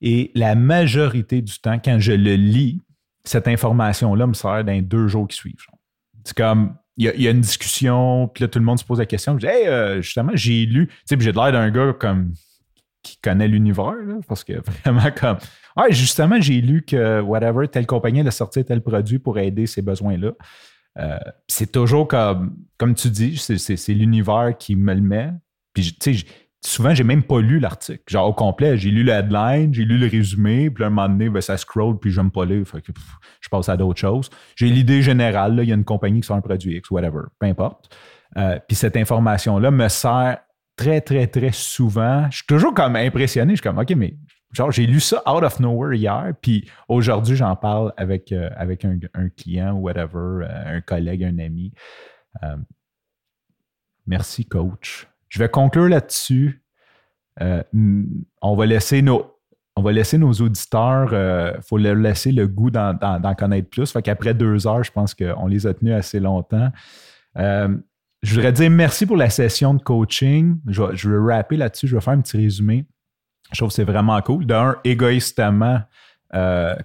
Et la majorité du temps, quand je le lis, cette information-là me sert dans deux jours qui suivent. C'est comme, il y, a une discussion, puis là, tout le monde se pose la question. Je dis, hey, euh, justement, j'ai lu, tu sais, j'ai l'air d'un gars comme qui connaît l'univers, parce que [laughs] vraiment comme, ouais, justement, j'ai lu que, whatever, telle compagnie a sorti tel produit pour aider ces besoins-là. Euh, c'est toujours comme, comme tu dis, c'est l'univers qui me le met. Puis, tu sais, souvent, j'ai même pas lu l'article. Genre au complet, j'ai lu le headline, j'ai lu le résumé, puis à un moment donné, ben, ça scroll, puis j'aime pas lire. Fait je passe à d'autres choses. J'ai l'idée générale, il y a une compagnie qui sort un produit X, whatever, peu importe. Euh, puis cette information-là me sert très, très, très souvent. Je suis toujours comme impressionné. Je suis comme, OK, mais genre, j'ai lu ça out of nowhere hier, puis aujourd'hui, j'en parle avec, euh, avec un, client whatever, euh, un collègue, un ami. merci, coach. Je vais conclure là-dessus. Euh, on va laisser nos, on va laisser nos auditeurs, il euh, faut leur laisser le goût d'en, connaître plus. Fait qu'après deux heures, je pense qu'on les a tenus assez longtemps. Euh, je voudrais dire merci pour la session de coaching. Je vais, je vais rapper là-dessus, je vais faire un petit résumé. Je trouve que c'est vraiment cool. D'un, égoïstement,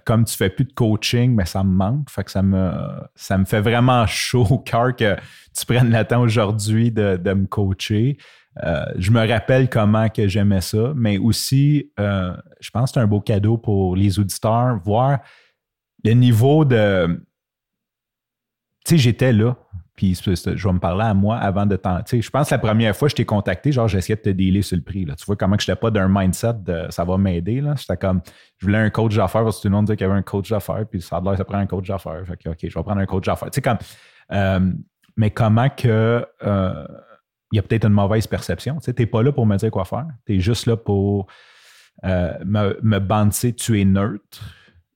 comme tu fais plus de coaching, mais ça me manque. Fait que ça me, ça me fait vraiment chaud au cœur que tu prennes le temps aujourd'hui de, me coacher. Euh, je me rappelle comment que j'aimais ça, mais aussi, euh, je pense que c'est un beau cadeau pour les auditeurs, voir le niveau de... Tu sais, j'étais là, puis je vais me parler à moi avant de t'en. Je pense que la première fois que je t'ai contacté, genre j'essayais de te dealer sur le prix. Là. Tu vois comment je n'étais pas d'un mindset de ça va m'aider. J'étais comme je voulais un coach d'affaires parce que tout le monde disait qu'il y avait un coach d'affaires, puis ça a l'air ça prend un coach d'affaires. Fait que OK, je vais prendre un coach d'affaires. Tu sais, comme euh, mais comment que il y a peut-être une mauvaise perception. Tu n'es pas là pour me dire quoi faire. Tu es juste là pour euh, me, me banter, tu es neutre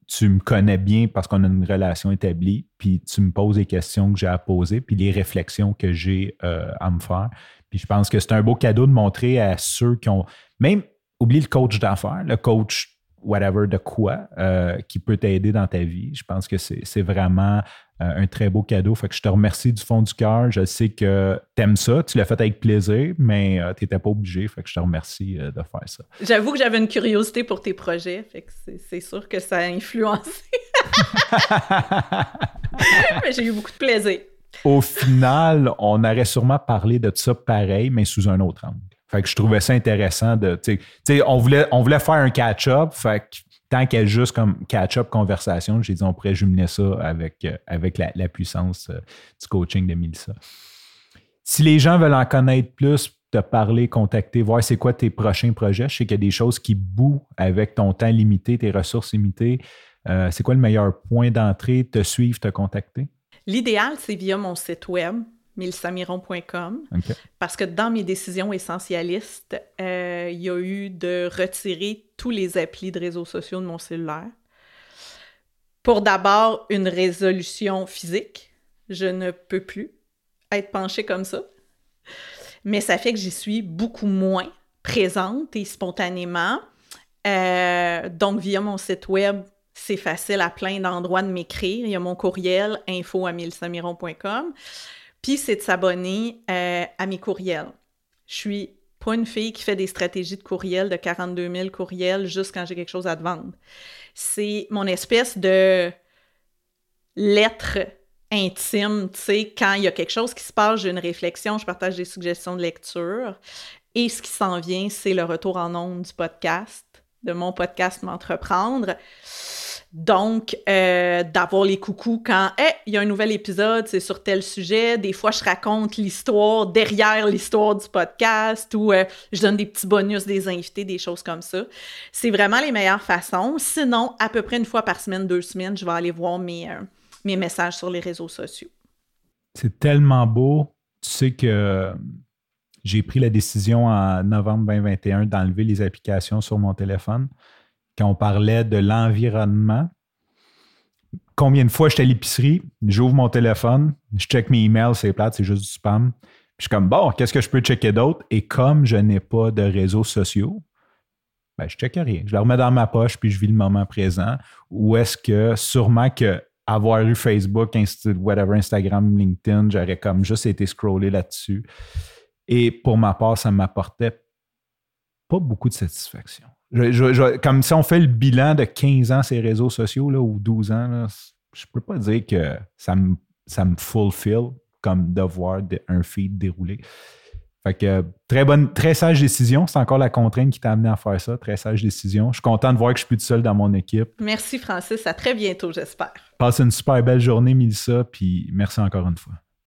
tu me connais bien parce qu'on a une relation établie, puis tu me poses les questions que j'ai à poser, puis les réflexions que j'ai euh, à me faire. Puis je pense que c'est un beau cadeau de montrer à ceux qui ont, même, oublie le coach d'affaires, le coach whatever de quoi euh, qui peut t'aider dans ta vie. Je pense que c'est vraiment euh, un très beau cadeau. Fait que je te remercie du fond du cœur. Je sais que tu aimes ça, tu l'as fait avec plaisir, mais euh, tu n'étais pas obligé. Fait que je te remercie de faire ça. J'avoue que j'avais une curiosité pour tes projets. Fait que c'est sûr que ça a influencé. [laughs] mais j'ai eu beaucoup de plaisir. Au final, on aurait sûrement parlé de ça pareil, mais sous un autre angle. Fait que je trouvais ça intéressant de. On voulait, on voulait faire un catch-up. Fait que tant qu'elle juste comme catch-up conversation, j'ai dit on pourrait jumeler ça avec, euh, avec la, puissance euh, du coaching de Milsa. Si les gens veulent en connaître plus, te parler, contacter, voir c'est quoi tes prochains projets, je sais qu'il y a des choses qui bouent avec ton temps limité, tes ressources limitées. Euh, c'est quoi le meilleur point d'entrée, te suivre, te contacter? L'idéal, c'est via mon site web, milsamiron.com, parce que dans mes décisions essentialistes, euh, il y a eu de retirer tous les applis de réseaux sociaux de mon cellulaire. Pour d'abord une résolution physique, je ne peux plus être penchée comme ça, mais ça fait que j'y suis beaucoup moins présente et spontanément. Euh, donc, via mon site web, c'est facile à plein d'endroits de m'écrire. Il y a mon courriel info à milsamiron.com. Puis c'est de s'abonner euh, à mes courriels. Je suis pas une fille qui fait des stratégies de courriel de 42 000 courriels juste quand j'ai quelque chose à te vendre. C'est mon espèce de lettre intime, tu sais, quand il y a quelque chose qui se passe, j'ai une réflexion, je partage des suggestions de lecture. Et ce qui s'en vient, c'est le retour en ondes du podcast, de mon podcast M'entreprendre. Donc, euh, d'avoir les coucous quand il y a un nouvel épisode, c'est sur tel sujet. Des fois, je raconte l'histoire derrière l'histoire du podcast ou euh, je donne des petits bonus des invités, des choses comme ça. C'est vraiment les meilleures façons. Sinon, à peu près une fois par semaine, deux semaines, je vais aller voir mes, euh, mes messages sur les réseaux sociaux. C'est tellement beau. Tu sais que j'ai pris la décision en novembre 2021 d'enlever les applications sur mon téléphone quand on parlait de l'environnement, combien de fois j'étais à l'épicerie, j'ouvre mon téléphone, je check mes emails, c'est plate, c'est juste du spam. Puis je suis comme, bon, qu'est-ce que je peux checker d'autre? Et comme je n'ai pas de réseaux sociaux, ben, je check rien. Je le remets dans ma poche, puis je vis le moment présent. Ou est-ce que sûrement que avoir eu Facebook, whatever, Instagram, LinkedIn, j'aurais comme juste été scrollé là-dessus. Et pour ma part, ça m'apportait pas beaucoup de satisfaction comme si on fait le bilan de 15 ans ces réseaux sociaux là, ou 12 ans, là, je peux pas dire que ça me, ça me fulfill comme de voir un feed dérouler. Fait que très bonne, très sage décision. C'est encore la contrainte qui t'a amené à faire ça. Très sage décision. Je suis content de voir que je suis plus tout seul dans mon équipe. Merci Francis. À très bientôt, j'espère. Passe une super belle journée, Milissa, puis merci encore une fois.